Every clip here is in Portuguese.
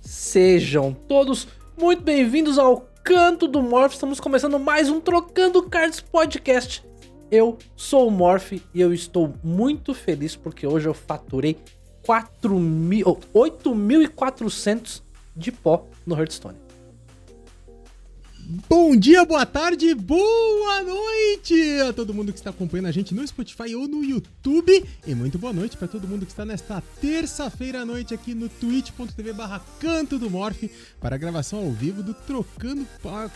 Sejam todos muito bem-vindos ao Canto do Morph. Estamos começando mais um Trocando Cards Podcast. Eu sou o Morph e eu estou muito feliz porque hoje eu faturei 4 mil, 8.400 de pó no Hearthstone. Bom dia, boa tarde, boa noite a todo mundo que está acompanhando a gente no Spotify ou no YouTube. E muito boa noite para todo mundo que está nesta terça-feira à noite aqui no twitch.tv barra Canto do Morph para a gravação ao vivo do Trocando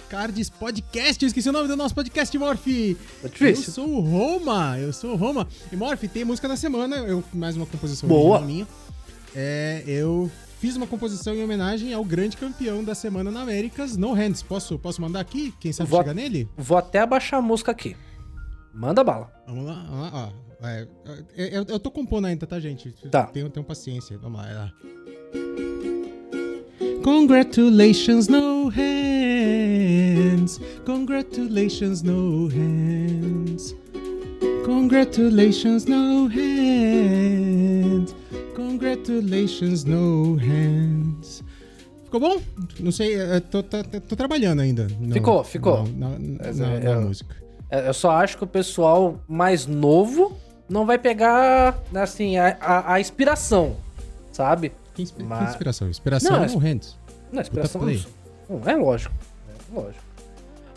Cards Podcast. Eu esqueci o nome do nosso podcast, Morph. Difícil. Eu sou o Roma, eu sou o Roma. E Morph, tem música da semana, eu mais uma composição Boa. minha. É, eu fiz uma composição em homenagem ao grande campeão da semana na Américas, No Hands. Posso, posso mandar aqui? Quem sabe Vou- chegar nele? Vou até abaixar a música aqui. Manda bala. Vamos lá, vamos lá, ó. É, eu, eu- eu tô compondo ainda, tá, gente? Tá. Tenham, tenham paciência. Vamos lá, é lá. Congratulations, no hands. Congratulations, no hands. Congratulations, no hands. Congratulations, no hands. Ficou bom? Não sei, eu tô, tô- tô trabalhando ainda. no- Ficou, ficou. Na, na- Mas na- é- na é- música. É, Eu só acho que o pessoal mais novo não vai pegar, assim, a, a- a inspiração, sabe? Que, inspi- que Mas- inspiração? Inspiração Não, no hands. Não, inspiração não, é lógico. É lógico.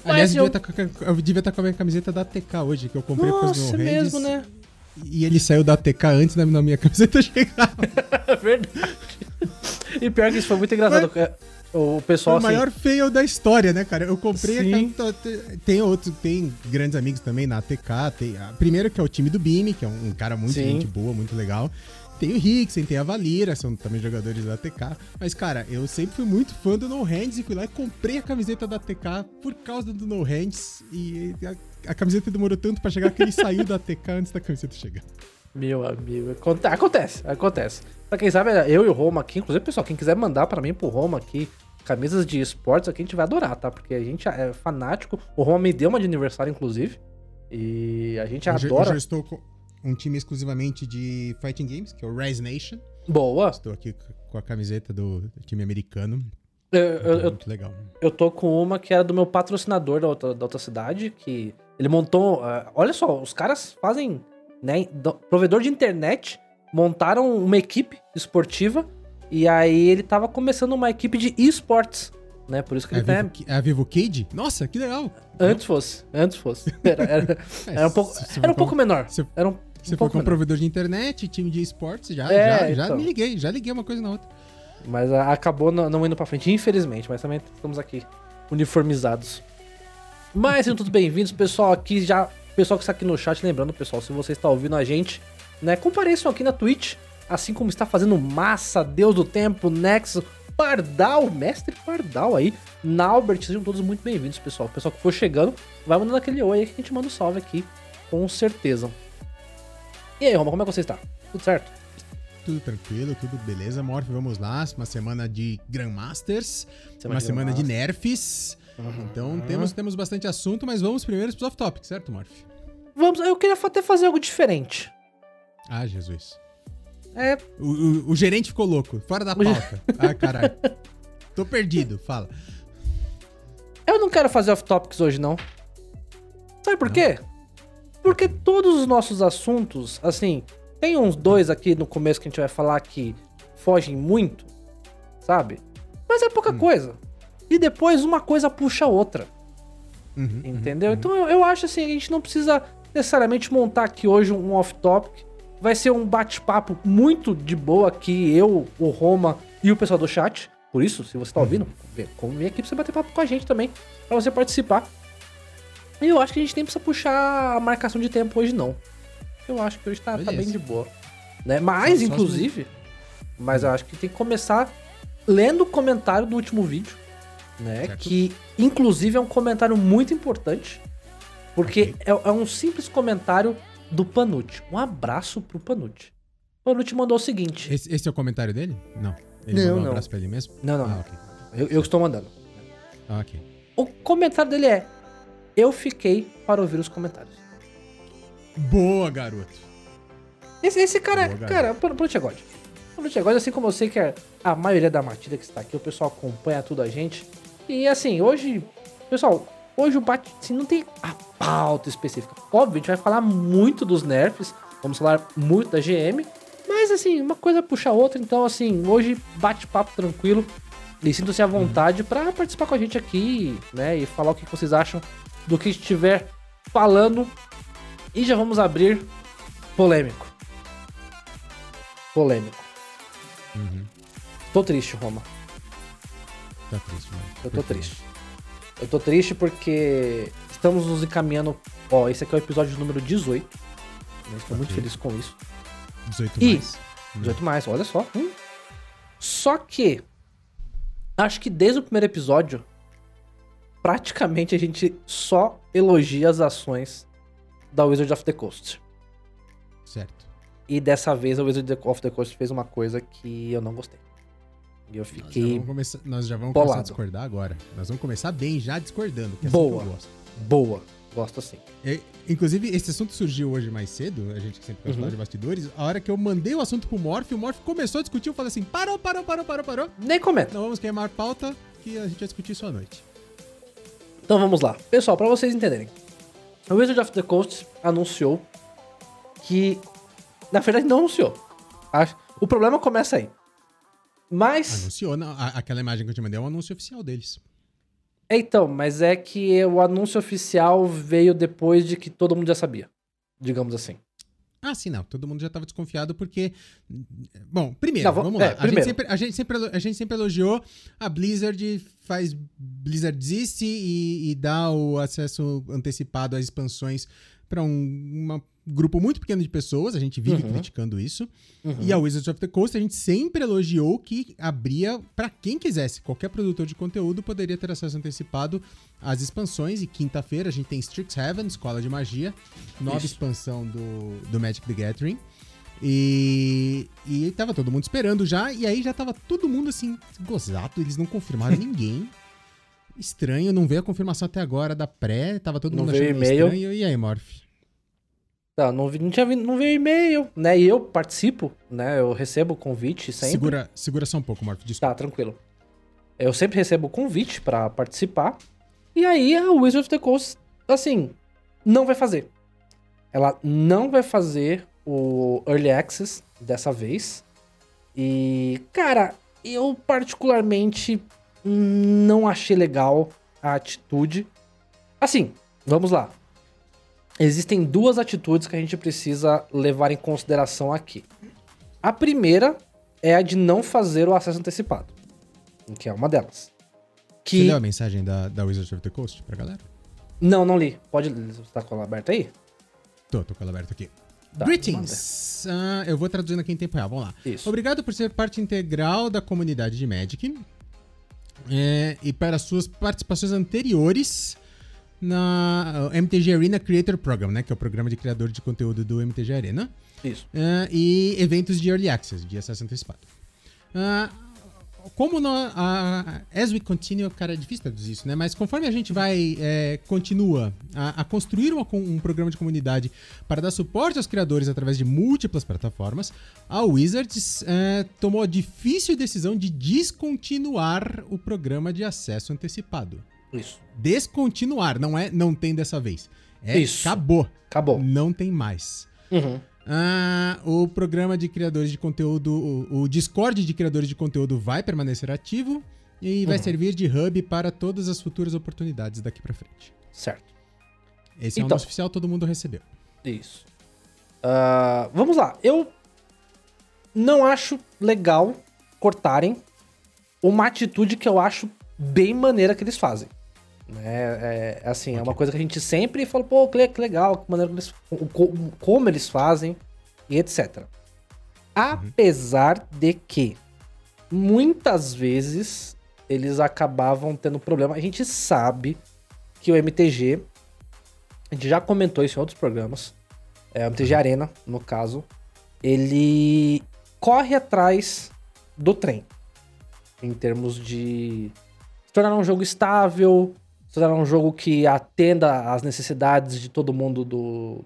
Aliás, eu- eu... devia tá com a- eu devia estar com a minha camiseta da ATK hoje, que eu comprei por causa do Nossa, é hands. mesmo, né? E ele saiu da ATK antes da minha camiseta chegar. É verdade. E pior que isso foi muito engraçado. é, O pessoal, o assim, maior fail da história, né, cara? Eu comprei Sim. a Tem outro, tem grandes amigos também na ATK. Tem a, primeiro que é o time do Bimi, que é um, um cara muito Sim. gente boa, muito legal. Tem o Ricksen, tem a Valira, são também jogadores da ATK. Mas, cara, eu sempre fui muito fã do No Hands e fui lá e comprei a camiseta da ATK por causa do No Hands. E a, a camiseta demorou tanto pra chegar que ele saiu da ATK antes da camiseta chegar. Meu amigo, aconte- acontece, acontece. Pra quem sabe, eu e o Roma aqui, inclusive, pessoal, quem quiser mandar pra mim pro Roma aqui, camisas de esportes aqui, a gente vai adorar, tá? Porque a gente é fanático. O Roma me deu uma de aniversário, inclusive. E a gente Hoje, adora. hoje eu estou com um time exclusivamente de Fighting Games, que é o Rise Nation. Boa. Estou aqui com a camiseta do time americano. Eu, eu, eu, muito legal. eu tô com uma que era do meu patrocinador da outra, da outra cidade, que ele montou. ah, olha só, os caras fazem, né? do- provedor de internet, montaram uma equipe esportiva. E aí ele tava começando uma equipe de esportes, né? Por isso que a, ele tá. Vivo, é a Vivo Cage? Nossa, que legal! Antes fosse, antes fosse. Era, era- É, era um pouco, era um pouco menor. Era um, Se um pouco com menor. provedor de internet, time de esportes, já, É, já, já então. me liguei, já liguei uma coisa na outra. Mas ah, acabou não, não indo pra frente, infelizmente. Mas também estamos aqui uniformizados. Mas sejam todos bem-vindos, pessoal. Aqui já. Pessoal que está aqui no chat, lembrando, pessoal, se você está ouvindo a gente, né? Compareçam aqui na Twitch, assim como está fazendo Massa, Deus do Tempo, Nexo, Pardal, Mestre Pardal aí, Naubert, sejam todos muito bem-vindos, pessoal. O pessoal que for chegando, vai mandando aquele oi aí que a gente manda um salve aqui, com certeza. E aí, Roma, como é que você está? Tudo certo? Tudo tranquilo, tudo beleza, Morph, vamos lá. Uma semana de Grandmasters, Semana uma de semana de nerfs. Uhum. Então temos, temos bastante assunto, mas vamos primeiro pros off-topic, certo, Morph? Vamos, eu queria até fazer algo diferente. Ah, Jesus. É, O, o- o gerente ficou louco, fora da pauta. ah, caralho. Tô perdido, fala. eu não quero fazer off-topics hoje, não. Sabe por quê? Porque todos os nossos assuntos, assim, tem uns dois aqui no começo que a gente vai falar que fogem muito, sabe? Mas é pouca coisa. E depois uma coisa puxa a outra, Uhum, entendeu? uhum. Então eu, eu acho assim, a gente não precisa necessariamente montar aqui hoje um off-topic. Vai ser um bate-papo muito de boa aqui, eu, o Roma e o pessoal do chat. Por isso, se você tá ouvindo, vem, vem aqui pra você bater papo com a gente também, pra você participar. E eu acho que a gente nem precisa puxar a marcação de tempo hoje, não. Eu acho que hoje tá, tá bem de boa. Né? Mas, Só- inclusive, mas eu acho que tem que começar lendo o comentário do último vídeo, né? Certo. Que, inclusive, é um comentário muito importante, porque é, é um simples comentário do Panucci. Um abraço pro Panucci. O Panucci mandou o seguinte. Esse, esse é o comentário dele? Não. Ele Não, mandou um não. abraço pra ele mesmo? Não, não, Ah, não. ok. Eu, eu estou mandando. Ah, ok. O comentário dele é: Eu fiquei para ouvir os comentários. Boa, garoto. Esse, esse cara, Boa, cara, Ponte God. Ponte God, assim como eu sei que a, a maioria da matilha que está aqui, o pessoal acompanha tudo a gente. E assim, hoje, pessoal, hoje o bate assim, não tem a pauta específica. Óbvio, a gente vai falar muito dos nerfs, vamos falar muito da GM, mas assim, uma coisa puxa a outra, então assim, hoje bate-papo tranquilo. E sinto-se à vontade para participar com a gente aqui, né? E falar o que vocês acham do que estiver falando. E já vamos abrir polêmico. Polêmico. Uhum. Tô triste, Roma. Tá triste, mano. Eu tô triste. Eu tô triste porque estamos nos encaminhando. Ó, esse aqui é o episódio número 18. Eu estou muito Ok. feliz com isso. 18 E- mais. 18 mais, olha só. Hum. Só que. Acho que desde o primeiro episódio. Praticamente a gente só elogia as ações da Wizard of the Coast. Certo. E dessa vez a Wizard of the Coast fez uma coisa que eu não gostei. E eu fiquei nós já vamos começar a discordar agora. Nós vamos começar bem já discordando, que é assim Boa. que eu gosto. boa. Gosto assim. É, inclusive, esse assunto surgiu hoje mais cedo, a gente que sempre gosta de Uhum. de bastidores. A hora que eu mandei o assunto pro Morph, o Morph começou a discutir, eu falei assim: parou, parou, parou, parou, parou. Nem comenta. Não vamos queimar pauta, que a gente vai discutir isso à noite. Então vamos lá. Pessoal, pra vocês entenderem. A Wizard of the Coast anunciou que. Na verdade, não anunciou. Acho- O problema começa aí. Mas. Anunciou, não, aquela imagem que eu te mandei é um anúncio oficial deles. Então, mas é que o anúncio oficial veio depois de que todo mundo já sabia. Digamos assim. Ah, sim, não. Todo mundo já estava desconfiado porque. Bom, primeiro, Não, vamos- vamos lá. é, a, gente primeiro. sempre, a, gente sempre, a gente sempre elogiou a Blizzard faz Blizzard existe e, e dá o acesso antecipado às expansões para um uma grupo muito pequeno de pessoas. A gente vive Uhum. criticando isso. Uhum. E a Wizards of the Coast a gente sempre elogiou que abria para quem quisesse. Qualquer produtor de conteúdo poderia ter acesso antecipado às expansões. E quinta-feira a gente tem Strixhaven, Escola de Magia, nova Isso. expansão do, do Magic the Gathering. E, e tava todo mundo esperando já, e aí já tava todo mundo assim, gozado, eles não confirmaram ninguém. Estranho, não veio a confirmação até agora da pré, tava todo Não mundo achando e-mail. estranho. E aí, Morph? Tá, não, vi- não, tinha, não veio e-mail, né? E eu participo, né? Eu recebo o convite sempre. Segura, segura só um pouco, Morph, desculpa. Tá, tranquilo. Eu sempre recebo o convite pra participar. E aí a Wizard of the Coast, assim, não vai fazer. Ela não vai fazer o Early Access dessa vez. E, cara, eu particularmente não achei legal a atitude. Assim, vamos lá. Existem duas atitudes que a gente precisa levar em consideração aqui. A primeira é a de não fazer o acesso antecipado, que é uma delas. Você Que leu a mensagem da, da Wizards of the Coast pra galera? não, não li. Pode ler. Você tá com ela aberta aí? Tô, tô com ela aberta aqui. Tá, Greetings! Ah, eu vou traduzindo aqui em tempo real, vamos lá. Isso. Obrigado por ser parte integral da comunidade de Magic é, e para suas participações anteriores na uh, MTG Arena Creator Program, né, que é o programa de criador de conteúdo do MTG Arena, Isso. é, e eventos de Early Access, de acesso antecipado. Ah, como no, a, as we continue, cara, é difícil traduzir isso, né? Mas conforme a gente vai, é, continua a, a construir uma um programa de comunidade para dar suporte aos criadores através de múltiplas plataformas, a Wizards é, tomou a difícil decisão de descontinuar o programa de acesso antecipado. Isso. Descontinuar, não é não tem dessa vez. É Isso. acabou. Acabou. Não tem mais. Uhum. Ah, o programa de criadores de conteúdo, o, o Discord de criadores de conteúdo vai permanecer ativo e vai Uhum. servir de hub para todas as futuras oportunidades daqui pra frente. Certo. Esse é o Então. nosso oficial, todo mundo recebeu. Isso. Ah, vamos lá. Eu não acho legal cortarem uma atitude que eu acho bem maneira que eles fazem. É, é, assim, é uma coisa que a gente sempre fala, pô, que le- que legal, que maneira que eles, como eles fazem e etc. Apesar de que muitas vezes eles acabavam tendo problema. A gente sabe que o MTG, a gente já comentou isso em outros programas, é, o MTG Arena, no caso, ele corre atrás do trem. Em termos de se tornar um jogo estável, tornar um jogo que atenda às necessidades de todo mundo do,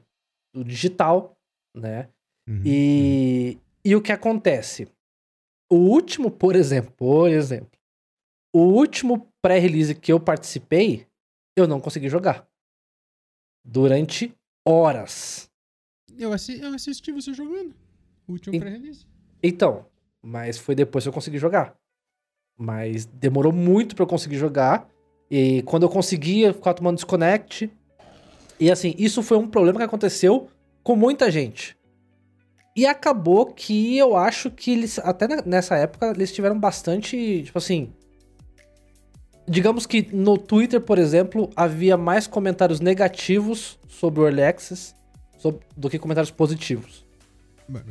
do digital, né? Uhum. E, e o que acontece? O último, por exemplo, por exemplo, o último pré-release que eu participei, eu não consegui jogar. Durante horas. Eu, assi eu assisti você jogando. O último E- pré-release. Então, mas foi depois que eu consegui jogar. Mas demorou muito pra eu conseguir jogar. E quando eu conseguia, eu ficava tomando desconnect. E assim, isso foi um problema que aconteceu com muita gente. E acabou que eu acho que eles, até nessa época, eles tiveram bastante, tipo assim. Digamos que no Twitter, por exemplo, havia mais comentários negativos sobre o Early Access sob- do que comentários positivos.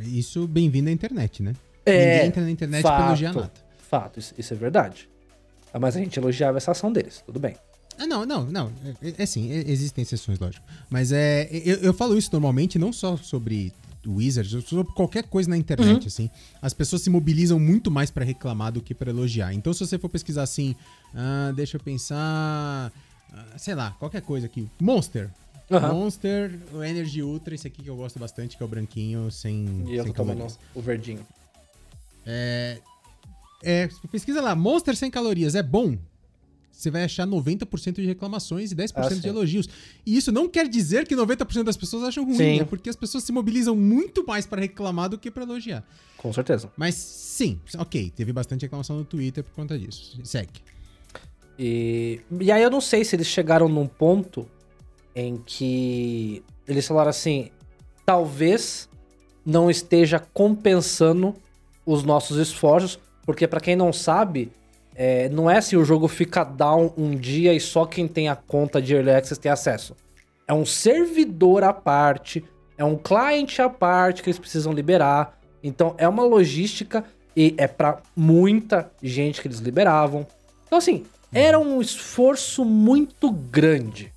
Isso bem-vindo à internet, né? É, Ninguém entra na internet fato. elogiar nada. Fato, isso, isso é verdade. Mas a gente elogiava essa ação deles, tudo bem. Ah, não, não, não. É, é assim, é- existem exceções, lógico. Mas é. Eu, eu falo isso normalmente, não só sobre Wizards, sobre qualquer coisa na internet, Uhum. assim. As pessoas se mobilizam muito mais pra reclamar do que pra elogiar. Então, se você for pesquisar assim, ah, deixa eu pensar. ah, sei lá, qualquer coisa aqui. Monster. Aham. Monster, o Energy Ultra, esse aqui que eu gosto bastante, que é o branquinho sem, E eu sem tô o verdinho. É, é, pesquisa lá, Monster sem calorias é bom? Você vai achar 90% de reclamações e 10% Ah, de elogios. E isso não quer dizer que 90% das pessoas acham ruim, Sim. é porque as pessoas se mobilizam muito mais para reclamar do que para elogiar. Com certeza. Mas sim, ok, teve bastante reclamação no Twitter por conta disso. Segue. E, e aí eu não sei se eles chegaram num ponto em que eles falaram assim: talvez não esteja compensando os nossos esforços, porque pra quem não sabe, é, não é se o jogo fica down um dia e só quem tem a conta de Early Access tem acesso. É um servidor à parte, é um cliente à parte que eles precisam liberar. Então é uma logística e é pra muita gente que eles liberavam. Então assim, era um esforço muito grande,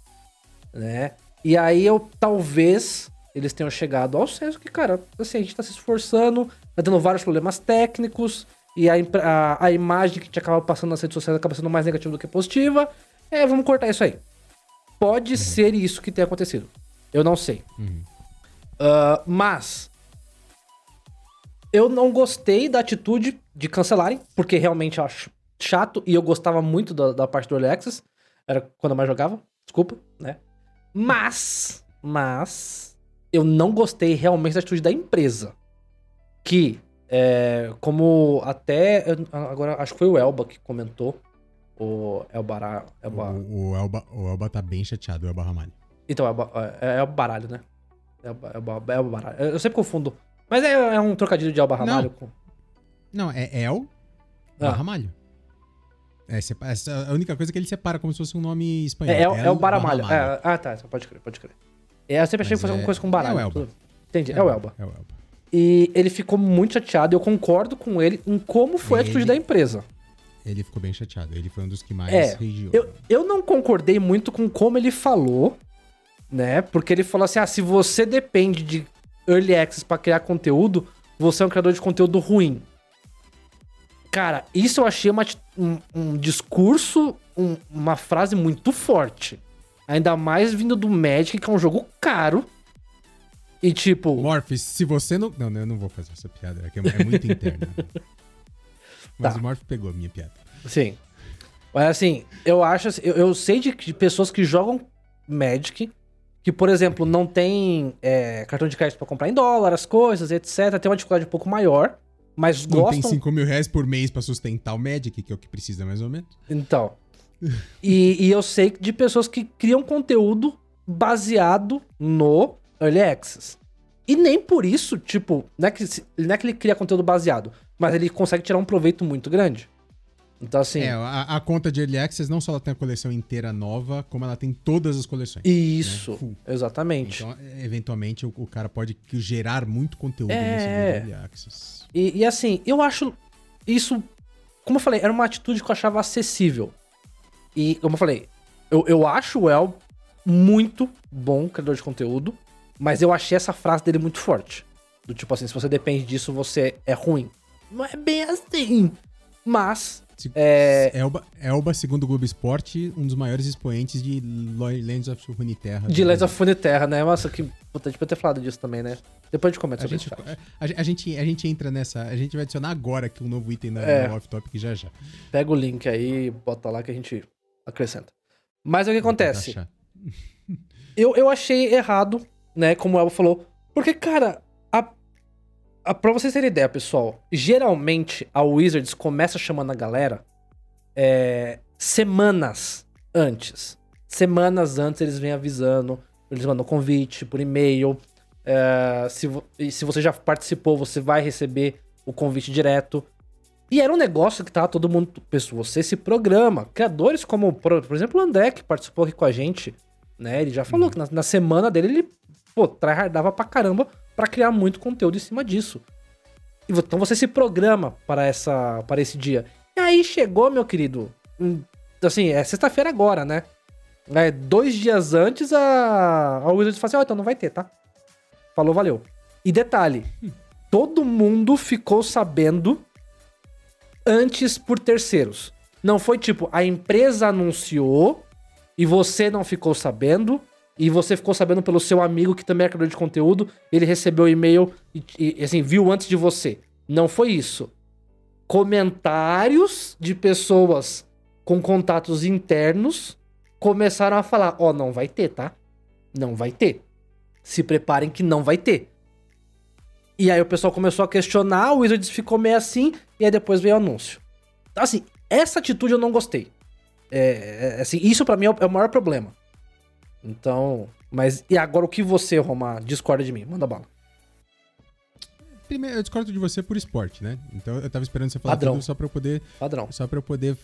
né? E aí eu talvez eles tenham chegado ao senso que, cara, assim, a gente tá se esforçando, tá tendo vários problemas técnicos, e a, a, a imagem que gente acaba passando nas redes sociais acaba sendo mais negativa do que positiva. É, vamos cortar isso aí. Pode ser isso que tenha acontecido. Eu não sei. Uhum. Ah, mas eu não gostei da atitude de cancelarem, porque realmente eu acho chato e eu gostava muito da, da parte do Early Access. Era quando eu mais jogava, desculpa, né? Mas, mas, eu não gostei realmente da atitude da empresa. Que, é, como até, agora acho que foi o Elba que comentou, o Elbará, Elba, O, o, Elba, o Elba tá bem chateado, o Elba Ramalho. então, é, o é, é o baralho, né? É o, ba- é o, ba- o baralho. Eu sempre confundo. Mas é, é um trocadilho de Alba Ramalho com. Não, é El Ah. Ramalho. É, é a única coisa que ele separa como se fosse um nome espanhol. É, é, o- é o Baramalho. É, ah, tá. Pode crer, pode crer. É, eu sempre achei Mas que fosse alguma coisa com baralho. é o Elba. Entendi, é o Elba. É o Elba. E ele ficou muito chateado. Eu concordo com ele em como foi a atitude Ele- da empresa. Ele ficou bem chateado. Ele foi um dos que mais É, regiou. Eu, eu não concordei muito com como ele falou, né? Porque ele falou assim: ah, se você depende de Early Access pra criar conteúdo, você é um criador de conteúdo ruim. Cara, isso eu achei uma um, um discurso, um- uma frase muito forte. Ainda mais vindo do Magic, que é um jogo caro. E tipo. Morph, se você não. Não, eu não vou fazer essa piada, é, que é muito interna. Mas Tá. o Morph pegou a minha piada. Sim. Mas assim, eu acho assim, eu, eu sei de, de pessoas que jogam Magic, que, por exemplo, não tem é, cartão de crédito pra comprar em dólar, as coisas, etc. Tem uma dificuldade um pouco maior, mas Não tem gostam. 5 mil reais por mês pra sustentar o Magic, que é o que precisa mais ou menos. Então. E, e eu sei de pessoas que criam conteúdo baseado no Early Access. E nem por isso, tipo, não é que, não é que ele cria conteúdo baseado, mas ele consegue tirar um proveito muito grande. Então, assim. É, a, a conta de Early Access não só ela tem a coleção inteira nova, como ela tem todas as coleções. Isso, né? Exatamente. Então, é, eventualmente, o, o cara pode gerar muito conteúdo É. nesse Early Access. E, e assim, eu acho isso, como eu falei, era uma atitude que eu achava acessível. E, como eu falei, eu, eu acho o El muito bom criador de conteúdo, mas eu achei essa frase dele muito forte. Do tipo assim, se você depende disso, você é ruim. Não é bem assim. Mas Se- É, Elba, Elba, segundo o Globo Esporte, um dos maiores expoentes de Lands of Runeterra. de Legends of Runeterra, né? Nossa, que puta, gente podia ter falado disso também, né? Depois a gente comenta A sobre gente, isso. a, a gente, a gente entra nessa. A gente vai adicionar agora aqui um novo item na, É. na off-topic já já. Pega o link aí, bota lá que a gente acrescenta. Mas o que acontece? Eu, eu achei errado, né? Como o Elba falou. Porque, cara, a, a, pra vocês terem ideia, pessoal, geralmente a Wizards começa chamando a galera é, semanas antes. Semanas antes eles vêm avisando, eles mandam convite por e-mail. é, se, e se você já participou, você vai receber o convite direto. E era um negócio que tava todo mundo. pessoal, Você se programa. Criadores como, por, exemplo, o André, que participou aqui com a gente, né? Ele já falou que na, na semana dele ele, pô, tryhardava pra caramba pra criar muito conteúdo em cima disso. Então você se programa para, essa, para esse dia. E aí chegou, meu querido. hum, Assim, é sexta-feira agora, né? É, dois dias antes a, a Wizards falou assim: Ó, então não vai ter, tá? Falou, valeu. E detalhe: todo mundo ficou sabendo antes por terceiros. Não foi tipo, a empresa anunciou e você não ficou sabendo, e você ficou sabendo pelo seu amigo que também é criador de conteúdo, ele recebeu o e-mail e, e, assim, viu antes de você. Não foi isso. Comentários de pessoas com contatos internos começaram a falar: Ó, não vai ter, tá? Não vai ter. Se preparem que não vai ter. E aí o pessoal começou a questionar, o Wizards ficou meio assim, e aí depois veio o anúncio. Assim, essa atitude eu não gostei. É, é, assim, isso pra mim é o, é o maior problema. Então, mas e agora o que você, Roma, discorda de mim? Manda bala. Primeiro, eu discordo de você por esporte, né? Então eu tava esperando você falar Padrão. tudo só pra eu poder Padrão. Só pra eu poder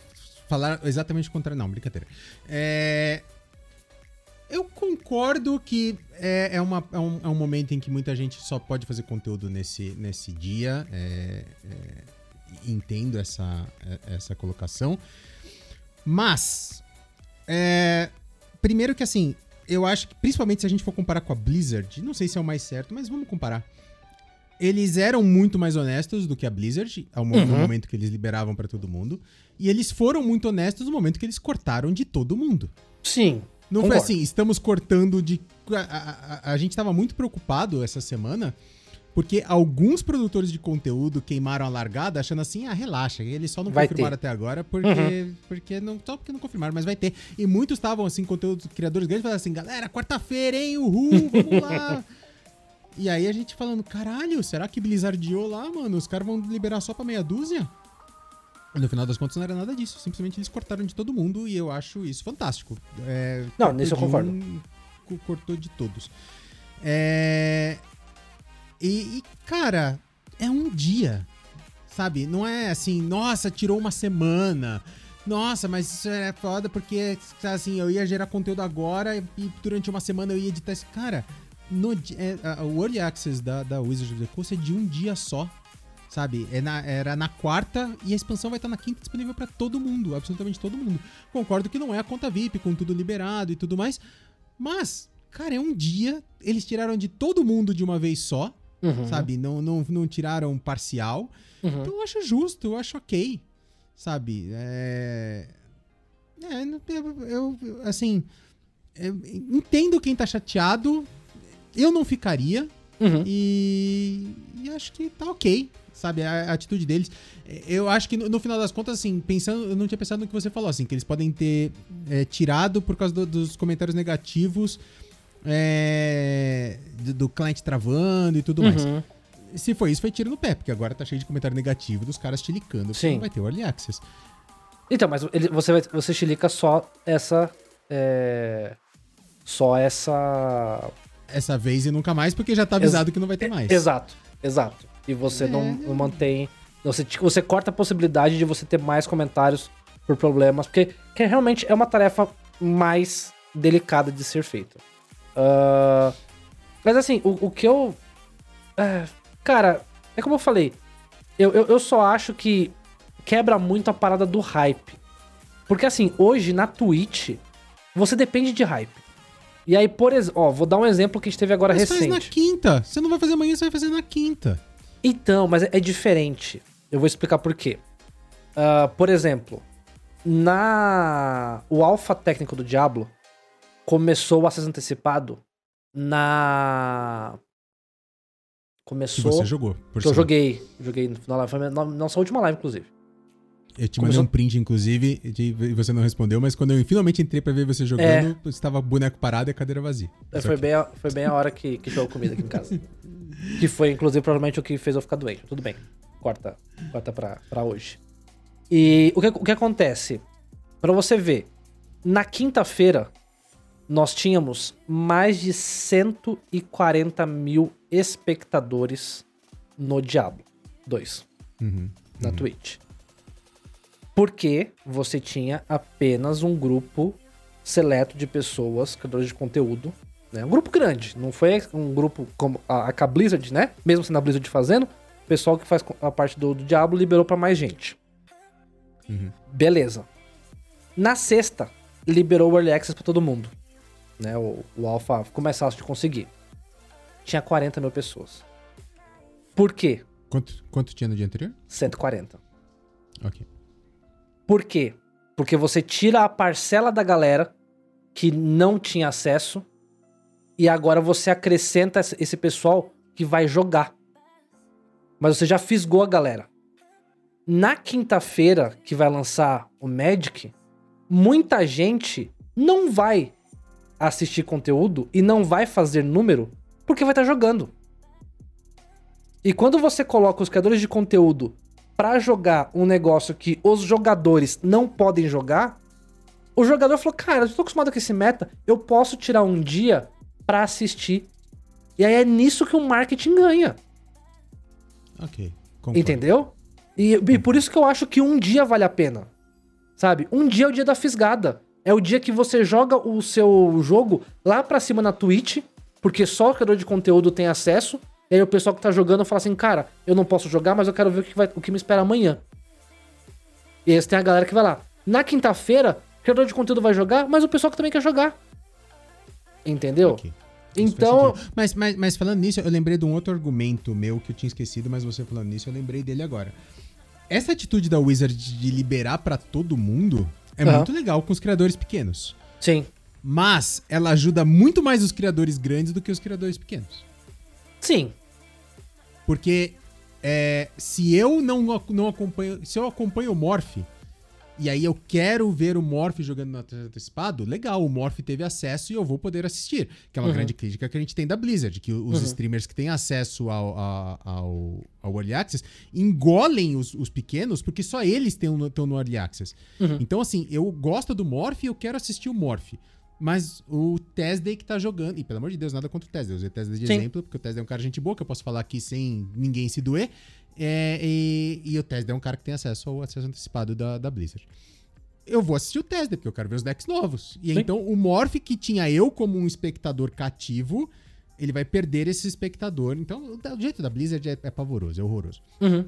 falar exatamente o contrário. Não, brincadeira. É, Eu concordo que é, é, uma- é um, é um momento em que muita gente só pode fazer conteúdo nesse, nesse dia. É, é, Entendo essa, é, essa colocação. Mas, é, primeiro que assim, eu acho que, principalmente se a gente for comparar com a Blizzard, não sei se é o mais certo, mas vamos comparar. Eles eram muito mais honestos do que a Blizzard, ao Uhum. momento que eles liberavam pra todo mundo. E eles foram muito honestos no momento que eles cortaram de todo mundo. Sim. Não foi Concordo. assim, estamos cortando de. A, a- a- a gente tava muito preocupado essa semana, porque alguns produtores de conteúdo queimaram a largada achando assim, ah, relaxa, eles só não Vai confirmaram até agora porque, Uhum. porque não, só porque não confirmaram, mas vai ter. E muitos estavam assim, conteúdos criadores grandes, falando assim, galera, quarta-feira, hein, uhul, vamos lá. e aí a gente falando, caralho, será que Blizzardiou lá, mano? Os caras vão liberar só pra meia dúzia? No final das contas não era nada disso, simplesmente eles cortaram de todo mundo e eu acho isso fantástico. É, Não, nisso eu concordo. um, co- cortou de todos. É, e, e, cara, é um dia, sabe? Não é assim, nossa, tirou uma semana. Nossa, mas isso é foda porque, assim, eu ia gerar conteúdo agora e durante uma semana eu ia editar esse. Cara, no, é, Early Access da, da Wizards of the Coast é de um dia só. Sabe? É na- era na quarta e a expansão vai estar na quinta disponível pra todo mundo, absolutamente todo mundo. Concordo que não é a conta VIP, com tudo liberado e tudo mais. Mas, cara, é um dia. Eles tiraram de todo mundo de uma vez só, Uhum. sabe? Não, não, não tiraram parcial. Uhum. Então eu acho justo, eu acho ok. Sabe? É. É, eu, eu- assim. eu entendo quem tá chateado. Eu não ficaria. Uhum. E, e acho que tá ok, sabe? A, a atitude deles. Eu acho que no, no final das contas, assim, pensando, eu não tinha pensado no que você falou, assim, que eles podem ter é, tirado por causa do- dos comentários negativos é, do, cliente travando e tudo mais. Uhum. Se foi isso, foi tiro no pé, porque agora tá cheio de comentário negativo dos caras tilicando, porque Sim. não vai ter o Early Access. Então, mas ele- você, vai, você chilica só essa. é, só essa. Essa vez e nunca mais, porque já tá avisado que não vai ter mais. Exato, exato. E você não, não mantém. Você, você corta a possibilidade de você ter mais comentários por problemas, porque que realmente é uma tarefa mais delicada de ser feita. Ah, mas assim, o, o que eu. é, cara, é como eu falei. Eu, eu, eu só acho que quebra muito a parada do hype. Porque assim, hoje na Twitch, você depende de hype. E aí, por exemplo, ó, vou dar um exemplo que a gente teve agora Mas faz recente. na quinta. Você não vai fazer amanhã, você vai fazer na quinta. Então, mas é, é diferente. Eu vou explicar por quê. Ah, por exemplo, na o alfa técnico do Diablo começou o acesso antecipado na começou você jogou. Por que eu joguei, joguei na live, foi na nossa última live inclusive. Eu te Começou- mandei um print, inclusive, e você não respondeu, mas quando eu finalmente entrei pra ver você jogando, estava boneco parado e a cadeira vazia. É, foi, bem a, foi bem a hora que, que chegou comida aqui em casa. que foi, inclusive, provavelmente o que fez eu ficar doente. Tudo bem. Corta, corta pra, pra hoje. E o que, o que acontece? Pra você ver, na quinta-feira, nós tínhamos mais de 140 mil espectadores no Diablo 2, Uhum. na Twitch. Porque você tinha apenas um grupo seleto de pessoas, criadores de conteúdo, né? Um grupo grande, não foi um grupo como a, a Blizzard, né? Mesmo sendo a Blizzard fazendo, o pessoal que faz a parte do, do Diablo liberou pra mais gente. Uhum. Beleza. Na sexta, liberou o Early Access pra todo mundo. Né? O, o Alpha ficou mais fácil de conseguir. Tinha 40 mil pessoas. Por quê? Quanto, quanto tinha no dia anterior? 140. Ok. Por quê? Porque você tira a parcela da galera que não tinha acesso e agora você acrescenta esse- esse pessoal que vai jogar. Mas você já fisgou a galera. Na quinta-feira que vai lançar o Magic, muita gente não vai assistir conteúdo e não vai fazer número porque vai estar jogando. E quando você coloca os criadores de conteúdo pra jogar um negócio que os jogadores não podem jogar, o jogador falou: Cara, eu tô acostumado com esse meta, eu posso tirar um dia pra assistir. E aí é nisso que o marketing ganha. Ok. Concordo. Entendeu? E, e por isso que eu acho que um dia vale a pena. Sabe? Um dia é o dia da fisgada. É o dia que você joga o seu jogo lá pra cima na Twitch, porque só o criador de conteúdo tem acesso. E aí o pessoal que tá jogando fala assim, cara, eu não posso jogar, mas eu quero ver o que, vai, o que me espera amanhã. E aí você tem a galera que vai lá. Na quinta-feira, o criador de conteúdo vai jogar, mas o pessoal que também quer jogar. Entendeu? Então. Mas, mas, mas falando nisso, eu lembrei de um outro argumento meu que eu tinha esquecido, mas você falando nisso, eu lembrei dele agora. Essa atitude da Wizard de liberar pra todo mundo é Aham. muito legal com os criadores pequenos. sim. Mas ela ajuda muito mais os criadores grandes do que os criadores pequenos. Sim. Porque é, se eu não, não acompanho. Se eu acompanho o Morph, e aí eu quero ver o Morph jogando no antecipado, legal, o Morph teve acesso e eu vou poder assistir. Que é uma Uhum. grande crítica que a gente tem da Blizzard, que os Uhum. streamers que têm acesso ao, a- ao, ao Early Access engolem os, os pequenos, porque só eles estão no, Early Access. Uhum. Então, assim, eu gosto do Morph e eu quero assistir o Morph. Mas o Tesday que tá jogando. E pelo amor de Deus, nada contra o Tesday. Eu usei Tesday de Sim. exemplo, porque o Tesday é um cara gente boa, que eu posso falar aqui sem ninguém se doer. É, e, e o Tesday é um cara que tem acesso ao acesso antecipado da, da Blizzard. Eu vou assistir o Tesday, porque eu quero ver os decks novos. E Sim. então o Morph que tinha eu como um espectador cativo, ele vai perder esse espectador. Então, o jeito da Blizzard é, é pavoroso, é horroroso. Uhum.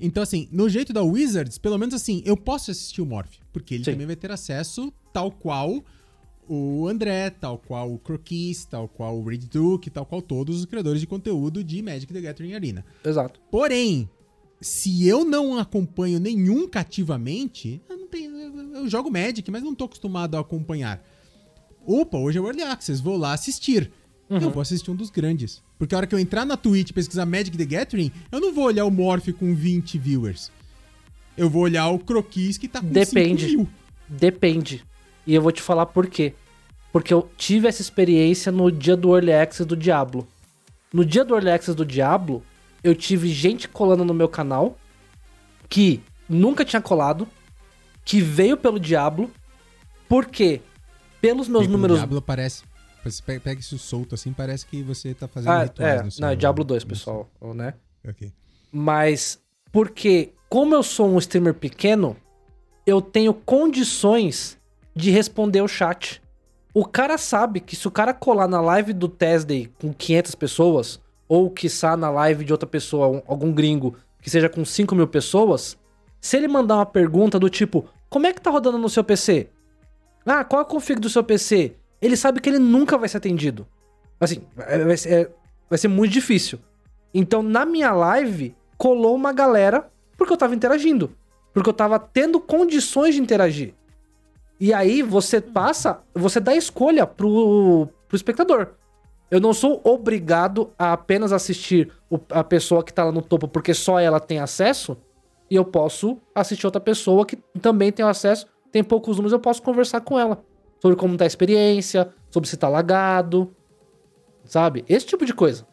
Então, assim, no jeito da Wizards, pelo menos assim, eu posso assistir o Morph, porque ele Sim. também vai ter acesso tal qual o André, tal qual o Croquis, tal qual o Reed Duke, tal qual todos os criadores de conteúdo de Magic the Gathering Arena. Exato. Porém, se eu não acompanho nenhum cativamente, eu, não tenho, eu, eu jogo Magic, mas não tô acostumado a acompanhar. Opa, hoje é o Early Access, vou lá assistir. Eu vou assistir um dos grandes. Porque a hora que eu entrar na Twitch e pesquisar Magic the Gathering, eu não vou olhar o Morph com 20 viewers. Eu vou olhar o Croquis que tá com Depende. 5 mil. Depende. E eu vou te falar por quê. Porque eu tive essa experiência no dia do Early Access do Diablo. No dia do Early Access do Diablo, eu tive gente colando no meu canal que nunca tinha colado, que veio pelo Diablo, porque pelos meus Porque o números. Diablo parece... Você pega isso solto assim, parece que você tá fazendo Ah, rituais é, no seu... não, é Diablo 2, no pessoal, né? Ok. Mas porque, como eu sou um streamer pequeno, eu tenho condições de responder o chat. O cara sabe que se o cara colar na live do Tesday com 500 pessoas, ou quiçá na live de outra pessoa, um- algum gringo, que seja com 5 mil pessoas, se ele mandar uma pergunta do tipo, como é que tá rodando no seu PC? Ah, qual é a config do seu PC? Ele sabe que ele nunca vai ser atendido. Assim, é- vai ser, é- vai ser muito difícil. Então, na minha live, colou uma galera porque eu tava interagindo. Porque eu tava tendo condições de interagir. E aí você passa, você dá escolha pro, pro espectador. Eu não sou obrigado a apenas assistir o- a pessoa que tá lá no topo porque só ela tem acesso. E eu posso assistir outra pessoa que também tem acesso, tem poucos números, eu posso conversar com ela. Sobre como tá a experiência, sobre se tá lagado. Sabe? Esse tipo de coisa.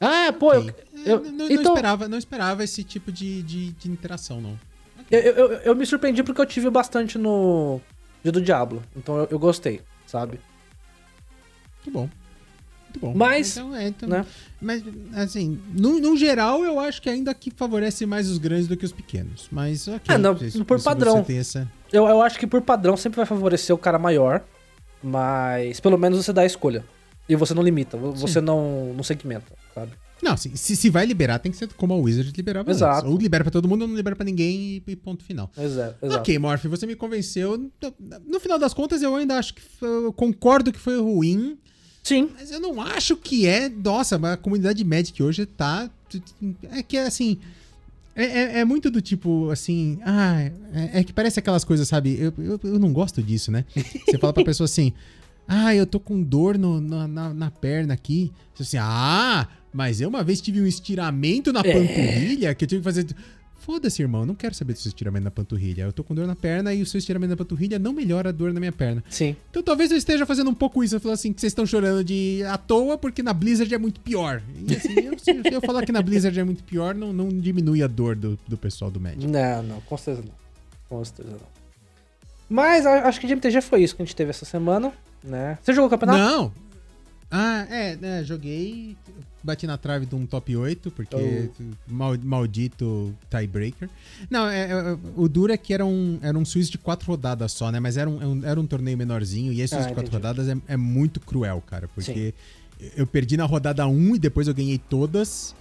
Ah, pô, eu, eu- não, não então- esperava, não esperava esse tipo de, de, de interação, não. Eu, eu, eu- me surpreendi porque eu tive bastante no dia do Diablo. Então eu, eu gostei, sabe? Muito bom. Muito bom. Mas, Então, é, então- né? Mas, assim, no, no geral, eu acho que ainda que favorece mais os grandes do que os pequenos. Mas, ok. É, não, se- por se padrão. Essa... Eu, eu acho que por padrão sempre vai favorecer o cara maior. Mas pelo menos você dá a escolha. E você não limita, vo- você não, não segmenta, sabe? Não, se, se vai liberar, tem que ser como a Wizard liberava Exato. antes. Ou libera pra todo mundo ou não libera pra ninguém e, ponto final. Exato. exato. Ok, Morph, você me convenceu. No, final das contas, eu ainda acho que. Eu concordo que foi ruim. Sim. Mas eu não acho que é. Nossa, a comunidade Magic hoje tá. É que assim. É, é- é muito do tipo, assim. Ah, é, é que parece aquelas coisas, sabe? Eu, eu, eu não gosto disso, né? Você fala pra pessoa assim. Ah, eu tô com dor no- na, na, na perna aqui. Você assim, ah, mas eu uma vez tive um estiramento na É. panturrilha que eu tive que fazer. Foda-se, irmão, não quero saber do seu estiramento na panturrilha. Eu tô com dor na perna e o seu estiramento na panturrilha não melhora a dor na minha perna. Sim. Então talvez eu esteja fazendo um pouco isso. Eu falo assim, que vocês estão chorando de à toa porque na Blizzard é muito pior. E assim, eu, se eu falar que na Blizzard é muito pior, não, não diminui a dor do, do pessoal do Magic. Não, não, com certeza não. Com certeza não. Mas acho que de MTG foi isso que a gente teve essa semana, né? Você jogou o campeonato? Não! Ah, é, né, joguei, bati na trave de um top 8, porque mal- maldito tiebreaker. Não, é, é, o duro é que era um, era um Swiss de quatro rodadas só, né? Mas era um, é era um torneio menorzinho, e esse Ah, Swiss de quatro rodadas é, é muito cruel, cara, porque eu perdi na rodada 1 e depois eu ganhei todas,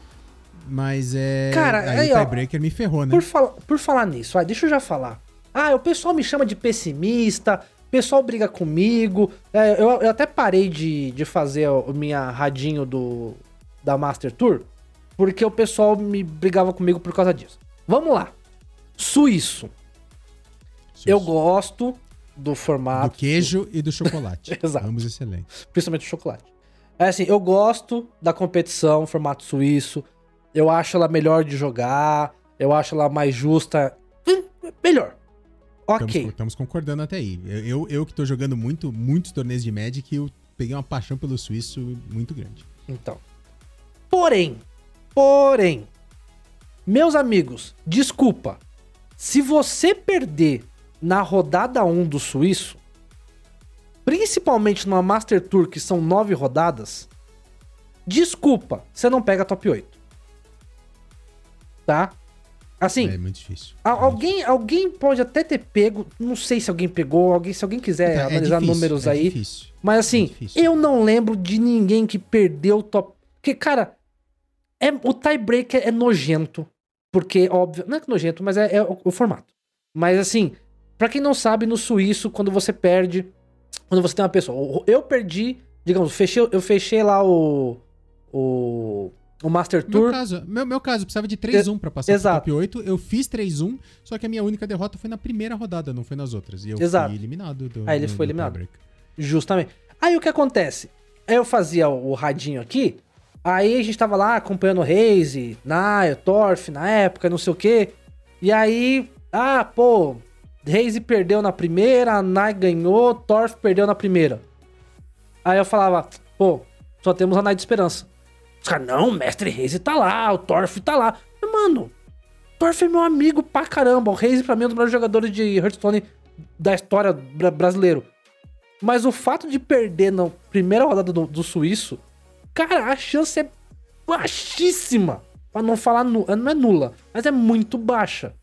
mas é... Cara, aí aí, o ó, tiebreaker me ferrou, né? Por, fala- por falar nisso, ah, deixa eu já falar. Ah, o pessoal me chama de pessimista, o pessoal briga comigo. É, eu, eu até parei de, de fazer o minha radinho do, da Master Tour, porque o pessoal me brigava comigo por causa disso. Vamos lá. Suíço. Eu gosto do Do formato. queijo e do chocolate. Exato. Ambos excelentes. principalmente o chocolate. É assim, eu gosto da competição, formato suíço. Eu acho ela melhor de jogar. Eu acho ela mais justa. Hum, Melhor. Ok. Estamos, concordando até aí. Eu, eu, eu que tô jogando muito, muitos torneios de Magic, eu peguei uma paixão pelo suíço muito grande. Então. Porém, porém, meus amigos, desculpa. Se você perder na rodada 1 do suíço, principalmente numa Master Tour que são nove rodadas, desculpa, você não pega top 8. Tá? Assim, É muito difícil. É muito alguém, alguém pode até ter pego, não sei se alguém pegou, alguém, se alguém quiser. É analisar difícil, números é aí, difícil. mas assim, É difícil. eu não lembro de ninguém que perdeu o top. Porque, cara, é, o tiebreaker é nojento. Porque, óbvio. Não é que nojento, mas é, é o, o formato. Mas assim, pra quem não sabe, no suíço, quando você perde. Quando você tem uma pessoa. Eu perdi, digamos, fechei, eu fechei lá o. O. O Master Meu Tour. caso, meu, meu caso, eu precisava de 3-1 pra passar Exato. pro top 8. Eu fiz 3-1, só que a minha única derrota foi na primeira rodada, não foi nas outras. E eu Exato. fui eliminado do. Ah, ele do- foi do eliminado. Justamente. Aí o que acontece? Aí eu fazia o radinho aqui, aí a gente tava lá acompanhando o Raze, Nile, Torf na época, não sei o quê. E aí, ah, pô, Raze perdeu na primeira, Nai ganhou, Torf perdeu na primeira. Aí eu falava, pô, só temos a Nai de Esperança. Os caras, não, o Mestre Raze tá lá, o Torf tá lá. Mas, mano, Torf é meu amigo pra caramba. O Raze pra mim é um dos melhores jogadores de Hearthstone da história bra brasileiro. Mas o fato de perder na primeira rodada do, do suíço, cara, a chance é baixíssima. Pra não falar nu não é nula, mas é muito baixa.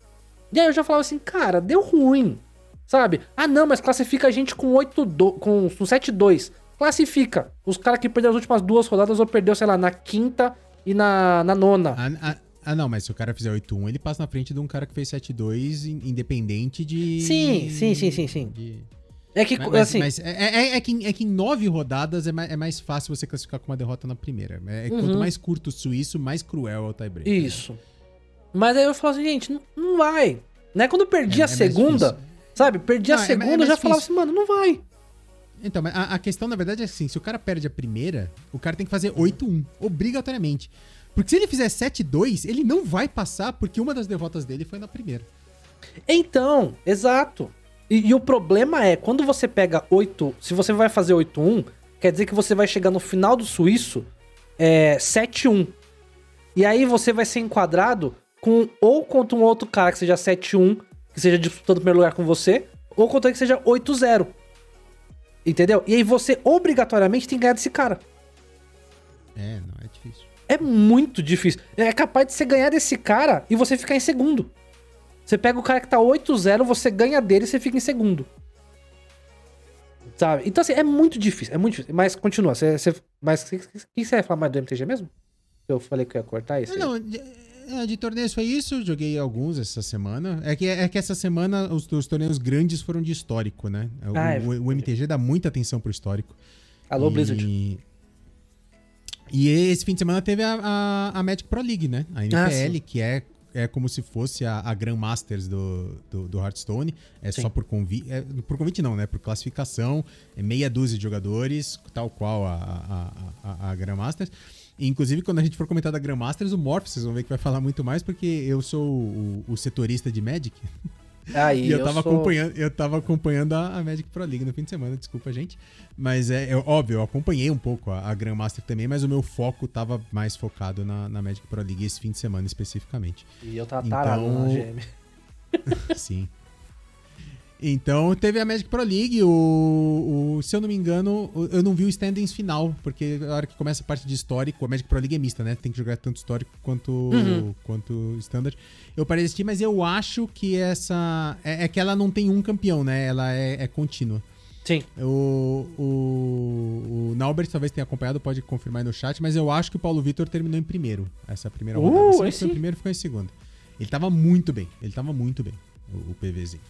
E aí eu já falava assim, cara, deu ruim. Sabe? Ah, não, mas classifica a gente com 8 do, com, com 7-2. Classifica. Os caras que perderam as últimas duas rodadas ou perdeu, sei lá, na quinta e na, na nona. Ah, ah, ah, não, mas se o cara fizer 8-1, ele passa na frente de um cara que fez 7-2, in- independente de. Sim, sim, sim, sim, sim. de- É que, Mas, assim, mas é, é- é que, em- é que em nove rodadas é mais, é mais fácil você classificar com uma derrota na primeira. É, Uhum. Quanto mais curto o suíço, mais cruel é o tiebreaker. isso. Mas aí eu falo assim, gente, não, não vai. Né? Quando eu perdi É- a é segunda, sabe? Perdi a Não, é- é segunda, eu já falava assim, mano, não vai. Então, mas a, a questão, na verdade, é assim: se o cara perde a primeira, o cara tem que fazer 8-1, obrigatoriamente. Porque se ele fizer 7-2, ele não vai passar, porque uma das derrotas dele foi na primeira. Então, exato. E, e o problema é, quando você pega 8, se você vai fazer 8-1, quer dizer que você vai chegar no final do suíço é, 7-1. E aí você vai ser enquadrado com ou contra um outro cara que seja 7-1, que seja disputando o primeiro lugar com você, ou contra ele que seja 8-0. Entendeu? E aí você obrigatoriamente tem que ganhar desse cara. É, não, é difícil. É muito difícil. É capaz de você ganhar desse cara e você ficar em segundo. Você pega o cara que tá 8-0, você ganha dele e você fica em segundo. Sabe? Então, assim, é muito difícil. É muito difícil. Mas continua. Você, você- mas o que, você ia falar mais do MTG mesmo? Eu falei que eu ia cortar isso. Não, de, é, de torneios foi isso, joguei alguns essa semana. É que, é que essa semana os, os torneios grandes foram de histórico, né? O, Ah, é. o- o MTG dá muita atenção pro histórico. Alô, e, Blizzard. E esse fim de semana teve a, a, a Magic Pro League, né? A Ah, NPL, sim. que é, é como se fosse a, a Grand Masters do, do, do Hearthstone. É Sim. só por convite. É, por convite não, né? Por classificação. É meia dúzia de jogadores, tal qual a, a, a, a Grand Masters. E, inclusive, quando a gente for comentar da Grand Masters, o Morph, vocês vão ver que vai falar muito mais, porque eu sou o, o setorista de Magic. Aí, E eu, tava sou- acompanhando, eu tava acompanhando a, Magic Pro League no fim de semana, desculpa, gente. Mas é, é óbvio, eu acompanhei um pouco a, a Grandmaster também, mas o meu foco tava mais focado na, na Magic Pro League esse fim de semana especificamente. E eu tava Então- tarado na GM. Sim. Então teve a Magic Pro League, o, o- se eu não me engano, eu não vi o standings final, porque a hora que começa a parte de histórico, a Magic Pro League é mista, né? Tem que jogar tanto histórico quanto, Uhum. quanto standard. Eu parei de assistir, mas eu acho que essa. É, é que ela não tem um campeão, né? Ela é, é contínua. Sim. O, o, o Naubert talvez tenha acompanhado, pode confirmar aí no chat, mas eu acho que o Paulo Vitor terminou em primeiro, essa primeira Uh, rodada. Se não aí foi em primeiro, ficou em segundo. Ele tava muito bem, ele tava muito bem, o, o PVzinho.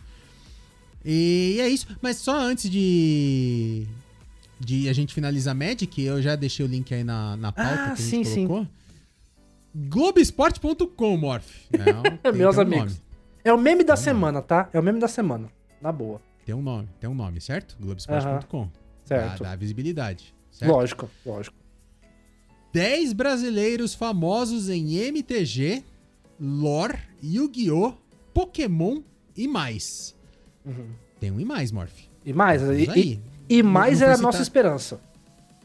E é isso, mas só antes de, de a gente finalizar Magic, eu já deixei o link aí na, na pauta Ah, que a gente sim, sim. colocou. Globesport.com, Morph. Tem- Meus tem amigos. nome. É o meme da lá. semana, tá? É o meme da semana. Na boa. Tem um nome, tem um nome, certo? Globesport.com. Certo. Dá, dá visibilidade. Certo? Lógico, lógico. 10 brasileiros famosos em MTG, lore, Yu-Gi-Oh!, Pokémon e mais. Tem um e mais, Morph. E mais, Vamos e, aí. e, e mais era a nossa esperança.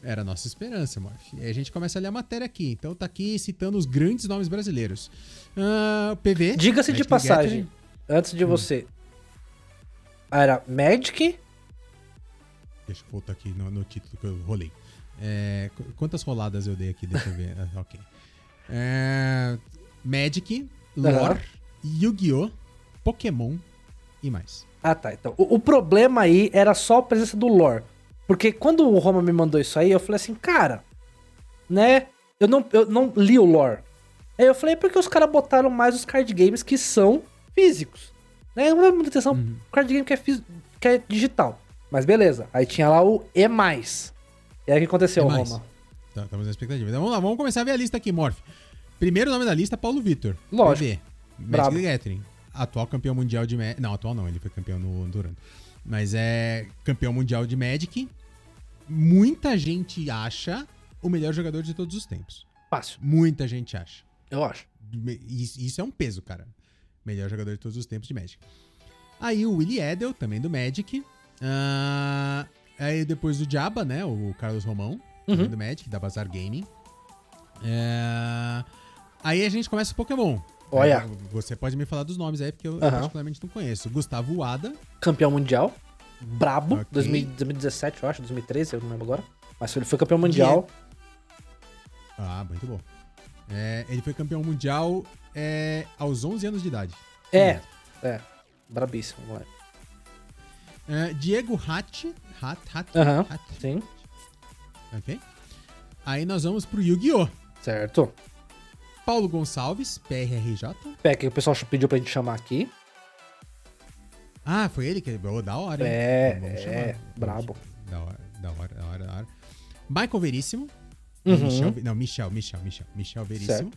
Era a nossa esperança, Morph. E aí a gente começa a ler a matéria aqui. Então tá aqui citando os grandes nomes brasileiros. Ah, PV. Diga-se de passagem, Gathering. antes Hum. de você. Era Magic, Deixa eu voltar aqui no, no título que eu rolei. É, qu- quantas roladas eu dei aqui? Deixa eu ver. Ah, ok. É, Magic, Lore, Aham. Yu-Gi-Oh!, Pokémon e mais. Ah, tá. Então, o, o problema aí era só a presença do lore. Porque quando o Roma me mandou isso aí, eu falei assim, cara, né? Eu não, eu não li o lore. Aí eu falei, porque os caras botaram mais os card games que são físicos. Né? Não é muita atenção Uhum. card game que é, fis- que é digital. Mas beleza. Aí tinha lá o E. E aí o que aconteceu, E. Roma? Tá, estamos na expectativa. Então vamos lá, vamos começar a ver a lista aqui, Morph. Primeiro nome da lista, Paulo Vitor. Lógico. The Gathering. Atual campeão mundial de Magic. Não, atual não, ele foi campeão no Durant. Mas é campeão mundial de Magic. Muita gente acha o melhor jogador de todos os tempos. Fácil, Muita gente acha. eu acho. Isso é um peso, cara. Melhor jogador de todos os tempos de Magic. Aí o Willie Edel, também do Magic. Ah, aí depois o Jabba, né? O Carlos Romão, também Uhum. do Magic, da Bazar Gaming. É, Aí a gente começa o Pokémon. Olha. Você pode me falar dos nomes aí, porque eu, Aham. particularmente não conheço. Gustavo Wada. Campeão mundial. Brabo. Ok. 2000 2017, eu acho. 2013, eu não lembro agora. Mas ele foi campeão mundial. Ah, muito bom. É, ele foi campeão mundial é, aos 11 anos de idade. É, é. Brabíssimo, moleque. É, Diego Hatt. Hatt, Hatt, Aham. Hatt, Sim, Ok. Aí nós vamos pro Yu-Gi-Oh! certo. Paulo Gonçalves, PRRJ. É, que o pessoal pediu pra gente chamar aqui. Ah, foi ele que. Oh, da hora, hein? É, Vamos é, chamar. brabo. Da hora, da hora, da hora, da hora. Michael Veríssimo. Uhum. Michel, não, Michel, Michel, Michel. Michel Veríssimo.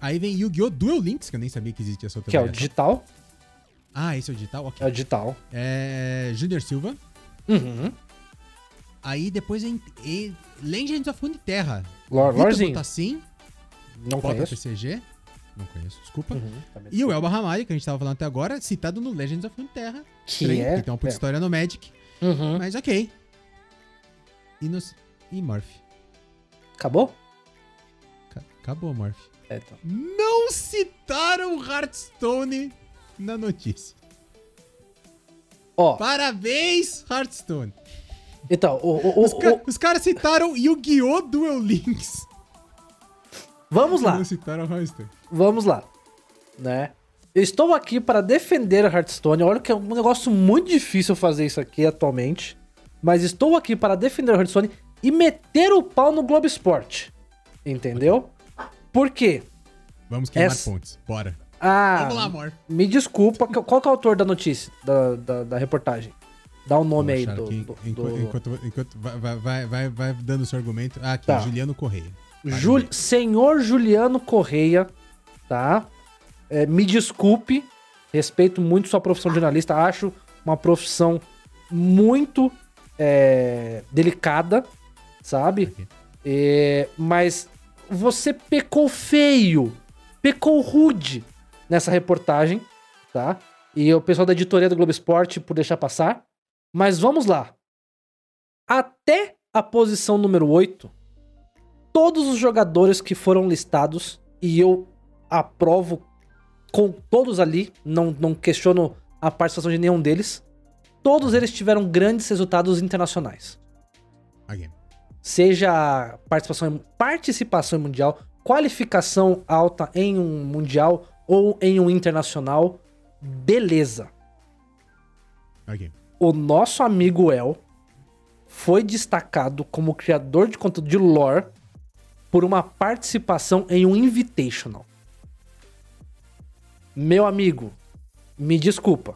Aí vem Yu-Gi-Oh! Duel Links, que eu nem sabia que existia essa outra Que é o variação. digital. Ah, esse é o digital? É Ok. o digital. É. Junior Silva. Uhum. Aí depois vem e- Legends of Runeterra. Vitor Lorezinho. Botassin, Não Bota conheço. PCG. Não conheço, desculpa. Uhum. E o Elba Ramari, que a gente tava falando até agora, citado no Legends of Runeterra. Que trem, é- Que tem uma puta é. história no Magic. Uhum. Mas ok. E, nos... e Morph. Acabou? Ca- Acabou, Morph. É, então. Não citaram Hearthstone na notícia. Ó, Parabéns, Hearthstone. então, o, o- o- Os, ca- o- os caras citaram Yu-Gi-Oh! Duel Links. Vamos lá. Citaram. Vamos lá, né? Eu estou aqui para defender Hearthstone. Olha que é um negócio muito difícil fazer isso aqui atualmente. Mas estou aqui para defender Hearthstone e meter o pau no Globo Esporte. Entendeu? Por quê? Vamos queimar Essa- pontes. Bora. Ah, Vamos lá, amor. me desculpa. Qual que é o autor da notícia, da, da, da reportagem? Dá o nome aí do... do- enquanto, do- enquanto- enquanto- vai, vai- vai, vai, vai dando o seu argumento. Ah, aqui, Tá. Juliano Correia. Jul- Senhor Juliano Correia, tá? É, me desculpe, respeito muito sua profissão de jornalista, acho uma profissão muito é, delicada, sabe? Aqui. É, mas você pecou feio, pecou rude nessa reportagem, tá? E o pessoal da editoria do Globo Esporte por deixar passar. Mas vamos lá. Até a posição número 8, todos os jogadores que foram listados, e eu aprovo com todos ali, não, não questiono a participação de nenhum deles, todos eles tiveram grandes resultados internacionais. Aqui. Seja participação em, participação em mundial, qualificação alta em um mundial ou em um internacional, beleza. Aqui. O nosso amigo El foi destacado como criador de conteúdo de lore por uma participação em um Invitational. Meu amigo, me desculpa.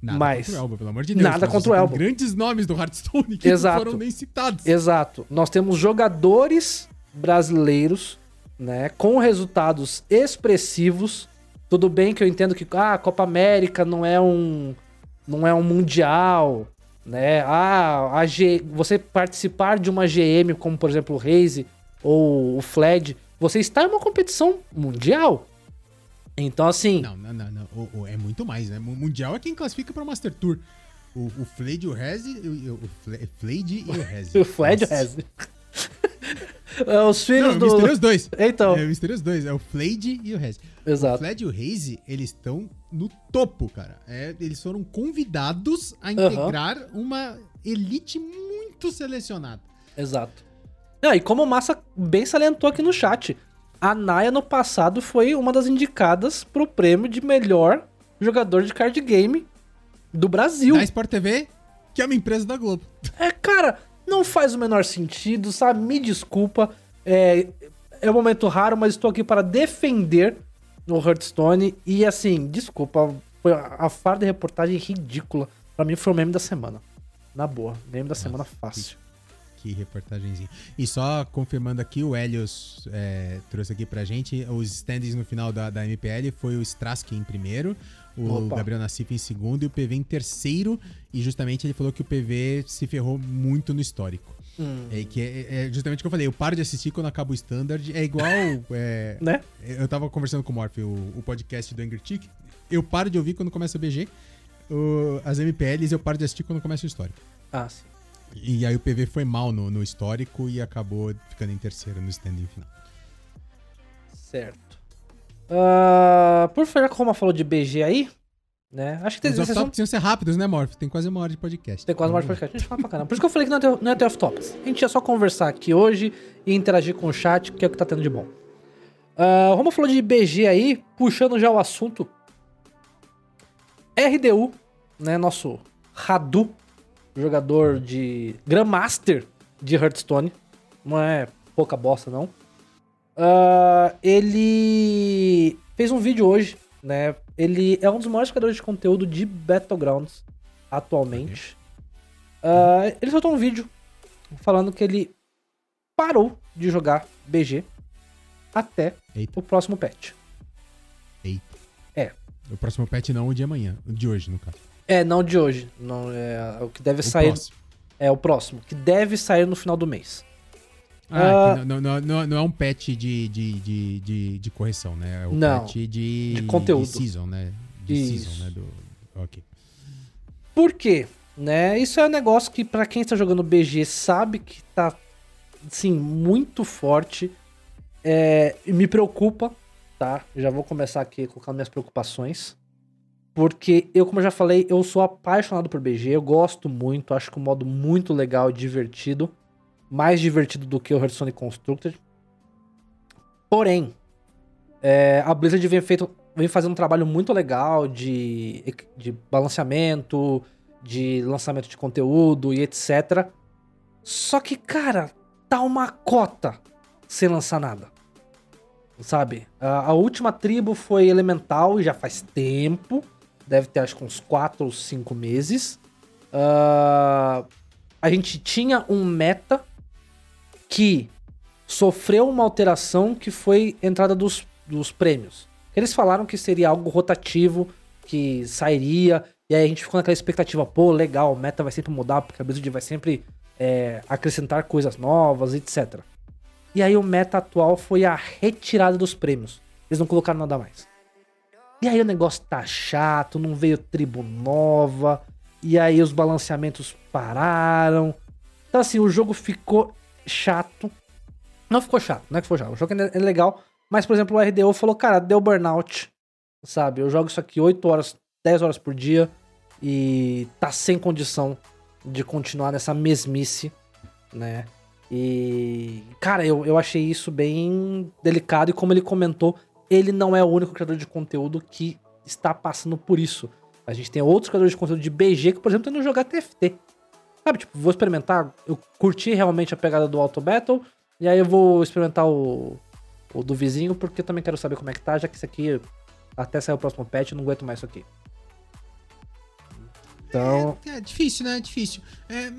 Nada Mas- contra o Elba, pelo amor de Deus. Nada contra o Elba. grandes nomes do Hearthstone que Exato. não foram nem citados. Exato. Nós temos jogadores brasileiros, né, com resultados expressivos. Tudo bem que eu entendo que ah, a Copa América não é um não é um mundial, né? Ah, a G, você participar de uma GM como por exemplo o Raze ou o Fled, você está em uma competição mundial. Então assim, Não, não, não. não. O- o- é muito mais, né? O Mundial é quem classifica para o Master Tour. O, o Flade e o Rez. O, o, o Flade e o Rez. o Fled Nossa. Raze. É, Os filhos Não, o do Mysterious 2. Então, É o Mysterious 2. É o Flade e o Rez. O exato. Fled e o Raze, eles estão no topo, cara. É, eles foram convidados a integrar uma elite muito selecionada. Exato. Não, e como o Massa bem salientou aqui no chat, a Naya no passado foi uma das indicadas pro prêmio de melhor jogador de card game do Brasil. Da Sport TV, que é uma empresa da Globo. É, cara, não faz o menor sentido, sabe? Me desculpa. É, é um momento raro, mas estou aqui para defender o Hearthstone. E assim, desculpa, foi a, farda de reportagem ridícula. Pra mim foi o meme da semana. Na boa, meme da semana fácil. Que reportagenzinha. E só confirmando aqui, o Helios é, trouxe aqui pra gente os standings no final da, da MPL. Foi o Strask em primeiro, o Opa. Gabriel Nassif em segundo e o PV em terceiro. E justamente ele falou que o PV se ferrou muito no histórico. Hum, É, que é, é justamente o que eu falei, eu paro de assistir quando acaba o Standard. É igual. é, né? eu tava conversando com o Morph, o, o podcast do Angry Tick. Eu paro de ouvir quando começa o BG. o- as MPLs eu paro de assistir quando começa o histórico. Ah, sim. E aí o PV foi mal no, no histórico e acabou ficando em terceiro no standing final. Certo. Ah, por favor, já que o Roma falou de BG aí, né? Acho que tem, Os vocês off-top vão- precisam ser rápidos, né, Morph? Tem quase uma hora de podcast. tem quase mais podcast. A gente fala pra caramba. Por isso que eu falei que não ia ter, não ia ter off-tops. A gente ia só conversar aqui hoje e interagir com o chat, que é o que tá tendo de bom. O Roma falou de BG aí, puxando já o assunto. RDU, né? Nosso Radu, jogador de Grandmaster de Hearthstone. Não é pouca bosta, não. Ah, ele fez um vídeo hoje, né? Ele é um dos maiores criadores de conteúdo de Battlegrounds atualmente. Ah, ele soltou um vídeo falando que ele parou de jogar BG até Eita. o próximo patch. Eita. É. O próximo patch não o de amanhã. O de hoje, no caso. É, não de hoje. Não, é o que deve O sair. próximo. É o próximo, que deve sair no final do mês. Ah, que não, não, não, não é um patch de, de, de, de, de correção, né? É um Não. patch de, De conteúdo. De season, né? De Isso. season, né? Do, ok. Por quê? Né? Isso é um negócio que, pra quem está jogando BG, sabe que tá, assim, muito forte. É, e me preocupa, tá? Já vou começar aqui colocando minhas preocupações. Porque eu, como eu já falei, eu sou apaixonado por BG, eu gosto muito, acho que um modo muito legal divertido. Mais divertido do que o Hearthstone Constructed. Porém, é, a Blizzard vem, feito, vem fazendo um trabalho muito legal de, de balanceamento, de lançamento de conteúdo e etc. Só que, cara, tá uma cota sem lançar nada. Sabe? A, a última tribo foi Elemental e já faz tempo. Deve ter acho que uns 4 ou 5 meses. Ah, a gente tinha um meta que sofreu uma alteração que foi entrada dos, dos prêmios. Eles falaram que seria algo rotativo, que sairia, e aí a gente ficou naquela expectativa, pô, legal, o meta vai sempre mudar, porque a Blizzard vai sempre é, acrescentar coisas novas, etc. E aí o meta atual foi a retirada dos prêmios. Eles não colocaram nada mais. E aí o negócio tá chato, não veio tribo nova, e aí os balanceamentos pararam. Então assim, o jogo ficou chato. Não ficou chato, não é que ficou chato. O jogo é legal, mas por exemplo, o RDO falou, cara, deu burnout, sabe? Eu jogo isso aqui 8 horas, 10 horas por dia e tá sem condição de continuar nessa mesmice, né? E, cara, eu, eu achei isso bem delicado e como ele comentou, ele não é o único criador de conteúdo que está passando por isso. A gente tem outros criadores de conteúdo de BG que, por exemplo, estão indo jogar TFT. Sabe, tipo, vou experimentar, eu curti realmente a pegada do Auto Battle, e aí eu vou experimentar o, o do vizinho, porque eu também quero saber como é que tá, já que isso aqui, até sair o próximo patch, eu não aguento mais isso aqui. Então, É, é difícil, né? É difícil. É,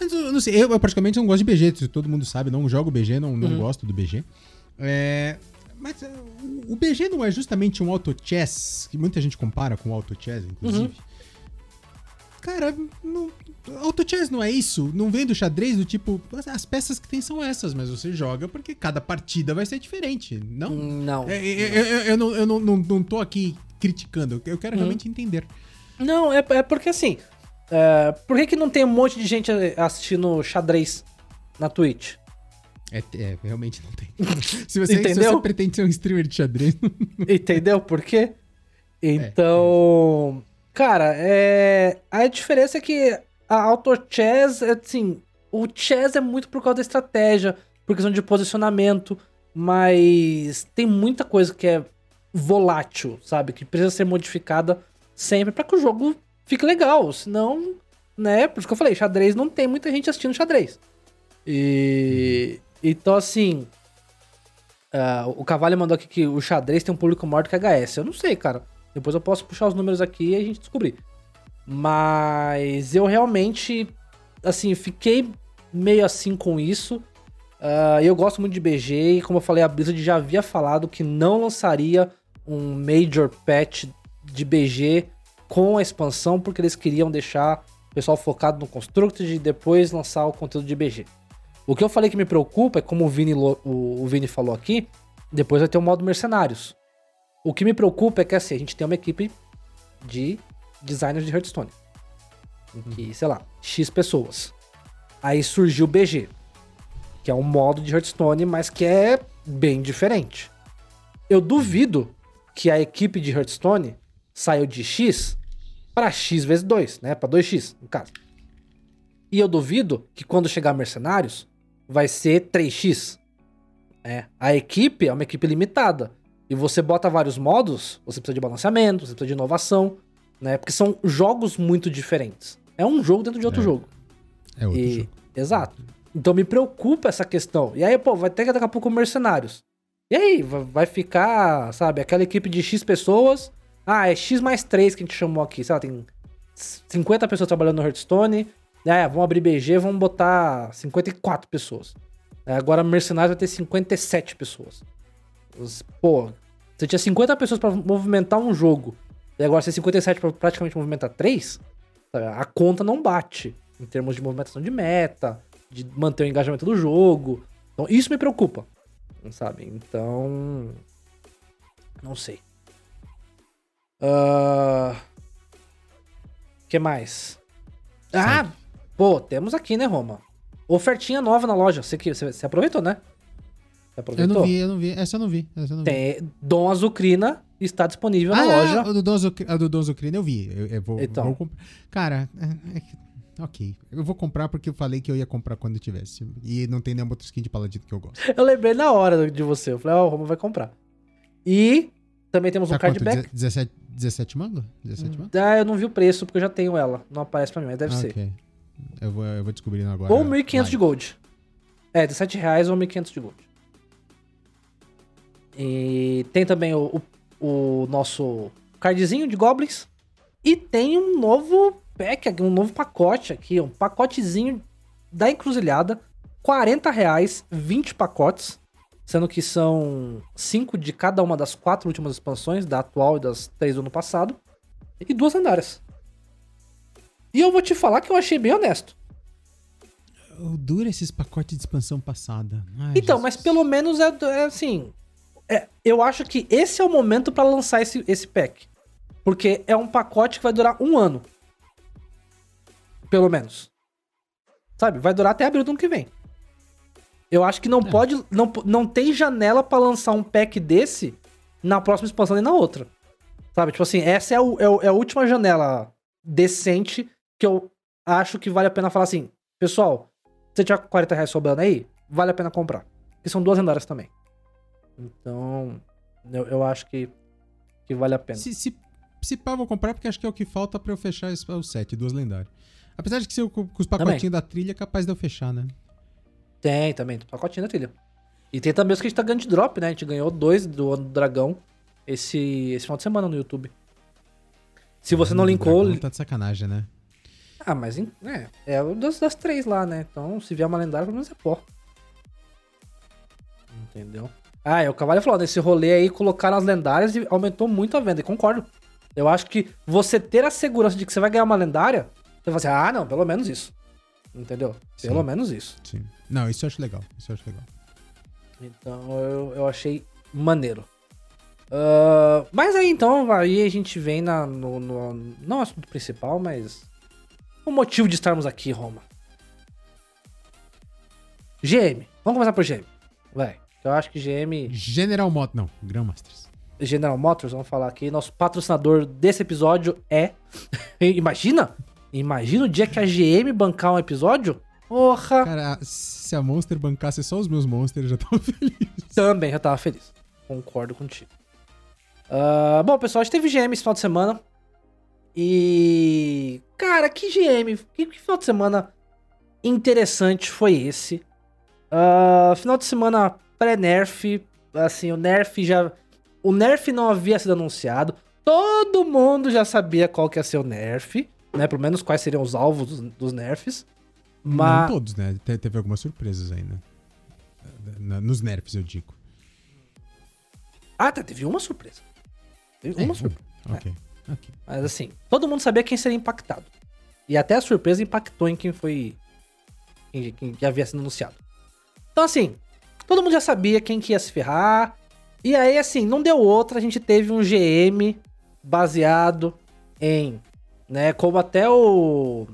mas eu não sei, eu, eu praticamente não gosto de BG, todo mundo sabe, não jogo BG, não, não Uhum. gosto do BG. É, mas é, o- BG não é justamente um auto chess, que muita gente compara com o auto chess, inclusive. Uhum. Cara, não, auto chess não é isso? Não vem do xadrez do tipo, as peças que tem são essas, mas você joga porque cada partida vai ser diferente, não? não. É, é, é, eu, eu não, eu não, não, não tô aqui criticando, eu quero Uhum. realmente entender. Não, é, é porque assim. é, por que, que não tem um monte de gente assistindo xadrez na Twitch? É, é, realmente não tem. se, você, se Entendeu? você pretende ser um streamer de xadrez, Entendeu por quê? Então. Cara, é. A diferença é que a Auto Chess, é, assim. O chess é muito por causa da estratégia, por questão de posicionamento, mas tem muita coisa que é volátil, sabe? Que precisa ser modificada sempre pra que o jogo fique legal. Senão, né? Por isso que eu falei, xadrez não tem muita gente assistindo xadrez. E. Então, assim. ah, o Cavalho mandou aqui que o xadrez tem um público maior do que HS. Eu não sei, cara. Depois eu posso puxar os números aqui e a gente descobrir. Mas eu realmente, assim, fiquei meio assim com isso. Ah, eu gosto muito de BG e, como eu falei, a Blizzard já havia falado que não lançaria um major patch de BG com a expansão, porque eles queriam deixar o pessoal focado no Constructed e depois lançar o conteúdo de BG. O que eu falei que me preocupa é, como o Vini, o, Vini falou aqui, depois vai ter o modo mercenários. O que me preocupa é que assim, a gente tem uma equipe de designers de Hearthstone. Que, sei lá, X pessoas. Aí surgiu o BG, que é um modo de Hearthstone, mas que é bem diferente. Eu duvido que a equipe de Hearthstone saiu de X para X vezes 2, né? Para 2X, no caso. E eu duvido que quando chegar Mercenários, vai ser 3x. É, a equipe é uma equipe limitada. E você bota vários modos, você precisa de balanceamento, você precisa de inovação, né? Porque são jogos muito diferentes. É um jogo dentro de outro É. jogo. é outro E- jogo. Exato. Então me preocupa essa questão. E aí, pô, vai ter que daqui a pouco mercenários. E aí, va- vai ficar, sabe, aquela equipe de X pessoas. Ah, é X mais 3 que a gente chamou aqui. Sei lá, tem 50 pessoas trabalhando no Hearthstone. É, vamos abrir BG, vamos botar 54 pessoas. É, agora mercenários vai ter 57 pessoas. Os- Pô, você tinha 50 pessoas pra movimentar um jogo. E agora você tem 57 pra praticamente movimentar 3. A conta não bate. Em termos de movimentação de meta, de manter o engajamento do jogo. Então isso me preocupa. Sabe? Então. Não sei. O que mais? Ah, pô, temos aqui, né, Roma? Ofertinha nova na loja. Você, você, você aproveitou, né? Você Eu aproveitou? não vi, eu não vi. Essa eu não vi. Essa eu não vi. Tem Dom Azucrina está disponível na Ah, loja. a do Dom Zuc- a do Dom Zucrino eu vi. Eu, eu vou, Então. vou comprar. Cara, é- é ok. Eu vou comprar porque eu falei que eu ia comprar quando eu tivesse. E não tem nenhuma outra skin de paladino que eu gosto. Eu lembrei na hora de você. Eu falei, ó, o Roma vai comprar. E também temos um Tá quanto? cardback. 17, 17 mango? 17 mango? Ah, eu não vi o preço porque eu já tenho ela. Não aparece pra mim, mas deve Ah, ser. ok. Eu vou, eu vou descobrindo agora. Ou 1.500 de gold. É, 17 reais ou 1.500 de gold. E tem também o, o, o nosso cardzinho de goblins. E tem um novo pack, um novo pacote aqui, um pacotezinho da encruzilhada. 40 reais, 20 pacotes. Sendo que são 5 de cada uma das quatro últimas expansões, da atual e das três do ano passado. E duas lendárias. E eu vou te falar que eu achei bem honesto. Dura esses pacotes de expansão passada. Ai, Então, Jesus. mas pelo menos é, é assim. é, eu acho que esse é o momento pra lançar esse, esse pack. Porque é um pacote que vai durar um ano. Pelo menos. Sabe? Vai durar até abril do ano que vem. Eu acho que não É. pode. Não, não tem janela pra lançar um pack desse na próxima expansão nem na outra. Sabe? Tipo assim, essa é, o- é o- é a última janela decente que eu acho que vale a pena falar assim. Pessoal, você tiver 40 reais sobrando aí, vale a pena comprar. Porque são duas lendárias também. Então, eu, eu acho que, que vale a pena. Se, se, se pá, eu vou comprar porque acho que é o que falta pra eu fechar esse- o set, duas lendárias. Apesar de que se eu, com os pacotinhos da trilha é capaz de eu fechar, né? Tem também, pacotinho da trilha. E tem também os que a gente tá ganhando de drop, né? A gente ganhou dois do ano do dragão esse, esse final de semana no YouTube. Se você não linkou. Tá de sacanagem, né? Ah, mas é, é o das, das três lá, né? Então, se vier uma lendária, pelo menos é pó. Entendeu? Ah, é o Cavalho falou, nesse rolê aí, colocaram as lendárias e aumentou muito a venda. E concordo. Eu acho que você ter a segurança de que você vai ganhar uma lendária, você vai assim, ah, não, pelo menos isso. Entendeu? Pelo Sim. menos isso. Sim. Não, isso eu acho legal. Isso eu acho legal. Então eu, eu achei maneiro. Ah, mas aí então, aí a gente vem na, no, no. Não assunto principal, mas. O motivo de estarmos aqui, Roma. GM. Vamos começar por GM. Vai. Eu acho que GM. General Mot... Não, Grandmasters. General Motors, vamos falar aqui. Nosso patrocinador desse episódio é. Imagina! Imagina o dia que a GM bancar um episódio. Porra! Cara, se a Monster bancasse só os meus Monsters, eu já tava feliz. Também já tava feliz. Concordo contigo. Ah, bom, pessoal, a gente teve GM esse final de semana. E. Cara, que GM? Que, que final de semana interessante foi esse? Ah, final de semana pré-nerf. Assim, o nerf já. O nerf não havia sido anunciado. Todo mundo já sabia qual que ia ser o nerf. Né? Pelo menos quais seriam os alvos dos, dos nerfs. Mas. Não todos, né? Te- teve algumas surpresas aí, né? Na- Nos nerfs, eu digo. Ah, tá, teve uma surpresa. Teve uma É, surpresa. Ok, ok. Mas assim, todo mundo sabia quem seria impactado. E até a surpresa impactou em quem foi. Quem, quem que havia sido anunciado. Então, assim, todo mundo já sabia quem que ia se ferrar. E aí, assim, não deu outra, a gente teve um GM baseado em. Né, como até o.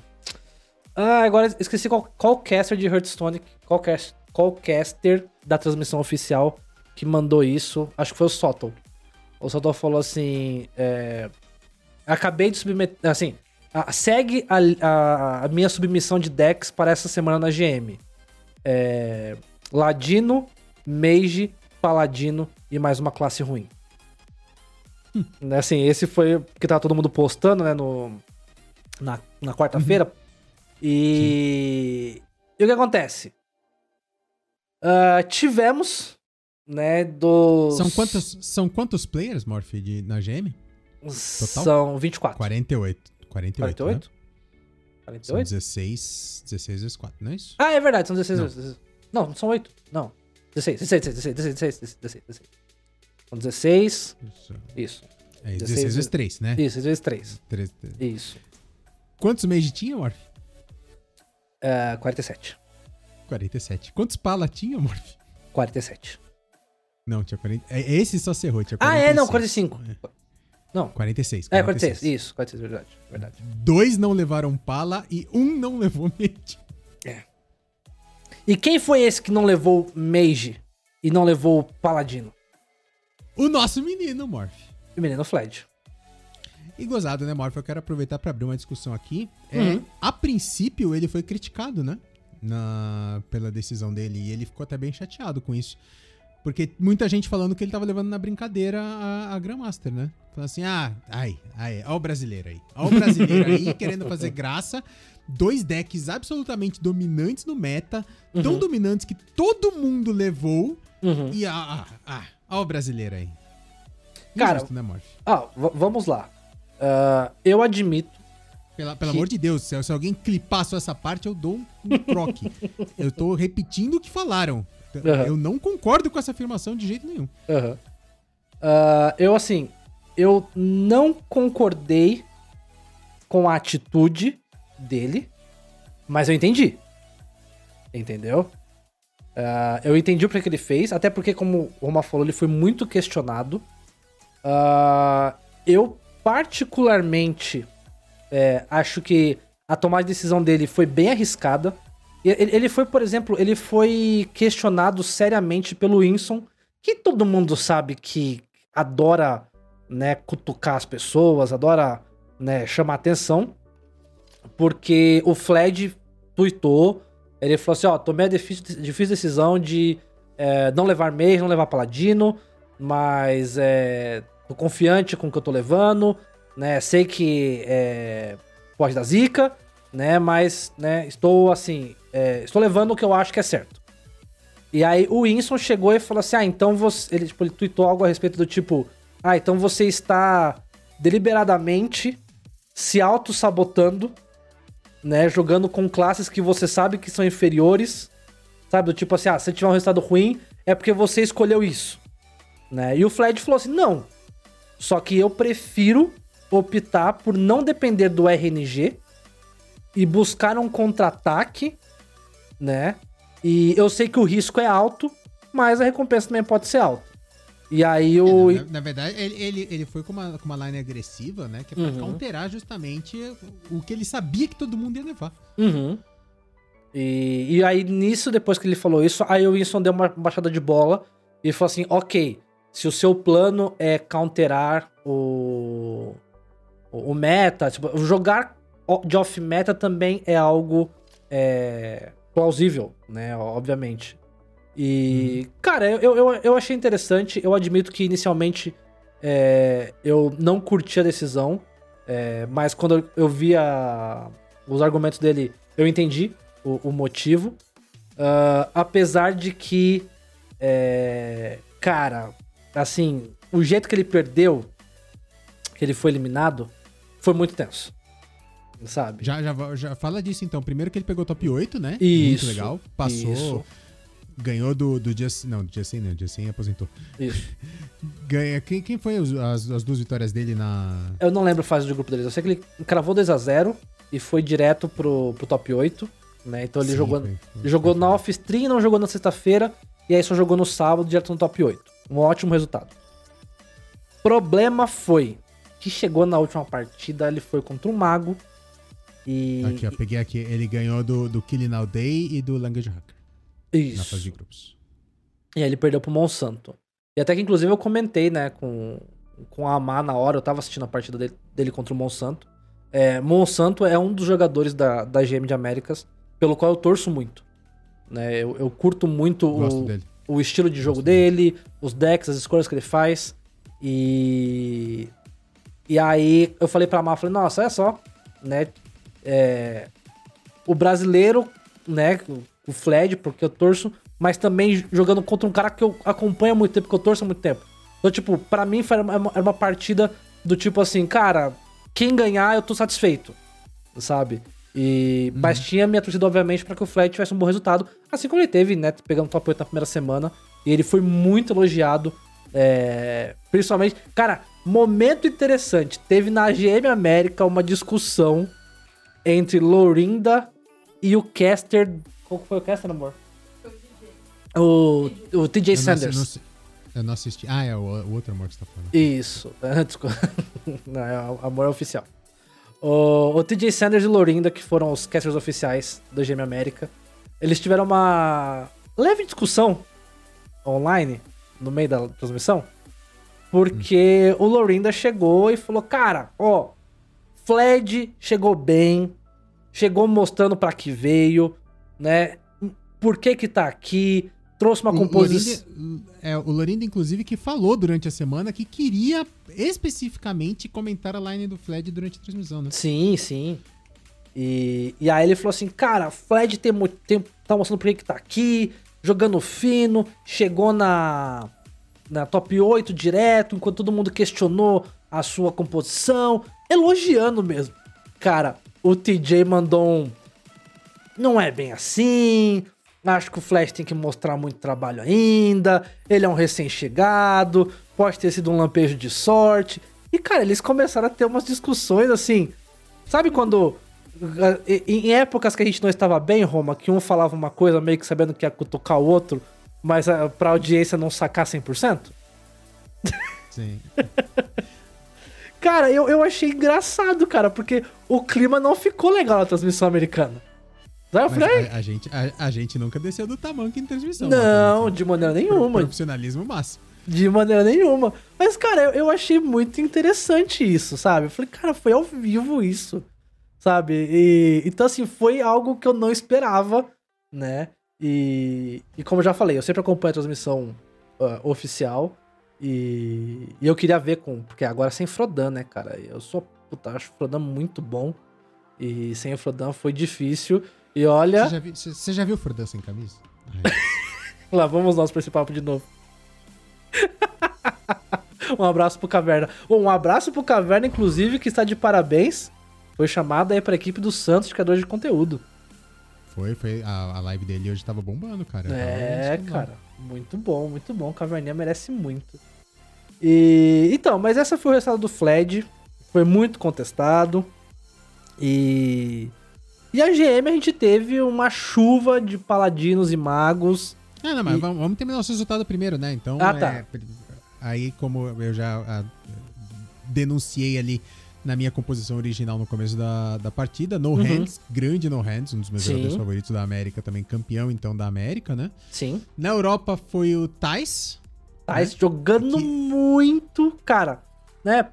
Ah, agora esqueci qual, qual caster de Hearthstone, qual, cast, qual caster da transmissão oficial que mandou isso. Acho que foi o Soto. O Soto falou assim: é, Acabei de submeter. Assim, a- segue a, a- a minha submissão de decks para essa semana na GM. É, Ladino, Mage, Paladino e mais uma classe ruim. Né, Assim, esse foi o que tava todo mundo postando, né, no, na, na quarta-feira. E, e o que acontece? Ah, tivemos, né, dos... São quantos, são quantos players, Morph, de, na GM? Total? São 24. 48. 48, 48? Né? São 48? 16, 16 vezes 4, não é isso? Ah, é verdade, são 16. Não. 16. Não, não são 8. Não. 16, 16, 16, 16, 16, 16, 16. São 16. Isso. Isso. É, 16 16 vezes 3, né? Isso, 6 vezes 3. Três- Isso. Quantos Mage tinha, Morph? É, 47. 47. Quantos pala tinha, Morph? 47. Não, tinha 40. é, Esse só cerrou, tinha Ah, 46. é, não, 45. Não. 46. É, 46. Isso, 46, verdade. Verdade. Dois não levaram pala e um não levou mage. E quem foi esse que não levou Mage e não levou Paladino? O nosso menino, Morph. O menino Fled. E gozado, né, Morph? Eu quero aproveitar pra abrir uma discussão aqui. É, Uhum. A princípio, ele foi criticado, né? Na, pela decisão dele. E ele ficou até bem chateado com isso. Porque muita gente falando que ele tava levando na brincadeira a, a Grandmaster, né? Falando assim, ah, ai, ai, ó o brasileiro aí. Ó o brasileiro aí querendo fazer graça. Dois decks absolutamente dominantes no meta. Tão dominantes que todo mundo levou. Uhum. E ah, ah, ah, ó o brasileiro aí. Cara, Injusto, né, Morph? Ah, vamos lá. Ah, eu admito. Pela- pelo Que- amor de Deus, se, se alguém clipar só essa parte, eu dou um, um troque. eu tô repetindo o que falaram. Aham. Eu não concordo com essa afirmação de jeito nenhum. Aham. Ah, eu, assim, eu não concordei com a atitude dele, mas eu entendi. Entendeu? Ah, eu entendi o que ele fez, até porque, como o Roma falou, ele foi muito questionado. Ah, eu, particularmente, é, acho que a tomada de decisão dele foi bem arriscada. Ele, ele foi, por exemplo, ele foi questionado seriamente pelo Winson, que todo mundo sabe que adora, né, cutucar as pessoas, adora, né, chamar atenção. Porque o Fled tweetou, ele falou assim, ó, tomei a difícil, difícil decisão de é, não levar mês, não levar paladino, mas é, tô confiante com o que eu tô levando, né, sei que é, pode dar zica, né, mas, né, estou assim, é, estou levando o que eu acho que é certo. E aí o Winston chegou e falou assim: Ah, então você. Ele, tipo, ele tweetou algo a respeito do tipo: Ah, então você está deliberadamente se auto-sabotando, né? Jogando com classes que você sabe que são inferiores. Sabe? Do tipo assim, ah, se tiver um resultado ruim, é porque você escolheu isso. Né? E o Fled falou assim: não. Só que eu prefiro optar por não depender do RNG e buscar um contra-ataque, né? E eu sei que o risco é alto, mas a recompensa também pode ser alta. E aí o. Na, na verdade, ele, ele, ele foi com uma, com uma line agressiva, né? Que é pra Uhum. counterar justamente o que ele sabia que todo mundo ia levar. Uhum. E, e aí, nisso, depois que ele falou isso, aí o Winston deu uma baixada de bola e falou assim: ok, se o seu plano é counterar o, o, meta, tipo, jogar de off-meta também é algo é, plausível, né? Obviamente. E, cara, eu, eu, eu achei interessante. Eu admito que inicialmente é, eu não curti a decisão, é, mas quando eu, vi a- os argumentos dele, eu entendi o, o motivo. Ah, apesar de que, é, cara, assim, o jeito que ele perdeu, que ele foi eliminado, foi muito tenso. Sabe? Já, já, já fala disso então. Primeiro que ele pegou top 8, né? Isso, Muito legal. Passou. isso. Ganhou do, do Justin. Não, do Justin não. Justin aposentou. Isso. Ganha, quem, quem foi os- as, as duas vitórias dele na. Eu não lembro a fase do grupo deles. Eu sei que ele cravou 2x0 e foi direto pro, pro top 8. Né? Então ele Sim, jogou, foi- foi- jogou foi- na off-stream, não jogou na sexta-feira. E aí só jogou no sábado, direto no top 8. Um ótimo resultado. Problema foi que chegou na última partida, ele foi contra um mago. E. Aqui, ó, peguei aqui. Ele ganhou do, do Killing All Day e do Language Hacker na fase de Isso. grupos. E aí ele perdeu pro Monsanto. E até que inclusive eu comentei, né, com, com a Amar na hora, eu tava assistindo a partida dele, dele contra o Monsanto. É, Monsanto é um dos jogadores da, da GM de Américas, pelo qual eu torço muito. Né? Eu, eu curto muito o, dele. o estilo de jogo Gosto dele, os decks, as escolhas que ele faz. E. E aí eu falei pra Mar, falei, nossa, olha só, né? É, o brasileiro, né? O Fled, porque eu torço, mas também jogando contra um cara que eu acompanho há muito tempo, que eu torço há muito tempo. Então, tipo, pra mim foi uma, era uma partida do tipo assim, cara, quem ganhar eu tô satisfeito, sabe? E, Mas tinha minha torcida, obviamente, pra que o Fled tivesse um bom resultado, assim como ele teve, né? Pegando top 8 na primeira semana. E ele foi muito elogiado É, principalmente, cara, momento interessante. Teve na GM América uma discussão entre Lorinda e o caster. Qual foi o caster, amor? O, o TJ Sanders. eu não- Eu não assisti. Ah, é o, o outro amor que você tá falando. Isso. Desculpa. Não, é o amor oficial. O, o TJ Sanders e Lorinda, que foram os casters oficiais do GM América, eles tiveram uma leve discussão online no meio da transmissão. Porque o Lorinda chegou e falou: Cara, ó, Fled chegou bem, chegou mostrando pra que veio, né? Por que que tá aqui, trouxe uma composição. É, o Lorinda, inclusive, que falou durante a semana que queria especificamente comentar a line do Fled durante a transmissão, né? Sim, sim. E, e aí ele falou assim, cara, Fred tem muito tempo, tá mostrando por que que tá aqui, jogando fino, chegou na, na top 8 direto, enquanto todo mundo questionou a sua composição, elogiando mesmo. Cara, o TJ mandou um. Não é bem assim. Acho que o Flash tem que mostrar muito trabalho ainda. Ele é um recém-chegado. Pode ter sido um lampejo de sorte. E, cara, eles começaram a ter umas discussões assim. Sabe quando. Em em épocas que a gente não estava bem, Roma, que um falava uma coisa meio que sabendo que ia cutucar o outro, mas ah, pra audiência não sacar 100%? Sim. Cara, eu, eu achei engraçado, cara, porque o clima não ficou legal na transmissão americana. Sabe, eu Mas falei, a, a gente, a, a gente nunca desceu do tamanho em transmissão. não, né? de maneira nenhuma. Profissionalismo máximo. De maneira nenhuma. Mas, cara, eu, eu achei muito interessante isso, sabe? Eu falei, cara, foi ao vivo isso, sabe? E, então, assim, foi algo que eu não esperava, né? E, e como eu já falei, eu sempre acompanho a transmissão ah, oficial. E, e eu queria ver com. Porque agora sem Frodan, né, cara? Eu sou. Puta, acho Frodan muito bom. E sem o Frodan foi difícil. E olha. Você já, viu, você- você já viu o Frodan sem camisa? Ai, Lá vamos nós pra esse papo de novo. um abraço pro Caverna. Bom, um abraço pro Caverna, inclusive, que está de parabéns. Foi chamado aí pra equipe do Santos de criadores de conteúdo. Foi, foi. A, a live dele hoje tava bombando, cara. Eu É, cara. Muito bom, muito bom. Caverninha merece muito. E então, mas essa foi o resultado do Fled. Foi muito contestado. E e a GM a gente teve uma chuva de paladinos e magos. Ah, não, mas E- vamos, terminar nosso resultado primeiro, né? Então, Ah, é, tá. aí como eu já ah, denunciei ali na minha composição original no começo da, da partida, No Uhum. Hands, grande No Hands, um dos meus Sim. jogadores favoritos da América, também campeão então da América, né? Sim. Na Europa foi o Thais. Tá né? jogando Que- muito, cara. Né?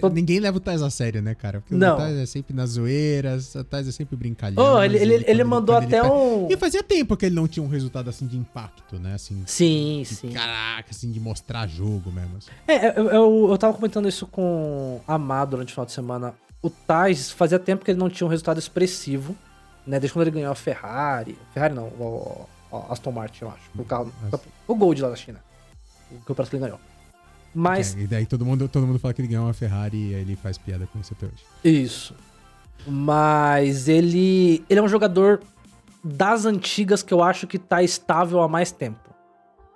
Todo- Ninguém leva o Thais a sério, né, cara? Porque Não. o Thais é sempre nas zoeiras, o Thais é sempre brincalhão. Oh, ele, ele, ele quando mandou até um. E fazia tempo que ele não tinha um resultado assim de impacto, né? Assim, Sim, de sim. caraca, assim, de mostrar jogo mesmo. assim. É, eu, eu, eu tava comentando isso com a Má durante o final de semana. O Tais fazia tempo que ele não tinha um resultado expressivo, né? Desde quando ele ganhou a Ferrari. Ferrari não, o, o Aston Martin, eu acho. O, carro, o Gold lá da China. Que o ele ganhou. Mas, É, e daí todo mundo, todo mundo fala que ele ganhou uma Ferrari e ele faz piada com isso até hoje. Isso. Mas ele. Ele é um jogador das antigas que eu acho que tá estável há mais tempo.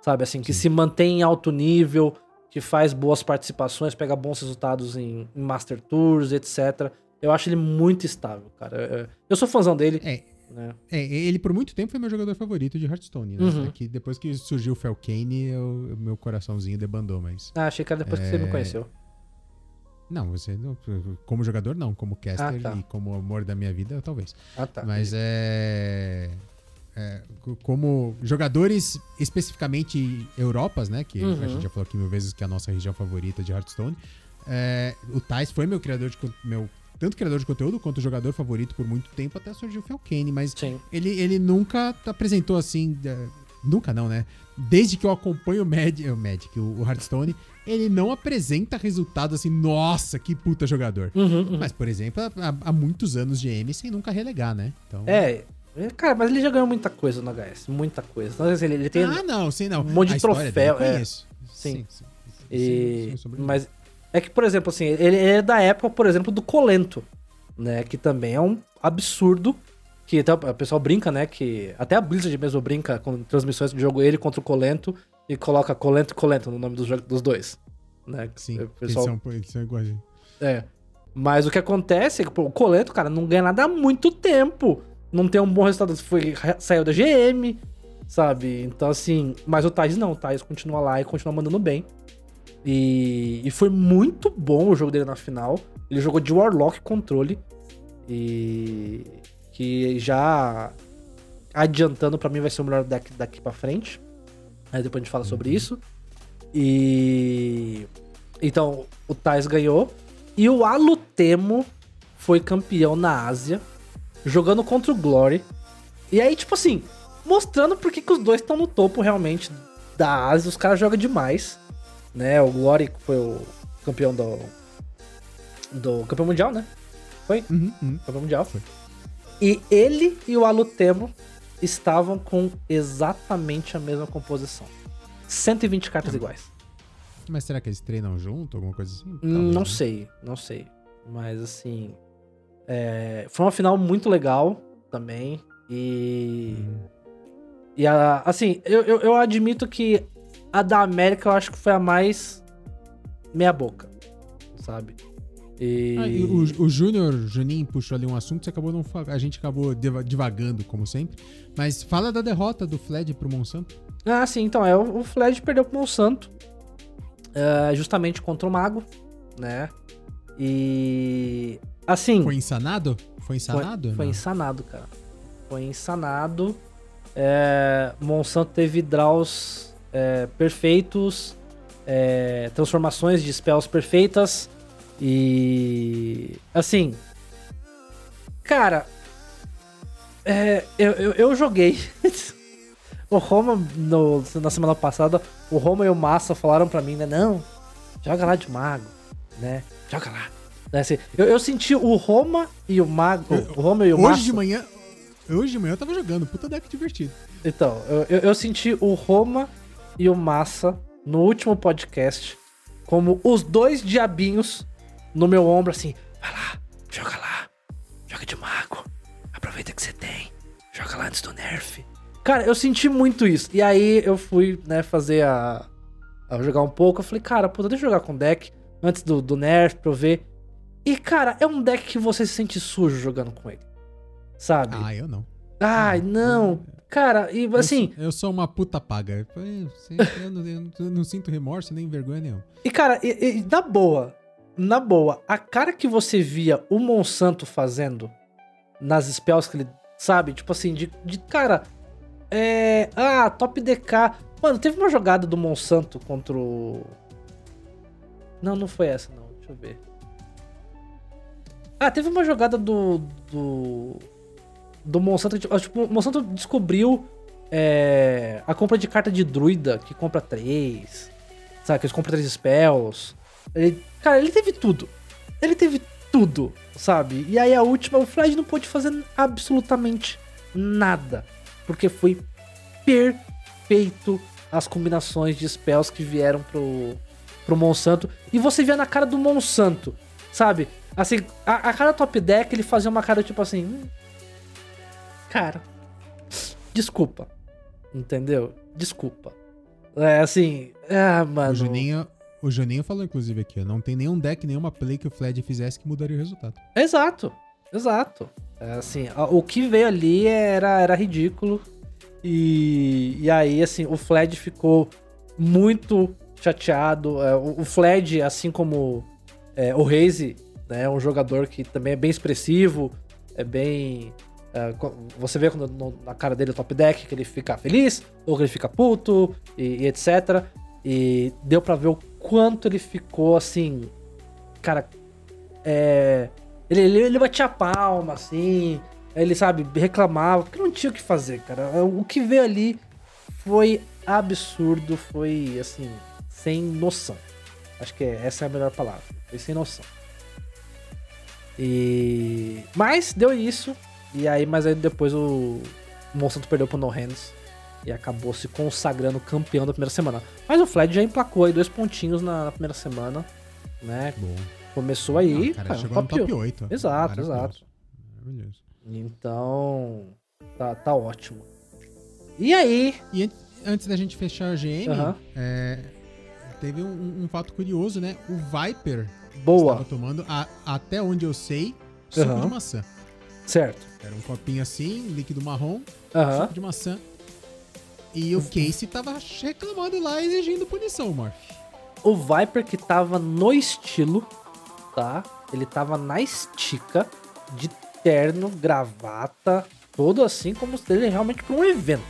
Sabe, assim, que Sim. se mantém em alto nível, que faz boas participações, pega bons resultados em, em Master Tours, etc. Eu acho ele muito estável, cara. Eu- Eu sou fãzão dele, É, né? é, ele por muito tempo foi meu jogador favorito de Hearthstone, né? Uhum. É que depois que surgiu o Felkane, eu- meu coraçãozinho debandou, mas... Ah, achei que era depois que você me É, conheceu. Não, você não, como jogador não, como caster Ah, tá. e como amor da minha vida, talvez. Ah, tá. Mas é, é, co- Como jogadores especificamente Europas, né? Que Uhum. a gente já falou aqui mil vezes que é a nossa região favorita de Hearthstone. é, o Thais foi meu criador de meu tanto criador de conteúdo quanto jogador favorito por muito tempo até surgiu o Felkane, mas Sim. ele, ele nunca apresentou assim. é, nunca não, né? Desde que eu acompanho o, Mad, o Magic, o, Hearthstone, ele não apresenta resultados assim, nossa, que puta jogador. Uhum, uhum. Mas, por exemplo, há, há muitos anos de M sem nunca relegar, né? Então... É, é, cara, mas ele já ganhou muita coisa no HS. Muita coisa. Então, assim, ele, ele tem. Ah, não, sim, não. um monte de troféu, é. Sim. sim. E- Sem sombra de mas é que, por exemplo, assim, ele é da época, por exemplo, do Colento, né? Que também é um absurdo. Que até o pessoal brinca, né? Que até a Blizzard mesmo brinca com transmissões de jogo ele contra o Colento. e coloca Colento e Colento no nome dos, jo- dos dois. Né? Sim, O pessoal eles, são, eles são iguais. É. Mas o que acontece é que pô, o Coleto, cara, não ganha nada há muito tempo. Não tem um bom resultado. Foi, saiu da GM, sabe? Então, assim. Mas o Thais não. O Thais continua lá e continua mandando bem. E, e foi muito bom o jogo dele na final. Ele jogou de Warlock controle. E. Que já. Adiantando, pra mim, vai ser o melhor deck daqui pra frente. Aí depois a gente fala sobre isso. E. Então, o Thais ganhou. E o Alutemo foi campeão na Ásia, jogando contra o Glory. E aí, tipo assim, mostrando por que que os dois estão no topo realmente da Ásia. Os caras jogam demais. Né? O Glory foi o campeão do. Do campeão mundial, né? Uhum, uhum. Campeão mundial. Foi. E ele e o Alutemo estavam com exatamente a mesma composição. 120 cartas iguais. Mas será que eles treinam junto, alguma coisa assim? Hum, Talvez, Não né? sei, não sei. Mas assim. é, foi uma final muito legal também. E. Hum. E a, assim, eu, eu, eu admito que a da América eu acho que foi a mais meia-boca. Sabe? E. Ah, e o, o Júnior, Juninho puxou ali um assunto, você acabou não a gente acabou divagando, como sempre. Mas fala da derrota do Fled pro Monsanto. Ah, sim, então, é, o o Fled perdeu pro Monsanto. é, justamente contra o Mago, né? E. Assim. Foi insanado? Foi insanado? Foi, foi insanado, cara. Foi insanado. É, Monsanto teve draws é, perfeitos, é, transformações de spells perfeitas. E. Assim. Cara. é, eu, eu, eu joguei. o Roma, no- na semana passada, o Roma e o Massa falaram pra mim, né? Não, joga lá de mago, né? Joga lá. Né, assim, eu, eu senti o Roma e o Mago. O Roma e o Hoje Massa. de manhã. Hoje de manhã eu tava jogando, puta deck divertido. Então, eu, eu, eu senti o Roma e o Massa no último podcast como os dois diabinhos no meu ombro, assim. Vai lá, joga lá, joga de mago, aproveita que você tem, joga lá antes do nerf. Cara, eu senti muito isso. E aí eu fui, né, fazer a. a jogar um pouco. Eu falei, cara, pô, deixa eu jogar com deck antes do, do nerf pra eu ver. E, cara, é um deck que você se sente sujo jogando com ele. Sabe? Ah, eu não. Ai, não. Cara, e assim. Eu, eu sou uma puta paga. Eu, eu não, eu não- sinto remorso nem vergonha nenhuma. E, cara, e, e na boa, na boa, a cara que você via o Monsanto fazendo nas spells que ele, sabe? Tipo assim, de, de cara, é. Ah, top DK. Mano, teve uma jogada do Monsanto contra o. Não, não foi essa, não. Deixa eu ver. Ah, teve uma jogada do. Do. Do Monsanto. Tipo, Monsanto descobriu é, a compra de carta de druida, que compra três. Sabe, que eles compram três spells. Ele, cara, ele teve tudo. Ele teve tudo, sabe? E aí a última, o Flash não pôde fazer absolutamente nada. Porque foi perfeito as combinações de spells que vieram pro, pro Monsanto. E você via na cara do Monsanto, sabe? Assim, a, a cara top deck, ele fazia uma cara tipo assim. "Hum, cara, desculpa. Entendeu? Desculpa. É assim. Ah, mano. O Juninho, o Juninho falou, inclusive, aqui, não tem nenhum deck, nenhuma play que o Fled fizesse que mudaria o resultado. Exato, exato. É, assim, o que veio ali era, era ridículo. E, e aí, assim, o Fled ficou muito chateado. É, o, o Fled, assim como é, o Raze, né, é um jogador que também é bem expressivo, é bem. É, você vê quando no- na cara dele o top deck que ele fica feliz, ou que ele fica puto, e, e etc. E deu pra ver o quanto ele ficou assim. Cara, é. Ele, ele, ele batia a palma, assim. Ele, sabe, reclamava, porque não tinha o que fazer, cara. O que veio ali foi absurdo, foi, assim, sem noção. Acho que essa é a melhor palavra. Foi sem noção. E. Mas deu isso. E aí, mas aí depois o, Monsanto perdeu pro No Hands. E acabou se consagrando campeão da primeira semana. Mas o Fled já emplacou aí dois pontinhos na, na primeira semana. Né? Bom. Começou aí, Ah, cara, cara, chegou top no top 8. Exato, exato. Maravilhoso. Então, tá, tá ótimo. E aí, E, an- antes da gente fechar a GM, é, teve um, um fato curioso, né? O Viper Boa. estava tomando, a- até onde eu sei, suco Aham. de maçã. Certo. Era um copinho assim, líquido marrom, suco de maçã. E o Casey tava reclamando lá, exigindo punição, Morph. O Viper que tava no estilo, tá? Ele tava na estica, de terno, gravata, todo assim, como se ele realmente pra um evento.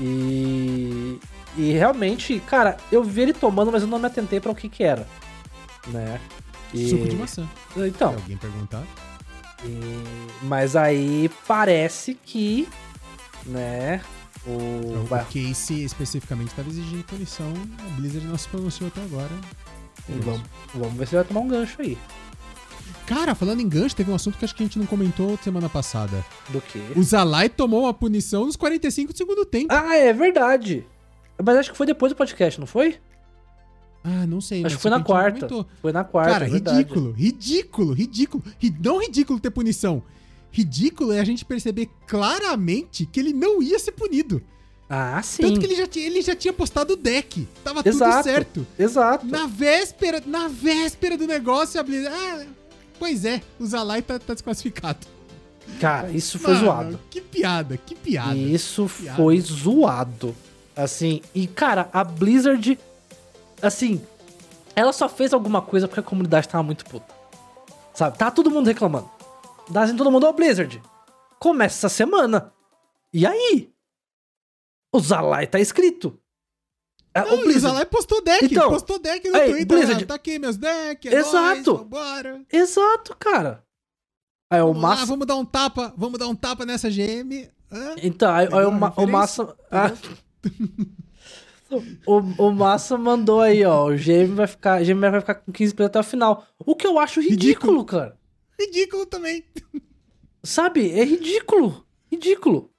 E. E realmente, cara, eu vi ele tomando, mas eu não me atentei pra o que que era. Né? E- Suco de maçã. Então, Se alguém perguntar. E- mas aí parece que, né, o, O vai- Casey especificamente estava exigindo punição. A Blizzard não se pronunciou até agora. vamos, vamos ver se vai tomar um gancho aí. Cara, falando em gancho, teve um assunto que acho que a gente não comentou semana passada. Do que? O Zalai tomou uma punição nos 45 do segundo tempo. Ah, é verdade. Mas acho que foi depois do podcast, não foi? Ah, não sei. Acho que foi na a gente não quarta. comentou. Foi na quarta, Cara, é ridículo, ridículo, ridículo. Ri- Não ridículo ter punição. Ridículo é a gente perceber claramente que ele não ia ser punido. Ah, sim. Tanto que ele já, tinha, ele já tinha postado o deck. Tava Exato. tudo certo. Exato. Na véspera, na véspera do negócio, a Blizzard. Ah, pois é, o Zalai tá, tá desclassificado. Cara, isso foi Mano, zoado. Que piada, que piada. Isso Piada. foi zoado. Assim, e cara, a Blizzard, assim, ela só fez alguma coisa porque a comunidade tava muito puta. Sabe? Tá todo mundo reclamando. Dá assim, todo mundo, ô Blizzard, começa essa semana. E aí? O Zalai tá escrito. É, Não, o Zalai postou deck, Então, postou deck no aí, Twitter. Blizzard- ah, tá aqui meus decks, é Exato. nóis, vambora. Exato, cara. Aí o Vamos lá, Massa. vamos dar um tapa, vamos dar um tapa nessa GM. Hã? Então, aí, aí Pegou o, Ma- o? Massa. Ah. o, o Massa mandou aí, ó. O GM vai ficar. O GM vai ficar com 15 até o final. O que eu acho ridículo, Ridículo. cara. Ridículo também. Sabe? É ridículo. Ridículo.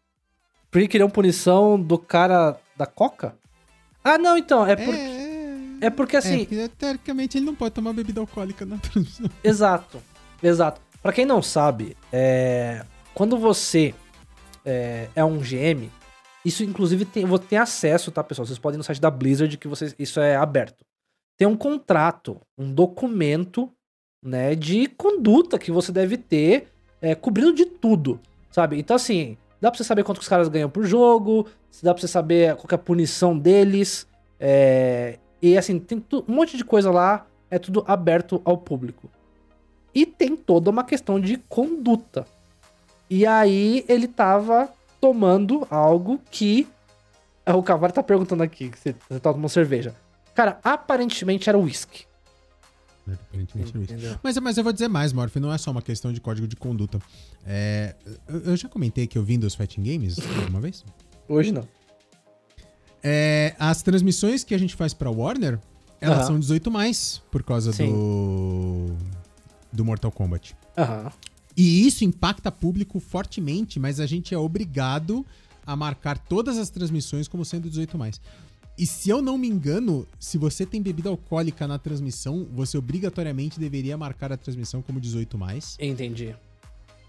Porque queriam punição do cara da Coca? Ah, não, então. É, É, por- é, é porque assim. é, porque, teoricamente ele não pode tomar bebida alcoólica na transmissão. Exato, exato. Pra quem não sabe, é, quando você é, é um GM, isso inclusive tem, vou ter acesso, tá, pessoal? Vocês podem ir no site da Blizzard que vocês, isso é aberto. Tem um contrato, um documento, né, de conduta que você deve ter, é, cobrindo de tudo, sabe? Então assim, dá pra você saber quanto os caras ganham por jogo, dá pra você saber qual é a punição deles, é, e assim, tem um monte de coisa lá, é tudo aberto ao público. E tem toda uma questão de conduta. E aí ele tava tomando algo que. Ah, O Cavalho tá perguntando aqui, que você, você tá tomando cerveja. Cara, aparentemente era uísque. Aparentemente é? Mas, mas eu vou dizer mais, Morph, não é só uma questão de código de conduta. É, eu, eu já comentei que eu vim dos Fighting Games alguma vez? Hoje não. É, as transmissões que a gente faz pra Warner, elas são 18 mais por causa Sim. do do Mortal Kombat. Aham. E isso impacta público fortemente, mas a gente é obrigado a marcar todas as transmissões como sendo 18 mais. E se eu não me engano, se você tem bebida alcoólica na transmissão, você obrigatoriamente deveria marcar a transmissão como 18 mais. Entendi.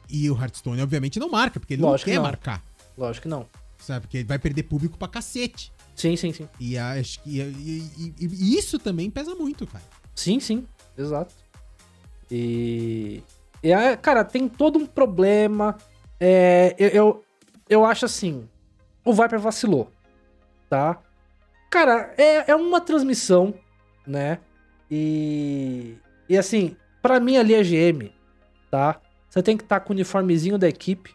E o Hearthstone, obviamente, não marca, porque ele Lógico não que quer não. marcar. Lógico que não. Sabe? Porque ele vai perder público pra cacete. Sim, sim, sim. E, acho que, e- e- e isso também pesa muito, cara. Sim, sim. Exato. E. aí, cara, tem todo um problema. É, eu, eu, eu acho assim. O Viper vacilou. Tá? Cara, é, é uma transmissão, né? E. E assim, pra mim ali é GM, tá? Você tem que estar com o uniformezinho da equipe,